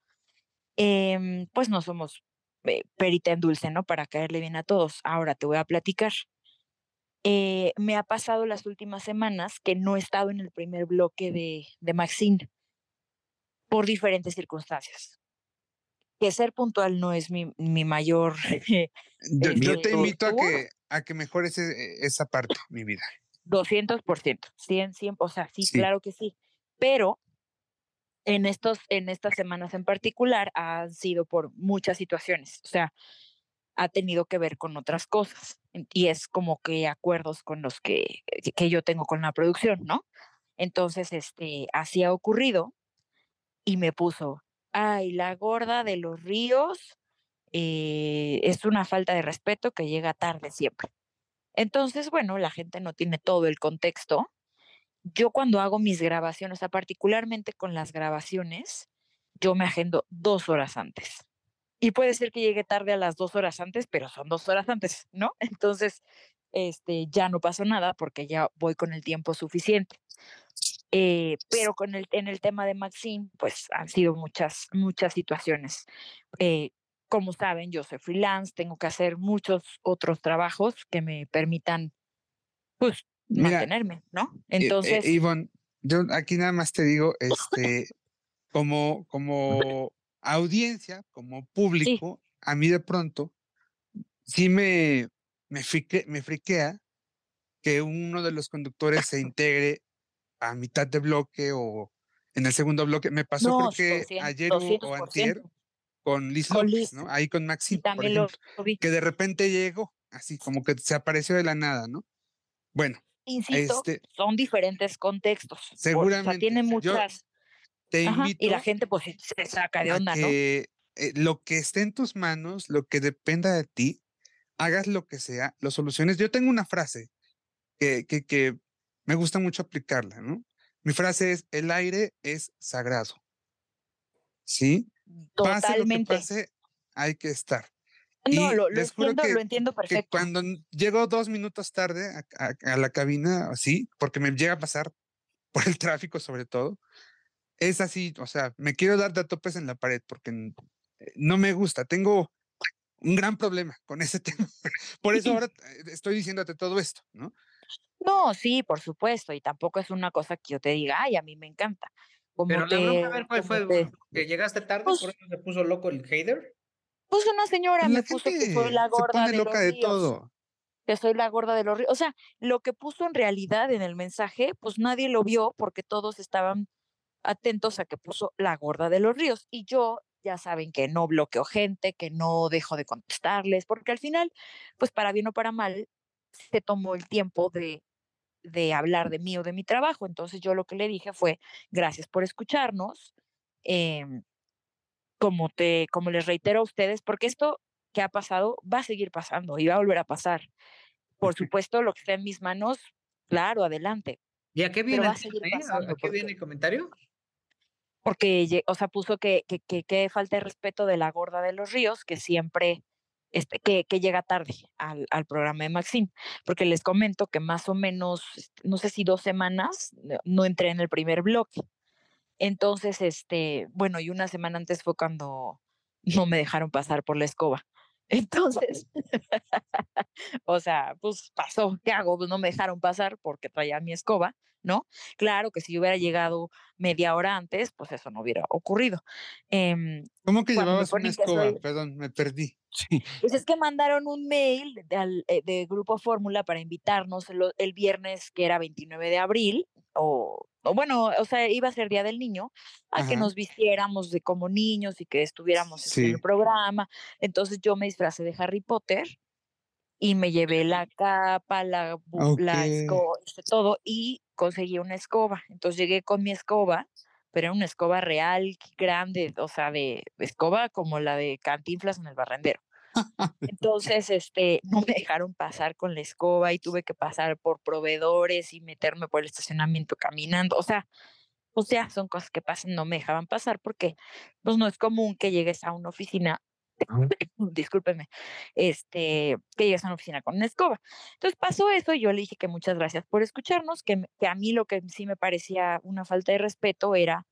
Em, pues no somos eh, perita en dulce, ¿no? Para caerle bien a todos. Ahora te voy a platicar. Eh, me ha pasado las últimas semanas que no he estado en el primer bloque de, de Maxine por diferentes circunstancias. Que ser puntual no es mi, mi mayor... Yo, yo te Este, invito a que, a que mejores e- esa parte, mi vida. 200%, 100, 100, o sea, sí, Sí. claro que sí, pero en, estos, en estas semanas en particular han sido por muchas situaciones, o sea, ha tenido que ver con otras cosas y es como que acuerdos con los que- que yo tengo con la producción, ¿no? Entonces, este, así ha ocurrido y me puso, ay, la gorda de los ríos eh, es una falta de respeto que llega tarde siempre. Entonces, bueno, la gente no tiene todo el contexto. Yo cuando hago mis grabaciones, o sea, particularmente con las grabaciones, yo me agendo dos horas antes. Y puede ser que llegue tarde a las dos horas antes, pero son dos horas antes, ¿no? Entonces, este, ya no pasó nada porque ya voy con el tiempo suficiente. Eh, pero con el, en el tema de Maxine, pues han sido muchas, muchas situaciones. Eh, como saben, yo soy freelance, tengo que hacer muchos otros trabajos que me permitan, pues, Mira, mantenerme, ¿no? Eh, Entonces, Ivonne, yo aquí nada más te digo, este, como, como audiencia, como público, a mí de pronto, sí me, me, frique- me friquea que uno de los conductores se integre a mitad de bloque o en el segundo bloque. Me pasó no, creo que 200, ayer o, o 200%. antier con Liz Con López, Liz. ¿no? Ahí con Y Maxine, por ejemplo, lo vi. que de repente llegó, así como que se apareció de la nada, ¿no? Bueno, Insisto, este, son diferentes contextos. por- O sea, seguramente, tiene muchas. te ajá, invito y la gente, pues, se saca de onda, ¿no? que eh, lo que esté en tus manos, lo que dependa de ti, hagas lo que sea, lo soluciones. Yo tengo una frase que, que, que me gusta mucho aplicarla, ¿no? Mi frase es, el aire es sagrado. ¿Sí? Pase lo que Totalmente. pase, hay que estar. No, y lo, lo les juro entiendo, que- lo entiendo Que perfecto. cuando n- llego dos minutos tarde a, a- a la cabina, así, porque me llega a pasar por el tráfico sobre todo, es así, o sea, me quiero dar de a topes en la pared porque eh, no me gusta. Tengo un gran problema con ese tema. Por eso ahora eh, estoy diciéndote todo esto, ¿no? No, sí, por supuesto, y tampoco es una cosa que yo te diga, ay, a mí me encanta. Como Pero te, la bronca, a ver, ¿cuál fue? te- ¿Que llegaste tarde? Pues- ¿Por eso se puso loco el hater? Pues una señora La me puso que gente soy la gorda de loca los de ríos, todo. que soy la gorda de los ríos. O sea, lo que puso en realidad en el mensaje, pues nadie lo vio porque todos estaban atentos a que puso la gorda de los ríos. Y yo, ya saben que no bloqueo gente, que no dejo de contestarles, porque al final, pues para bien o para mal, se tomó el tiempo de, de hablar de mí o de mi trabajo. Entonces yo lo que le dije fue, gracias por escucharnos. em, como, te, como les reitero a ustedes, porque esto que ha pasado va a seguir pasando y va a volver a pasar. Por supuesto, lo que esté en mis manos, claro, adelante. ¿Y a qué viene va a el seguir tema? ¿A- pasando, ¿A qué viene el comentario? Porque, o sea, puso que, que, que, que falta de respeto de la gorda de los ríos, que siempre, este, que, llega tarde al, al programa de Maxim, porque les comento que más o menos, este, no sé si dos semanas, no entré en el primer bloque. Entonces, este, bueno, y una semana antes fue cuando no me dejaron pasar por la escoba. Entonces, o sea, pues pasó, ¿qué hago? Pues no me dejaron pasar porque traía mi escoba, ¿no? Claro que si yo hubiera llegado media hora antes, pues eso no hubiera ocurrido. Em, ¿Cómo que llevabas una escoba? soy- Perdón, me perdí. Sí. pues es que mandaron un mail de, eh, de Grupo Fórmula para invitarnos el, el viernes, que era 29 de abril, o, o bueno, o sea, iba a ser Día del Niño, a que nos vistiéramos de como niños y que estuviéramos en el programa. Entonces yo me disfracé de Harry Potter y me llevé la capa, la, bu- la escoba, este, todo, y conseguí una escoba. Entonces llegué con mi escoba, pero era una escoba real, grande, o sea, de escoba como la de Cantinflas en el barrendero. Entonces, este, no me dejaron pasar con la escoba y tuve que pasar por proveedores y meterme por el estacionamiento caminando. O sea, o sea, son cosas que pasan, no me dejaban pasar porque pues no es común que llegues a una oficina, discúlpeme, este, que llegues a una oficina con una escoba. Entonces pasó eso y yo le dije que muchas gracias por escucharnos, que a mí lo que sí me parecía una falta de respeto era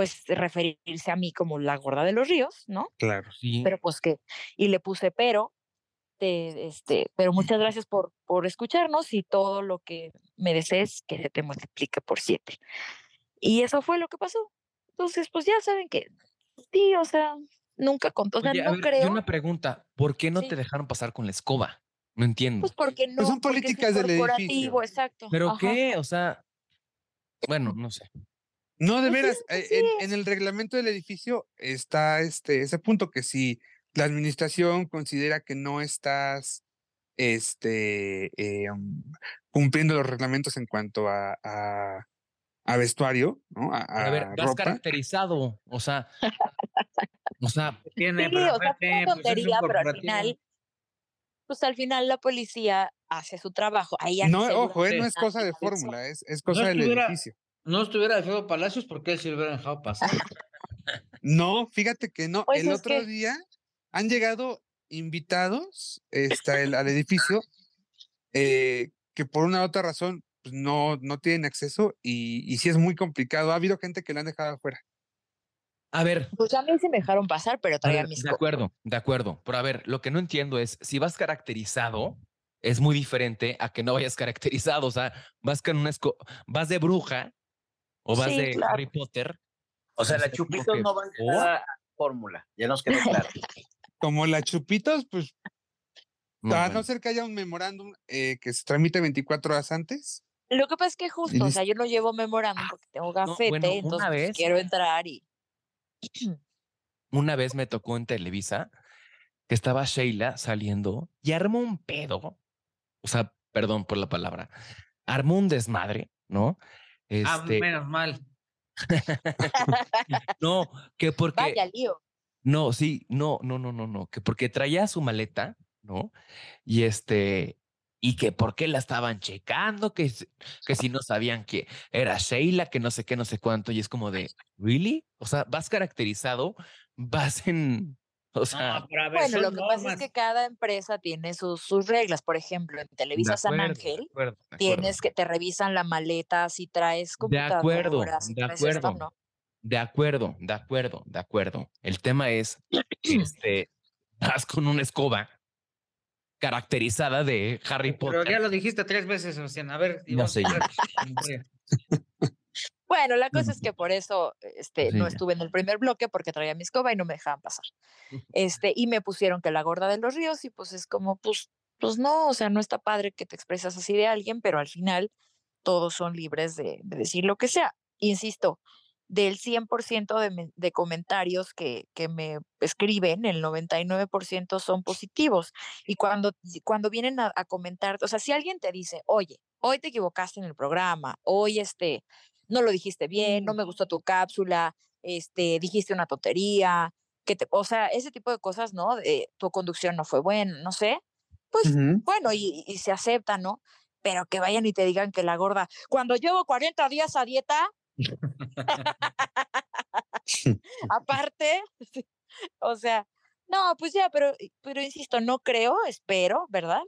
pues referirse a mí como la gorda de los ríos, ¿no? Claro. Sí. pero pues que, y le puse pero, te- este, pero muchas gracias por, por escucharnos y todo lo que me desees que se te multiplique por siete. Y eso fue lo que pasó. Entonces, pues ya saben que, sí, o sea, nunca contó, o sea, Oye, no ver, creo, una pregunta, ¿por qué no Sí. te dejaron pasar con la escoba? No entiendo. pues porque no. son porque es políticas del edificio. Exacto. ¿Pero ajá. qué? O sea, bueno, no sé. No, de Pues sí, veras, eh, en, el reglamento del edificio está este ese punto que si la administración considera que no estás este eh, um, cumpliendo los reglamentos en cuanto a, a, a vestuario, ¿no? A, ver, vas ropa. caracterizado, o sea, o sea, Tiene, Sí, pero o sea, fue una pues, es un tontería, pero al final, pues al final la policía hace su trabajo. Ahí No, ojo, eh, no es cosa de fórmula, es, es cosa del edificio. No estuviera Alfredo Palacios, ¿por qué él se lo hubiera dejado pasar? No, fíjate que no. Pues el otro que- día han llegado invitados este, al, al edificio eh, que por una u otra razón pues, no, no tienen acceso y, y sí es muy complicado. Ha habido gente que la han dejado afuera. a ver, Pues a mí se me dejaron pasar, pero a traía ver, mis de acuerdo, de acuerdo. Pero a ver, lo que no entiendo es, si vas caracterizado, es muy diferente a que no vayas caracterizado. O sea, vas con una vas de bruja o vas Sí, de claro. Harry Potter. O sea, la Chupitos que, no va entrar a fórmula, ya nos quedó claro. Como la Chupitos, pues No, a bueno. no ser que haya un memorándum eh, que se tramite 24 horas antes. Lo que pasa es que justo, o sea, yo no llevo memorándum porque tengo gafete, bueno, una entonces pues, vez- quiero entrar y Una vez me tocó en Televisa que estaba Sheila saliendo y armó un pedo. O sea, perdón por la palabra. Armó un desmadre, ¿no? Ah, Este, menos mal. no, que porque vaya lío. No, sí, no, no, no, no, no, que porque traía su maleta, ¿no? Y este, y que por qué la estaban checando, que, que si no sabían que era Sheila, que no sé qué, no sé cuánto, y es como de, ¿really? O sea, vas caracterizado, vas en, o sea, No, pero a ver, Bueno, lo que pasa es que cada empresa tiene sus, sus reglas. Por ejemplo, en Televisa San de Ángel acuerdo, de acuerdo. tienes que te revisan la maleta si traes De acuerdo, si de esto, acuerdo. ¿no? De acuerdo, de acuerdo, de acuerdo. El tema es, este, vas con una escoba caracterizada de Harry Potter. Pero ya lo dijiste tres veces, Sebastián. A ver, Ya sé. Bueno, la cosa es que por eso este, Sí, no estuve en el primer bloque porque traía mi escoba y no me dejaban pasar. Este, y me pusieron que la gorda de los ríos y pues es como, pues, pues no, o sea, no está padre que te expresas así de alguien, pero al final todos son libres de, de decir lo que sea. Insisto, del 100% de, de comentarios que, que me escriben, el 99% son positivos. Y cuando, cuando vienen a, a comentar, o sea, si alguien te dice, oye, hoy te equivocaste en el programa, hoy este, no lo dijiste bien, no me gustó tu cápsula, este, dijiste una tontería, que te, o sea, ese tipo de cosas, ¿no? De, tu conducción no fue buena, no sé, pues bueno, y, y se acepta, ¿no? Pero que vayan y te digan que la gorda, cuando llevo 40 días a dieta, aparte, o sea, no, pues ya, pero, pero insisto, no creo, espero, ¿verdad?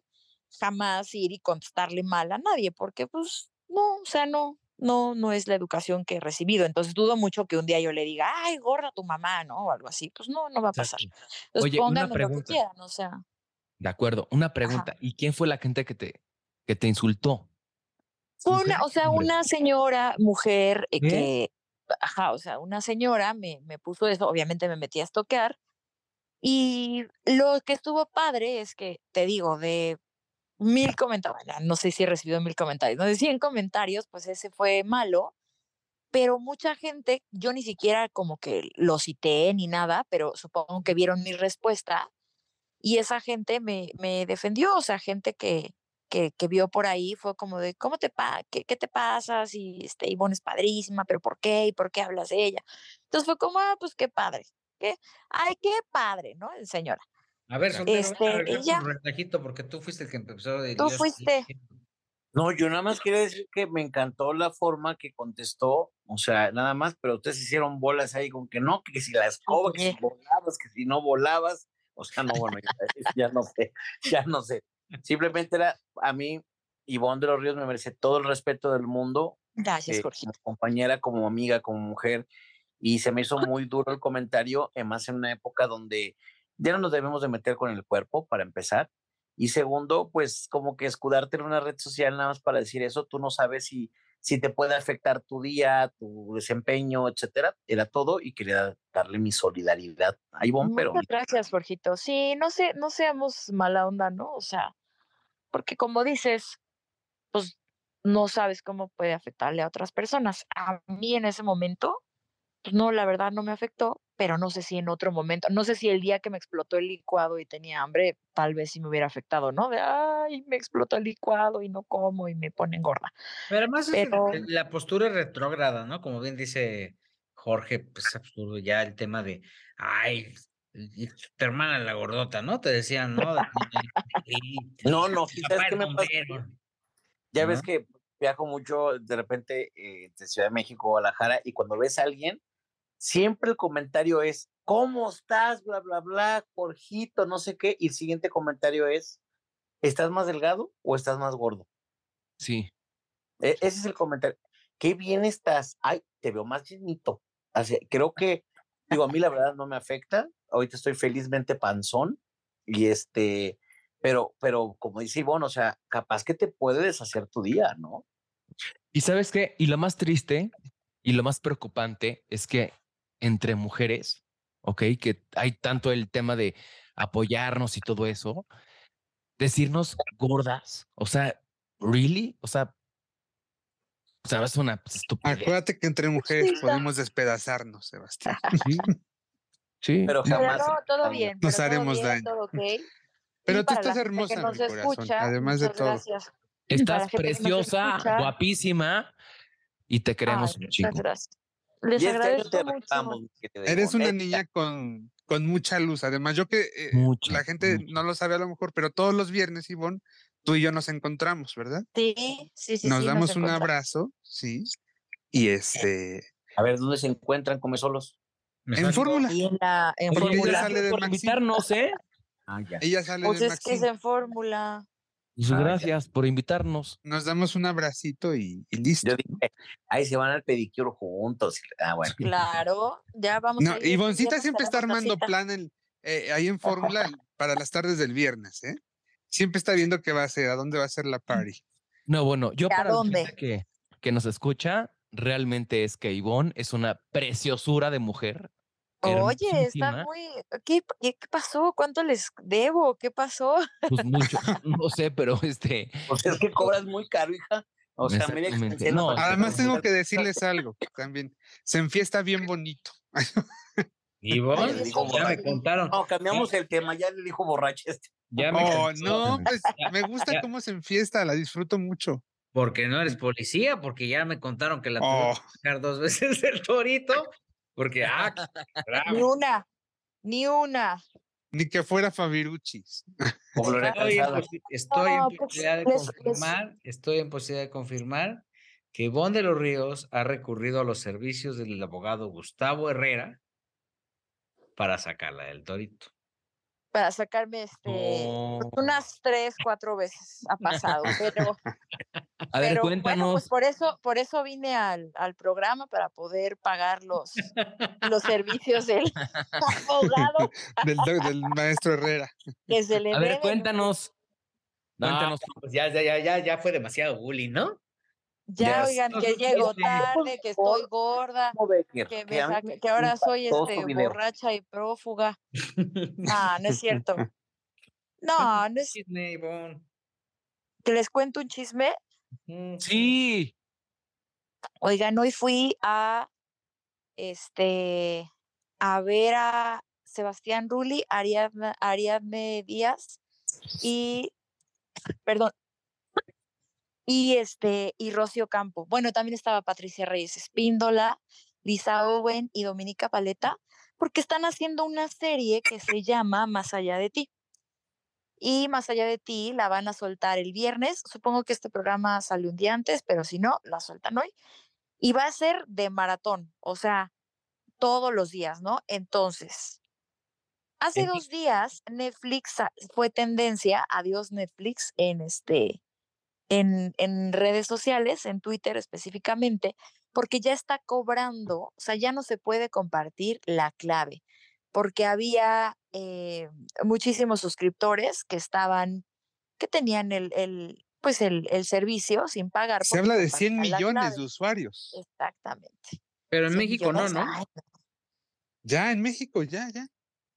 Jamás ir y contestarle mal a nadie, porque pues no, o sea, no, no, no es la educación que he recibido. Entonces dudo mucho que un día yo le diga, ay, gorda tu mamá, ¿no? O algo así. Pues no, no va a pasar. Entonces Oye, una pónganme lo que pregunta. quieran, o sea. De acuerdo. Una pregunta. ¿Y quién fue la gente que te, que te insultó? Una, o sea, una señora, mujer, eh, ¿Qué? que, ajá, o sea, una señora me, me puso eso, obviamente me metí a estoquear. Y lo que estuvo padre es que, te digo, de mil comentarios, no sé si he recibido mil comentarios, no de 100 comentarios, pues ese fue malo, pero mucha gente, yo ni siquiera como que lo cité ni nada, pero supongo que vieron mi respuesta y esa gente me, me defendió, o sea, gente que, que, que vio por ahí fue como de, ¿cómo te pa qué, qué te pasa? Si este, Ivonne es padrísima, pero ¿por qué? ¿Y por qué hablas de ella? Entonces fue como, ah, pues qué padre, qué, ay, qué padre, ¿no? Señora, A ver, soltero, a Este, arreglar y ya. tu relajito porque tú fuiste el que empezó. de Tú Dios, fuiste. No, yo nada más quería decir que me encantó la forma que contestó, o sea, nada más, pero ustedes hicieron bolas ahí con que no, que si la escoba, que si volabas, que si no volabas, o sea, no, bueno, ya, ya no sé, ya no sé. Simplemente era, a mí, Ivonne de los Ríos me merece todo el respeto del mundo, Gracias, eh, Jorgito. como compañera, como amiga, como mujer, y se me hizo muy duro el comentario, además en una época donde ya no nos debemos de meter con el cuerpo, para empezar, y segundo, pues como que escudarte en una red social nada más para decir eso, tú no sabes si, si te puede afectar tu día, tu desempeño, etcétera, era todo, y quería darle mi solidaridad a Ivonne, pero Muchas gracias, Jorgito. Sí, no sé, no seamos mala onda, ¿no? O sea, porque como dices, pues no sabes cómo puede afectarle a otras personas. A mí en ese momento, pues no, la verdad no me afectó, pero no sé si en otro momento, no sé si el día que me explotó el licuado y tenía hambre, tal vez sí me hubiera afectado, ¿no? De, ay, me explotó el licuado y no como y me ponen gorda. Pero además es Pero- la postura es retrógrada, ¿no? Como bien dice Jorge, pues es absurdo ya el tema de, ay, tu hermana la gordota, ¿no? Te decían, ¿no? No, no, tu sí, papá ¿sabes qué es me pasa? bombero. ya ves que viajo mucho de repente eh, de Ciudad de México, Guadalajara, y cuando ves a alguien, siempre el comentario es, ¿cómo estás? Bla, bla, bla, Jorgito, no sé qué, y el siguiente comentario es, ¿estás más delgado o estás más gordo? Sí. E- ese es el comentario. Qué bien estás. Ay, te veo más llenito. Así, creo que, digo, a mí la verdad no me afecta. Ahorita estoy felizmente panzón. Y este, pero, pero como dice Ivonne, o sea, capaz que te puede deshacer tu día, ¿no? Y sabes qué? Y lo más triste y lo más preocupante es que entre mujeres, ¿ok? Que hay tanto el tema de apoyarnos y todo eso, decirnos gordas, o sea, ¿really? O sea, o sea, es una estupidez. Acuérdate que entre mujeres podemos despedazarnos, Sebastián. Sí. Pero Pero jamás. no, todo bien. Nos pero todo haremos bien, daño. todo ok. Y Pero tú estás hermosa mi corazón, escucha, además de todo. Gracias. Estás preciosa, guapísima y te queremos Ay, un chingo. gracias. Les Y este agradezco te mucho. retamos, Eres una niña con, con mucha luz. Además, yo que eh, la gente no lo sabe a lo mejor, pero todos los viernes, Ivonne, tú y yo nos encontramos, ¿verdad? Sí, sí, sí. nos sí, damos un abrazo, sí. Y este, A ver, ¿dónde se encuentran? Come solos. En fórmula. Y en la en Porque ella fórmula. sale de por invitarnos, ¿eh? Ah, ya. Ella sale Pues de es que es en fórmula. Pues Ah, ya. gracias por invitarnos. Nos damos un abracito y, y listo. Yo dije, ahí se van al pedicure juntos. Ah, bueno. Claro, ya vamos. No, a ir. Ivoncita siempre está armando plan en, eh, ahí en Fórmula para las tardes del viernes, ¿eh? Siempre está viendo qué va a hacer, a dónde va a ser la party. No, bueno, yo ¿A para la dónde? gente que, que nos escucha, realmente es que Ivonne es una preciosura de mujer. Oye, está muy... ¿Qué, qué, qué pasó? ¿Cuánto les debo? ¿Qué pasó? Pues mucho, no sé, pero este, Pues es que cobras muy caro, hija. O sea, media No, Además tengo que decirles algo también. Se enfiesta bien bonito. Y vos, ya me contaron. No, cambiamos el tema, ya le dijo borracho este. Ya me Oh, no, pues me gusta cómo se enfiesta, la disfruto mucho. Porque no eres policía, porque ya me contaron que la Oh. tuvieron que sacar dos veces el torito. Porque, ah, Ni una, ni una. Ni que fuera Fabiruchis. Gloria Estoy en, pues, posibilidad de les- les- confirmar, estoy en posibilidad de confirmar que Ivonne de los Ríos ha recurrido a los servicios del abogado Gustavo Herrera para sacarla del torito. Para sacarme este pues, unas tres, cuatro veces ha pasado, pero, A ver, pero bueno, cuéntanos. pues por eso, por eso vine al, al programa para poder pagar los, los servicios del abogado Del, maestro Herrera. A ver, cuéntanos. No, Cuéntanos. pues ya, ya, ya, ya, ya fue demasiado bullying, ¿no? Ya, Ya oigan, no que llego tarde, que estoy gorda, que, me ahora soy este borracha y prófuga. Ah, no es cierto. No, no es Chisme, que les cuento un chisme. Sí. Oigan, hoy fui a este a ver a Sebastián Rulli, Ariadna, Ariadne Díaz y perdón y este y Rocío Campo. Bueno, también estaba Patricia Reyes Espíndola, Lisa Owen y Dominica Paleta, porque están haciendo una serie que se llama Más allá de ti. Y Más allá de ti la van a soltar el viernes. Supongo que este programa salió un día antes, pero si no, la sueltan hoy. Y va a ser de maratón, o sea, todos los días, ¿no? Entonces, hace dos días Netflix fue tendencia, adiós Netflix, en este, en, en redes sociales, en Twitter específicamente, porque ya está cobrando, o sea, ya no se puede compartir la clave, porque había eh, muchísimos suscriptores que estaban, que tenían el, el pues el, el servicio sin pagar. Se habla de 100 compartían la millones de usuarios. Exactamente. Pero en 100 México no, millones, ¿no? ay, Ya en México, ya, ya.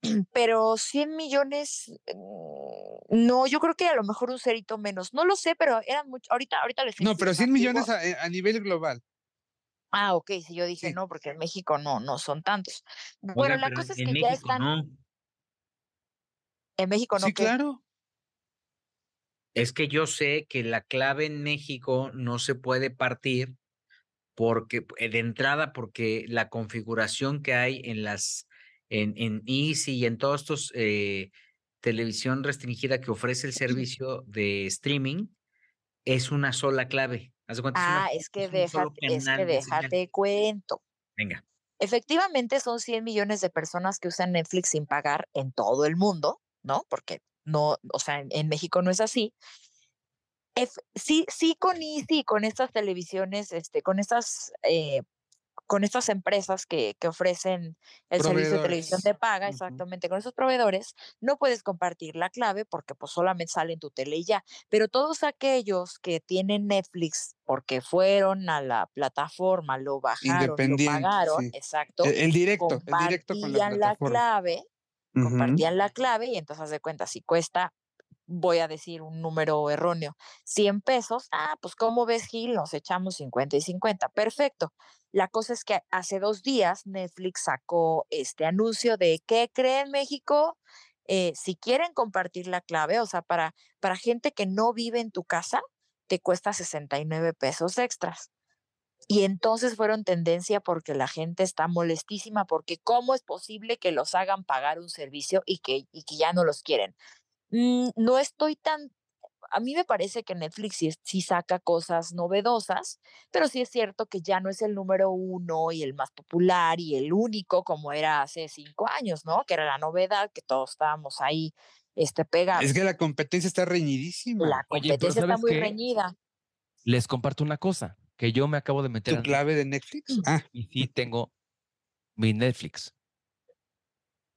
pero 100 millones, mm, no, yo creo que a lo mejor un cerito menos, no lo sé, pero eran muchos, ahorita, ahorita les No, pero 100 millones informativo. a, a nivel global. Ah, ok, si yo dije Sí. no, porque en México no, no son tantos. Bueno, la cosa es que ya están, no. en México no, Sí, ¿qué? claro. Es que yo sé que la clave en México no se puede partir porque eh, de entrada porque la configuración que hay en las en, en Easy y en todos estos eh, televisión restringida que ofrece el servicio de streaming es una sola clave. Haz de cuenta, es una- Ah, es que solo déjate, es que déjate cuento. Venga. Efectivamente, son 100 millones de personas que usan Netflix sin pagar en todo el mundo, ¿no? Porque no, o sea, en, en México no es así. Sí, sí con Easy, con estas televisiones, este, con estas, eh, con estas empresas que, que ofrecen el servicio de televisión de paga, exactamente, con esos proveedores, no puedes compartir la clave porque pues solamente sale en tu tele y ya. Pero todos aquellos que tienen Netflix porque fueron a la plataforma, lo bajaron, lo pagaron, sí. exacto, El, el directo, el directo con la compartían la, clave, compartían la clave y entonces haz de cuenta, si cuesta, voy a decir un número erróneo, 100 pesos, ah, pues como ves Gil, nos echamos 50 y 50, perfecto. La cosa es que hace dos días Netflix sacó este anuncio de ¿qué creen México? Eh, si quieren compartir la clave, o sea, para, para gente que no vive en tu casa, te cuesta 69 pesos extras. Y entonces fueron tendencia porque la gente está molestísima porque cómo es posible que los hagan pagar un servicio y que, y que ya no los quieren. Mm, no estoy tan... A mí me parece que Netflix sí, es- sí saca cosas novedosas, pero sí es cierto que ya no es el número uno y el más popular y el único como era hace cinco años, ¿no? Que era la novedad, que todos estábamos ahí este, pegados. Es que la competencia está reñidísima. La Oye, competencia está ¿sabes muy qué? reñida. Les comparto una cosa, que yo me acabo de meter ¿Tu clave de Netflix? Ah, y sí tengo mi Netflix.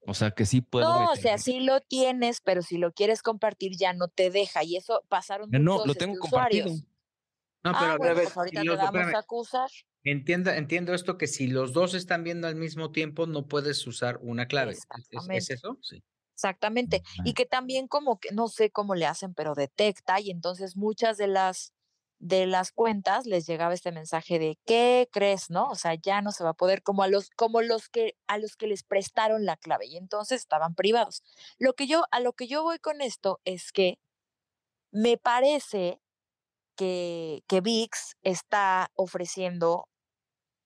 O sea, que sí puedo. No, o sea, sí lo tienes, pero si lo quieres compartir ya no te deja. Y eso pasaron no, muchos lo tengo este, compartido. usuarios. No, Ah, pero bueno, a ver, pues ahorita si te espérame, a acusar. entiendo, entiendo esto que si los dos están viendo al mismo tiempo, no puedes usar una clave. ¿Es- ¿Es, es Exactamente. eso? Sí. Exactamente. Y que también como que no sé cómo le hacen, pero detecta y entonces muchas de las de las cuentas les llegaba este mensaje de ¿qué crees, no? O sea, ya no se va a poder como a los como los que a los que les prestaron la clave y entonces estaban privados. Lo que yo a lo que yo voy con esto es que me parece que que ViX está ofreciendo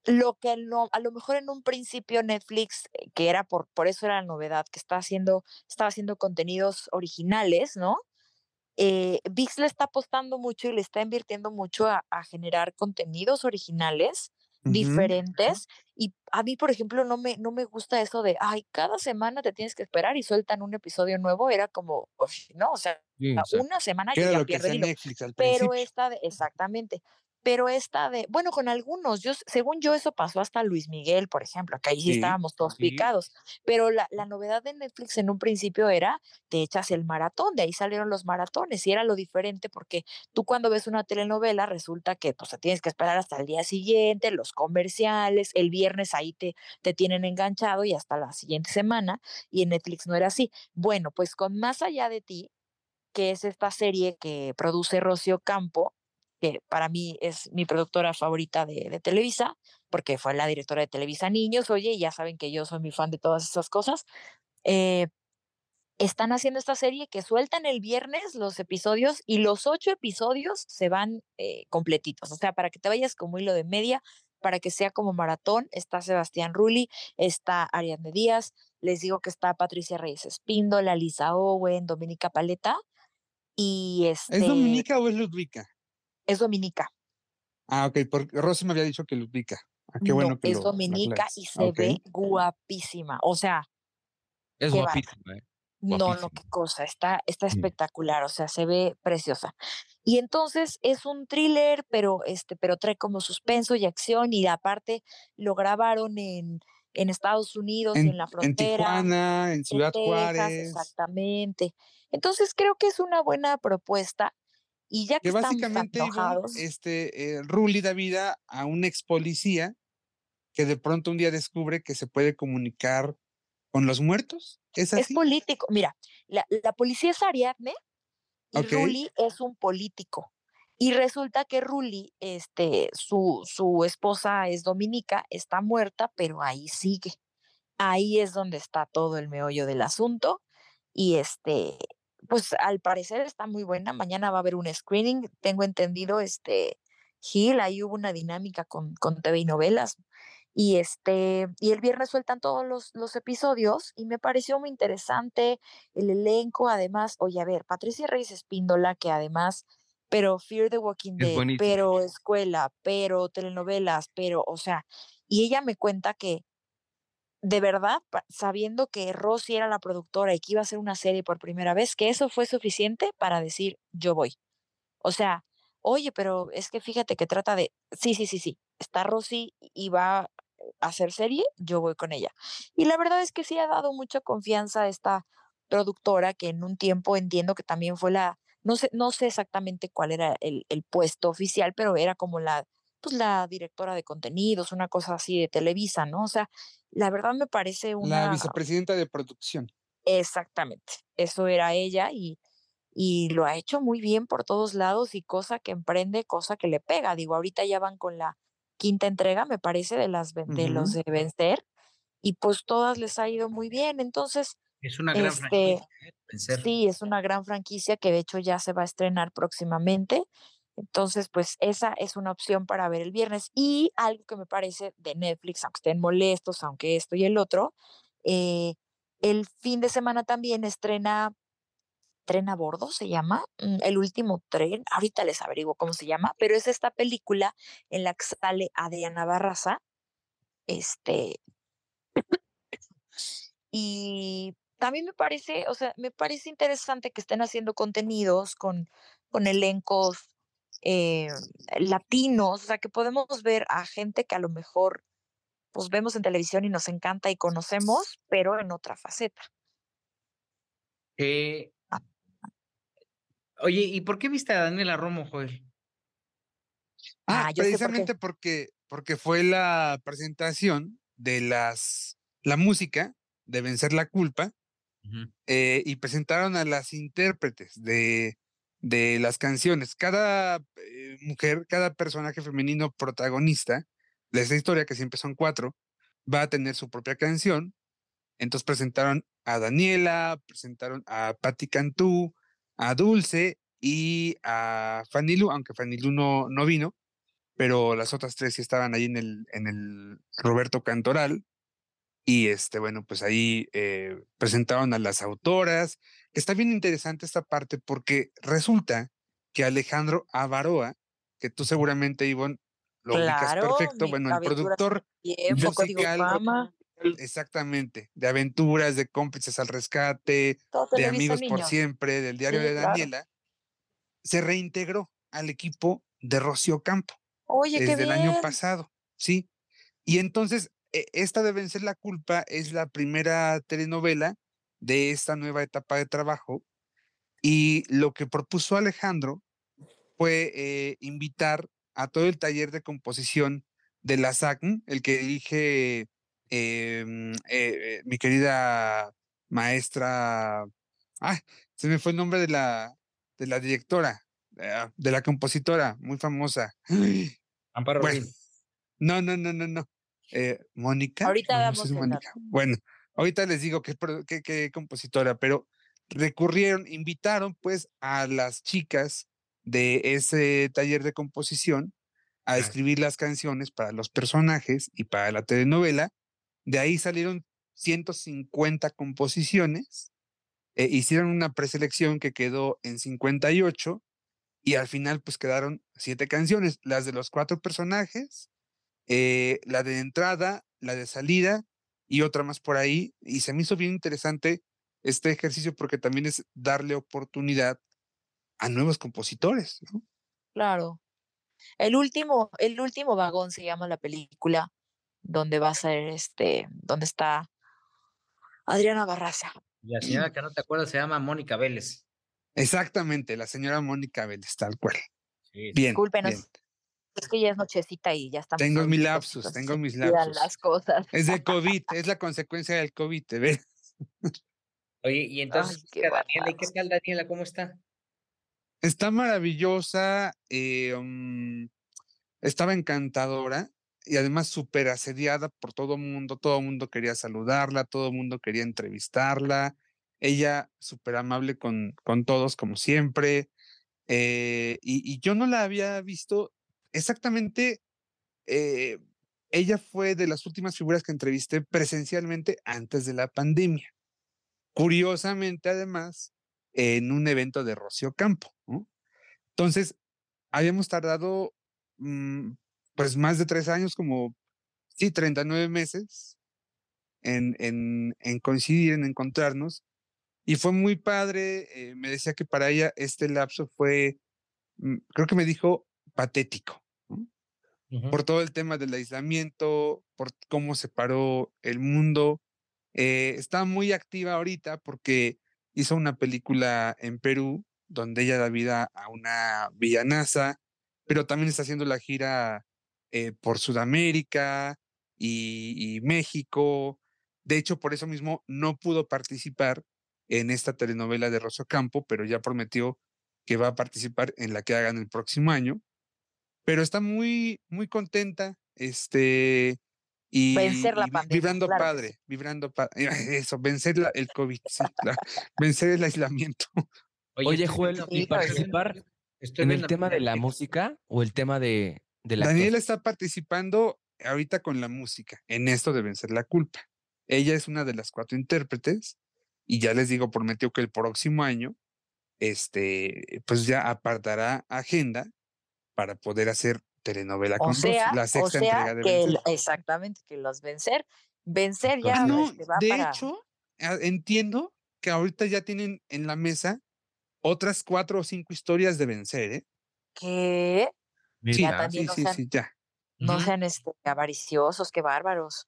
lo que no, a lo mejor en un principio Netflix, eh, que era por, por eso era la novedad, que está haciendo, estaba haciendo contenidos originales, ¿no? Eh, ViX le está apostando mucho y le está invirtiendo mucho a, a generar contenidos originales diferentes. Y a mí, por ejemplo, no me, no me gusta eso de, ay, cada semana te tienes que esperar y sueltan un episodio nuevo. Era como, "Ush, no, o sea, Sí, exacto. una semana yo ya pierdo Pero esta exactamente, pero esta de, bueno, con algunos, yo, según yo, eso pasó hasta Luis Miguel, por ejemplo, que ahí sí estábamos todos sí. picados, pero la, la novedad de Netflix en un principio era, te echas el maratón, de ahí salieron los maratones, y era lo diferente porque tú cuando ves una telenovela resulta que pues te tienes que esperar hasta el día siguiente, los comerciales, el viernes ahí te, te tienen enganchado y hasta la siguiente semana, y en Netflix no era así. Bueno, pues con Más allá de ti, que es esta serie que produce Rocío Campo, que para mí es mi productora favorita de, de Televisa, porque fue la directora de Televisa Niños, oye, y ya saben que yo soy muy fan de todas esas cosas. eh, están haciendo esta serie que sueltan el viernes los episodios y los ocho episodios se van eh, completitos, o sea, para que te vayas como hilo de media, para que sea como maratón, está Sebastián Rulli, está Ariadne Díaz, les digo que está Patricia Reyes Espíndola, Lisa Owen, Dominica Paleta, y este ¿Es Dominica o es Ludwika? Es Dominica. Ah, ok, porque Rosy me había dicho que Ludwika. Ah, qué bueno no, que es lo Dominica aclaras. y se Ok. ve guapísima. O sea, Es guapísima, ¿eh? no, no, Guapísima. qué cosa, está, está Mm. espectacular, o sea, se ve preciosa. Y entonces es un thriller, pero este, pero trae como suspenso y acción, y aparte lo grabaron en, en Estados Unidos y En, en la en frontera. Tijuana, en en Ciudad Texas, Juárez, exactamente. Entonces creo que es una buena propuesta. Y ya que básicamente este, eh, Ruli da vida a un ex policía que de pronto un día descubre que se puede comunicar con los muertos. ¿Es político. Mira, la, la policía es Ariadne y. Ruli es un político. Y resulta que Ruli, este, su, su esposa es Dominica, está muerta, pero ahí sigue. Ahí es donde está todo el meollo del asunto. Y este, pues al parecer está muy buena. Mañana va a haber un screening. Tengo entendido, este, Gil, ahí hubo una dinámica con, con TV y novelas. Y este, y el viernes sueltan todos los, los episodios y me pareció muy interesante el elenco, además, oye, a ver, Patricia Reyes Espíndola, que además, pero Fear the Walking Dead, pero escuela, pero telenovelas, pero, o sea, y ella me cuenta que de verdad, sabiendo que Rosy era la productora y que iba a hacer una serie por primera vez, que eso fue suficiente para decir, yo voy. O sea, oye, pero es que fíjate que trata de, sí, sí, sí, sí, está Rosy y va a hacer serie, yo voy con ella. Y la verdad es que sí ha dado mucha confianza a esta productora que en un tiempo entiendo que también fue la, no sé, no sé exactamente cuál era el, el puesto oficial, pero era como la, pues la directora de contenidos, una cosa así de Televisa, ¿no? O sea, la verdad me parece La una, vicepresidenta de producción. exactamente, eso era ella y, y lo ha hecho muy bien por todos lados y cosa que emprende, cosa que le pega. Digo, ahorita ya van con la quinta entrega, me parece, de las de los Ujú. de vencer y pues todas les ha ido muy bien. Entonces, Es una gran este, franquicia. ¿eh? Vencer. sí, es una gran franquicia que de hecho ya se va a estrenar próximamente. Entonces, pues esa es una opción para ver el viernes. Y algo que me parece de Netflix, aunque estén molestos, aunque esto y el otro, eh, el fin de semana también estrena Tren a Bordo, se llama, mm, El último tren, ahorita les averiguo cómo se llama, pero es esta película en la que sale Adriana Barraza, este, y también me parece, o sea, me parece interesante que estén haciendo contenidos con, con elencos eh, latinos, o sea, que podemos ver a gente que a lo mejor pues vemos en televisión y nos encanta y conocemos, pero en otra faceta. Eh, oye, ¿y por qué viste a Daniela Romo, Joel? Ah, precisamente porque, porque fue la presentación de las la música de Vencer la Culpa eh, y presentaron a las intérpretes de, de las canciones. Cada eh, mujer, cada personaje femenino protagonista de esta historia, que siempre son cuatro, va a tener su propia canción. Entonces presentaron a Daniela, presentaron a Patti Cantú, a Dulce y a Fanilu, aunque Fanilu no, no vino, pero las otras tres sí estaban ahí en el, en el Roberto Cantoral. Y este, bueno, pues ahí eh, presentaron a las autoras. Está bien interesante esta parte porque resulta que Alejandro Avaroa, que tú seguramente, Ivonne, lo ubicas perfecto, bueno, el productor musical, exactamente, de aventuras, de cómplices al rescate, de amigos por siempre, del diario de Daniela, se reintegró al equipo de Rocío Campo. Oye, desde el año pasado, sí. Y entonces esta de Vencer la Culpa es la primera telenovela de esta nueva etapa de trabajo y lo que propuso Alejandro fue eh, invitar a todo el taller de composición de la SACN, el que dirige em, eh, eh, mi querida maestra, ah, se me fue el nombre de la, de la directora, de la compositora, muy famosa. Amparo No, no, no, no, no. Eh, Mónica. Ahorita damos Bueno, ahorita les digo qué, qué, compositora, pero recurrieron, invitaron pues a las chicas de ese taller de composición a escribir las canciones para los personajes y para la telenovela. De ahí salieron 150 composiciones, eh, hicieron una preselección que quedó en 58 y al final pues quedaron siete canciones, las de los cuatro personajes, eh, la de entrada, la de salida y otra más por ahí. Y se me hizo bien interesante este ejercicio porque también es darle oportunidad a nuevos compositores. Claro. El último, el último vagón se llama la película, donde va a ser este, donde está Adriana Barraza. Y la señora que no te acuerdas se llama Mónica Vélez. Exactamente, la señora Mónica Vélez, tal cual. Bien. Discúlpenos. Es que ya es nochecita y ya estamos. Tengo mis lapsus, tengo mis lapsus. las cosas. Es de COVID, es la consecuencia del COVID, ¿te ves? Oye, y entonces, qué Daniela, ¿qué tal Daniela? ¿Cómo está? Está maravillosa, eh, mm, estaba encantadora y además súper asediada por todo el mundo, todo el mundo quería saludarla, todo el mundo quería entrevistarla, ella súper amable con, con todos como siempre, eh, y, y, yo no la había visto exactamente, eh, ella fue de las últimas figuras que entrevisté presencialmente antes de la pandemia. Curiosamente, además, en un evento de Rocío Campo. Entonces, habíamos tardado mm, pues más de tres años, como, sí, 39 meses en, en, en coincidir, en encontrarnos. Y fue muy padre. Eh, me decía que para ella este lapso fue, mm, creo que me dijo, patético por todo el tema del aislamiento, por cómo se paró el mundo. Eh, está muy activa ahorita porque hizo una película en Perú donde ella da vida a una villanaza, pero también está haciendo la gira eh, por Sudamérica y, México. De hecho, por eso mismo no pudo participar en esta telenovela de Rosso Campo, pero ya prometió que va a participar en la que hagan el próximo año pero está muy, muy contenta, este, y, vencer la pandemia, vibrando padre, vibrando padre, eso, vencer la, el COVID, vencer el aislamiento. Oye, Joel, ¿y participar en el tema de la música o el tema de, de la Daniela está participando ahorita con la música, en esto de vencer la culpa. Ella es una de las cuatro intérpretes y ya les digo, prometió que el próximo año, este, pues ya apartará agenda para poder hacer telenovela con la sexta entrega de que exactamente, que los vencer, vencer ya. No, de hecho, entiendo que ahorita ya tienen en la mesa otras cuatro o cinco historias de vencer, ¿eh? ¿Qué? Sí, sí, sí, ya. No sean este, avariciosos, qué bárbaros.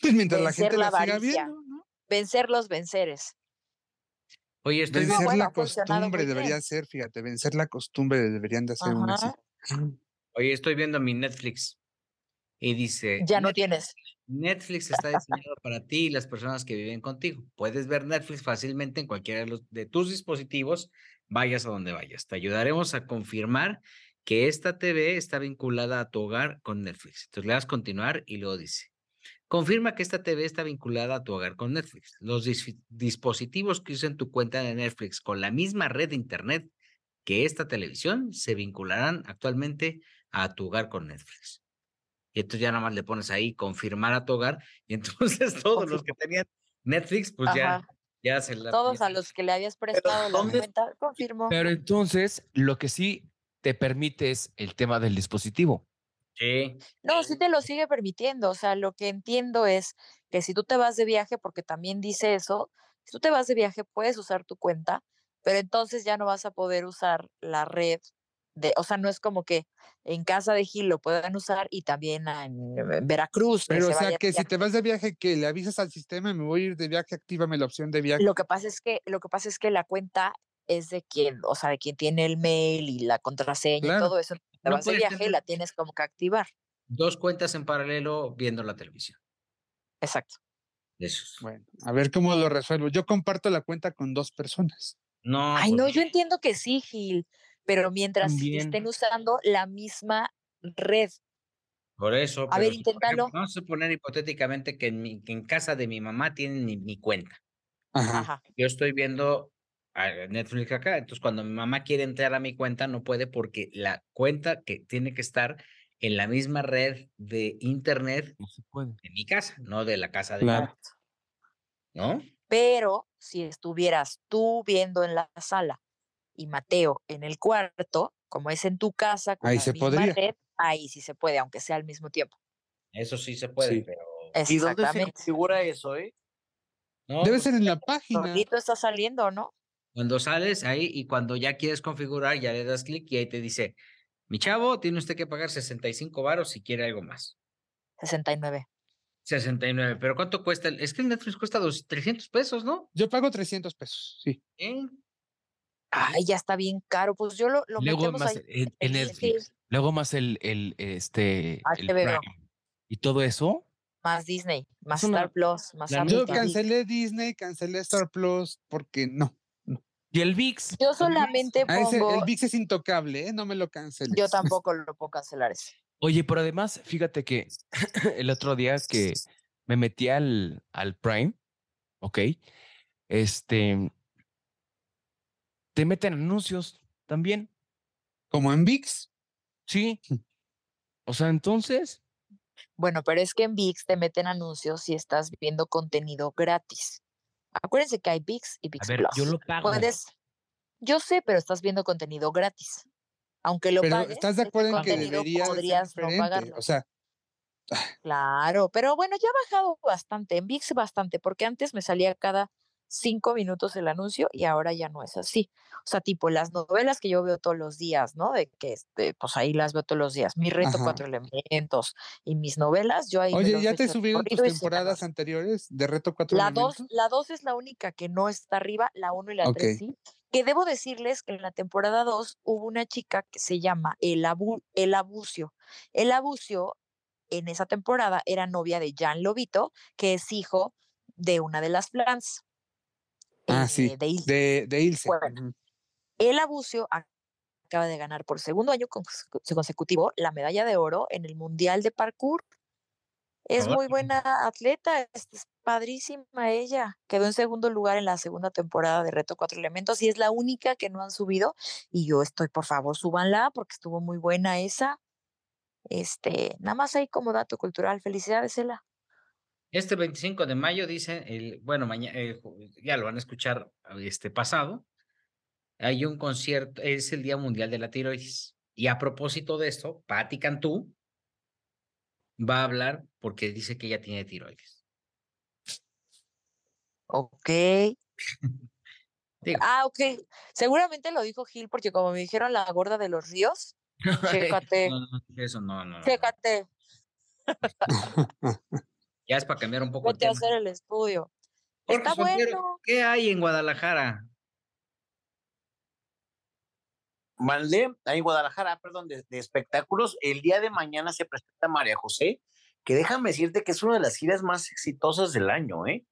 Pues mientras la gente la la siga viendo, ¿no? Vencer los venceres. Oye, estoy Vencer viendo, bueno, la funcionado costumbre debería bien. ser, fíjate, vencer la costumbre deberían de hacer una oye, estoy viendo mi Netflix y dice, Ya no "Net- tienes. Netflix está diseñado para ti y las personas que viven contigo. Puedes ver Netflix fácilmente en cualquiera de, los, de tus dispositivos, vayas a donde vayas. Te ayudaremos a confirmar que esta TV está vinculada a tu hogar con Netflix. Entonces le das continuar y luego dice, confirma que esta TV está vinculada a tu hogar con Netflix. Los dis- dispositivos que usen tu cuenta de Netflix con la misma red de Internet que esta televisión se vincularán actualmente a tu hogar con Netflix. Y entonces ya nada más le pones ahí confirmar a tu hogar y entonces todos los que tenían Netflix pues ya, Ajá. ya se la... Todos ya a los que le habías prestado la ¿dónde- cuenta, confirmo. Pero entonces, lo que sí te permite es el tema del dispositivo. Sí, No, sí te lo sigue permitiendo. O sea, lo que entiendo es que si tú te vas de viaje, porque también dice eso, si tú te vas de viaje puedes usar tu cuenta, pero entonces ya no vas a poder usar la red de, o sea, no es como que en casa de Gil lo puedan usar y también en, Veracruz. Pero, se o sea, que si te vas de viaje, que le avisas al sistema, me voy a ir de viaje, actívame la opción de viaje. Lo que pasa es que, lo que pasa es que la cuenta es de quien, o sea, de quien tiene el mail y la contraseña Claro. y todo eso. Te No vas de viaje la tienes como que activar. dos cuentas en paralelo viendo la televisión. Exacto. Eso es. Bueno, a ver cómo lo resuelvo. Yo comparto la cuenta con dos personas. No, Ay, pues no, yo entiendo que sí, Gil, pero mientras También. estén usando la misma red. Por eso. A ver, ejemplo, inténtalo. Vamos a suponer hipotéticamente que en, mi- que en casa de mi mamá tienen mi, mi cuenta. Ajá. Ajá. Yo estoy viendo Netflix acá, entonces cuando mi mamá quiere entrar a mi cuenta no puede porque la cuenta que tiene que estar en la misma red de internet No se puede. de mi casa, no de la casa de Claro. mi mamá. ¿No? Pero si estuvieras tú viendo en la sala y Mateo en el cuarto, como es en tu casa, con Ahí la se misma podría. red, ahí sí se puede, aunque sea al mismo tiempo. Eso sí se puede, Sí. pero. ¿Y dónde se configura eso, eh? No, Debe pues, ser en la página. Solito está saliendo, ¿no? Cuando sales ahí y cuando ya quieres configurar, ya le das clic y ahí te dice, mi chavo, tiene usted que pagar 65 varos si quiere algo más. 69. 69, pero ¿cuánto cuesta? el- Es que el Netflix cuesta dos, 300 pesos, ¿no? Yo pago 300 pesos, sí. ¿Eh? Ay, ya está bien caro. Pues yo lo, lo Luego metemos más ahí. el, el Netflix. Luego más el, el, este, el HBO. Prime. Y todo eso. Más Disney, más Star Plus, más Yo cancelé Disney, cancelé Star Plus, porque no. Y el VIX. Yo el VIX. solamente A ese, pongo. el VIX es intocable, ¿eh? No me lo canceles. Yo tampoco lo puedo cancelar ese. Oye, pero además, fíjate que el otro día que me metí al, al Prime, ¿ok? Este, te meten anuncios también, Como en VIX. sí. O sea, entonces, Bueno, pero es que en VIX te meten anuncios si estás viendo contenido gratis. Acuérdense que hay VIX y a VIX ver, Plus. yo lo pago. Puedes, yo sé, pero estás viendo contenido gratis. Aunque lo Pero pagues, ¿estás de acuerdo en que debería podrías no pagarlo. O sea, Claro, pero bueno, ya ha bajado bastante, en VIX bastante, porque antes me salía cada cinco minutos el anuncio y ahora ya no es así. O sea, tipo las novelas que yo veo todos los días, ¿no? De que, este, pues ahí las veo todos los días. Mi reto, Ajá. cuatro elementos y mis novelas, yo ahí. oye, ¿ya te subieron tus sin temporadas anteriores de Reto 4 La 2, Elementos? la dos es la única que no está arriba, la 1 y la 3 Ok. sí. Que debo decirles que en la temporada 2 hubo una chica que se llama El, Abu, El Abucio. El Abucio en esa temporada era novia de Jan Lobito, que es hijo de una de las Flans. Ah, eh, sí, De Ilse. De, de Ilse. Bueno. Ujú. El Abucio ac- acaba de ganar por segundo año cons- consecutivo la medalla de oro en el Mundial de Parkour. Es muy buena atleta, es, es padrísima ella. Quedó en segundo lugar en la segunda temporada de Reto Cuatro Elementos y es la única que no han subido. Y yo estoy, por favor, súbanla porque estuvo muy buena esa. Este, nada más ahí como dato cultural. Felicidades, Ela. Este 25 de mayo dice, el, bueno, mañana, ya lo van a escuchar este pasado, hay un concierto, es el Día Mundial de la Tiroides. Y a propósito de esto, Patti Cantú va a hablar porque dice que ella tiene tiroides. Ok. Ah, ok. Seguramente lo dijo Gil porque como me dijeron la gorda de los ríos, Chécate, No, no, eso no, no. no. chécate. Ya es para cambiar un poco el Vete a hacer el estudio. Jorge Está bueno. ¿Qué hay en Guadalajara? Mandé ahí en Guadalajara, perdón, de, de espectáculos. El día de mañana se presenta María José, que déjame decirte que es una de las giras más exitosas del año, ¿eh?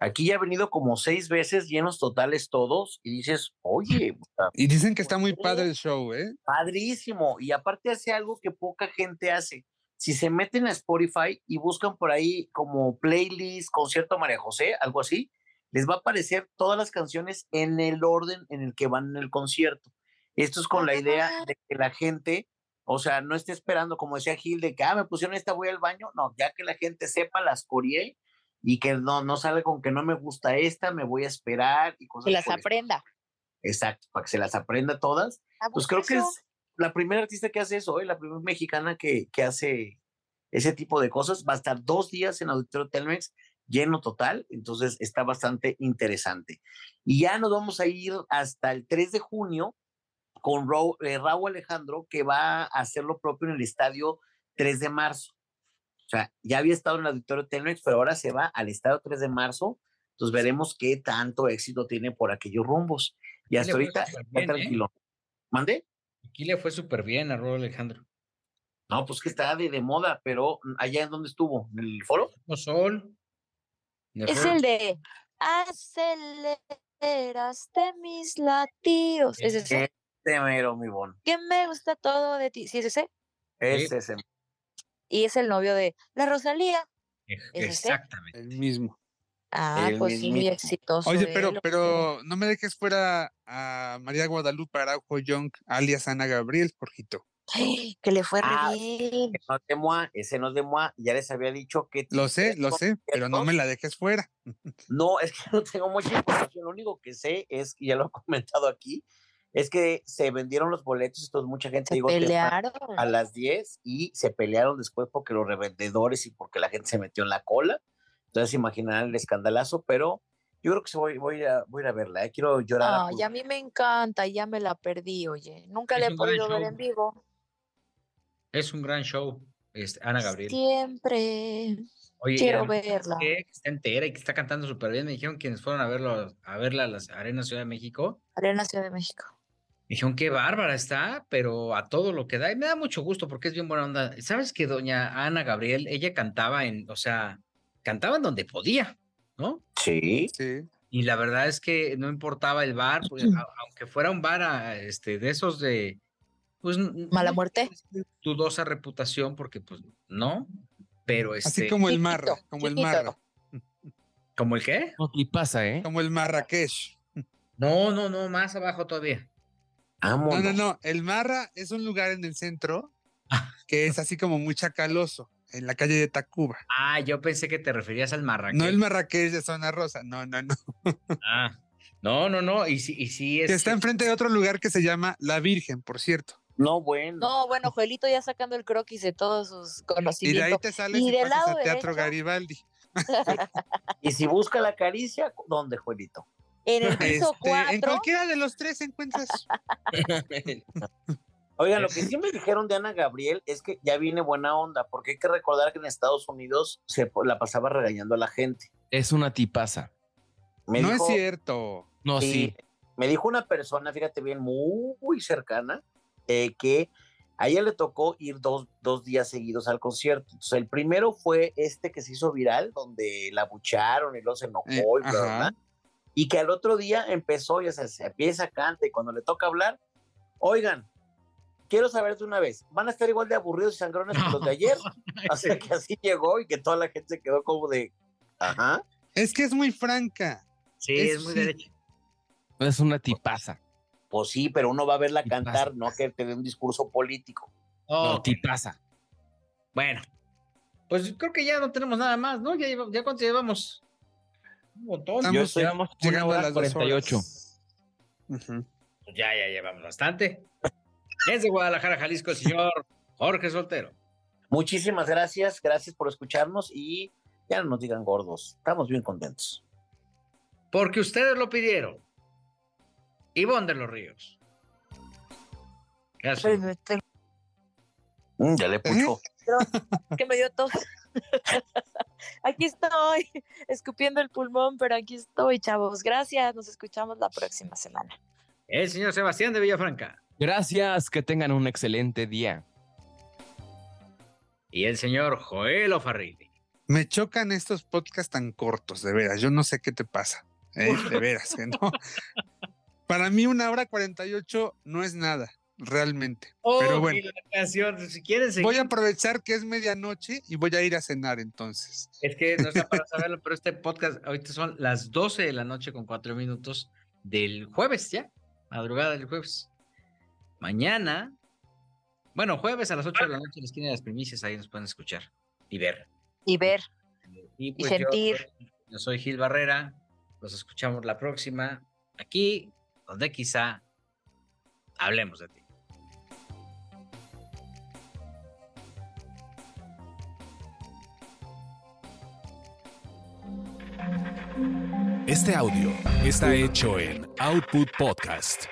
Aquí ya ha venido como seis veces, llenos totales todos, y dices, oye, Y dicen que está muy padre el show, ¿eh? padrísimo. Y aparte hace algo que poca gente hace. Si se meten a Spotify y buscan por ahí como playlist, concierto María José, algo así, les va a aparecer todas las canciones en el orden en el que van en el concierto. Esto es con la idea Ah. de que la gente, o sea, no esté esperando, como decía Gil, de que, ah, me pusieron esta, voy al baño. No, ya que la gente sepa, las coreé y que no, no sale con que no me gusta esta, me voy a esperar y cosas Que las aprenda. Exacto, para que se las aprenda todas. Ah, Pues creo que es la primera artista que hace eso, ¿eh? la primera mexicana que, que hace ese tipo de cosas. Va a estar dos días en Auditorio Telmex, lleno total, entonces está bastante interesante. Y ya nos vamos a ir hasta el 3 de junio con eh, Raúl Alejandro, que va a hacer lo propio en el estadio 3 de marzo. O sea, ya había estado en el Auditorio Telmex, pero ahora se va al estadio 3 de marzo. Entonces veremos qué tanto éxito tiene por aquellos rumbos. Y hasta ahorita está ¿eh? tranquilo. ¿Mande? Aquí le fue súper bien a Raúl Alejandro. No, pues que está de, de moda, pero allá en donde estuvo, en el foro. No, Sol. Es foro. el de aceleraste mis latidos. ¿Es ese? Este mero, mi bon. Que me gusta todo de ti. ¿Sí es ese? Es ese. Y es el novio de la Rosalía. Exactamente. El mismo. Ah, El pues sí, muy exitoso. Oye, él, pero, pero no me dejes fuera a María Guadalupe Araujo Young, alias Ana Gabriel, Jorgito. Que le fue re Ah, bien. Ese no es de Moa, ese no es de Moa. Ya les había dicho que. Lo sé, lo sé, pero no me la dejes fuera. No, es que no tengo mucha información. Lo único que sé es, y ya lo he comentado aquí, es que se vendieron los boletos. Entonces, mucha gente Se temprano pelearon. a las 10 y se pelearon después porque los revendedores y porque la gente se metió en la cola. Entonces, imaginarán el escandalazo, pero yo creo que voy, voy, a, voy a ir a verla. ¿eh? Quiero llorar. a Ay, pulso. a mí me encanta, ya me la perdí, oye. Nunca la Es he un gran podido ver show. en vivo. Es un gran show. este, Ana Gabriel. Siempre Oye, quiero verla. que está entera y que está cantando súper bien. Me dijeron quienes fueron a verlo, a verla a las Arenas Ciudad de México. Arena Ciudad de México. Me dijeron qué bárbara está, pero a todo lo que da. Y me da mucho gusto porque es bien buena onda. ¿Sabes que doña Ana Gabriel, ella cantaba en, o sea, cantaba en donde podía, ¿no? Sí. Sí. Y la verdad es que no importaba el bar, pues, a- aunque fuera un bar a- este, de esos de, pues, Mala no muerte. dudosa reputación, porque pues no, pero este, Así como el Marra, chiquito, como el. Marra, ¿como el qué? No, y pasa, ¿eh? como el Marrakech. No, no, no, más abajo todavía. Amo. No, no, no. El Marra es un lugar en el centro Ah. que es así como muy chacaloso, en la calle de Tacuba. Ah, yo pensé que te referías al Marrakech. No el Marrakech de Zona Rosa, no, no, no. Ah, no, no, no, y sí, y sí es. Que está enfrente de otro lugar que se llama La Virgen, por cierto. No, bueno. No, bueno, Joelito ya sacando el croquis de todos sus Y de ahí conocimientos. te sales Y y, del pasas lado a Teatro derecho. Garibaldi. Y si busca la caricia, ¿dónde, Juelito? En el piso Este, en 4, cualquiera de los tres encuentras. Oigan, lo que sí me dijeron de Ana Gabriel es que ya viene buena onda, porque hay que recordar que en Estados Unidos se la pasaba regañando a la gente. Es una tipaza. Me no dijo, es cierto. No, sí. Me dijo una persona, fíjate bien, muy, cercana, eh, que a ella le tocó ir dos, dos días seguidos al concierto. Entonces, el primero fue este que se hizo viral, donde la bucharon y luego se enojó Eh, y bla, bla, ajá. bla. Y que al otro día empezó, ya se, se empieza, canta y cuando le toca hablar, oigan, quiero saber de una vez, ¿van a estar igual de aburridos y sangrones que los de ayer? O sea, que así llegó y que toda la gente se quedó como de, ajá. Es que es muy franca. Sí, es- es muy sí. derecho. Es una tipaza. Pues sí, pero uno va a verla cantar, no que te dé un discurso político. No, Ok, tipaza. Bueno, pues creo que ya no tenemos nada más, ¿no? Ya, ya cuánto llevamos. Un montón. Estamos Yo estoy Llevamos una hora las dos 48. horas. Ujú. Pues ya, ya llevamos bastante. Desde Guadalajara, Jalisco, el señor Jorge Soltero. Muchísimas gracias, gracias por escucharnos y ya no nos digan gordos, estamos bien contentos. Porque ustedes lo pidieron. Ivonne de los Ríos. Gracias. Mm, ya le pucho. que me dio tos. aquí estoy, escupiendo el pulmón, pero aquí estoy, chavos. Gracias, nos escuchamos la próxima semana. El señor Sebastián de Villafranca. Gracias, que tengan un excelente día. Y el señor Joel Ofarrilli. Me chocan estos podcasts tan cortos, de veras. Yo no sé qué te pasa. ¿eh? De veras, que no. Para mí, una hora cuarenta y ocho no es nada, realmente. Pero Oh, bueno, la canción, si quieren seguir, voy a aprovechar que es medianoche y voy a ir a cenar entonces. es que no está para saberlo, pero este podcast ahorita son las 12 de la noche con 4 minutos del jueves ya, madrugada del jueves. Mañana, bueno, jueves a las 8 de la noche en la esquina de las primicias, ahí nos pueden escuchar y ver. Y ver. Y, pues sentir. Yo, yo soy Gil Barrera, los escuchamos la próxima, aquí, donde quizá hablemos de ti. Este audio está hecho en Output Podcast.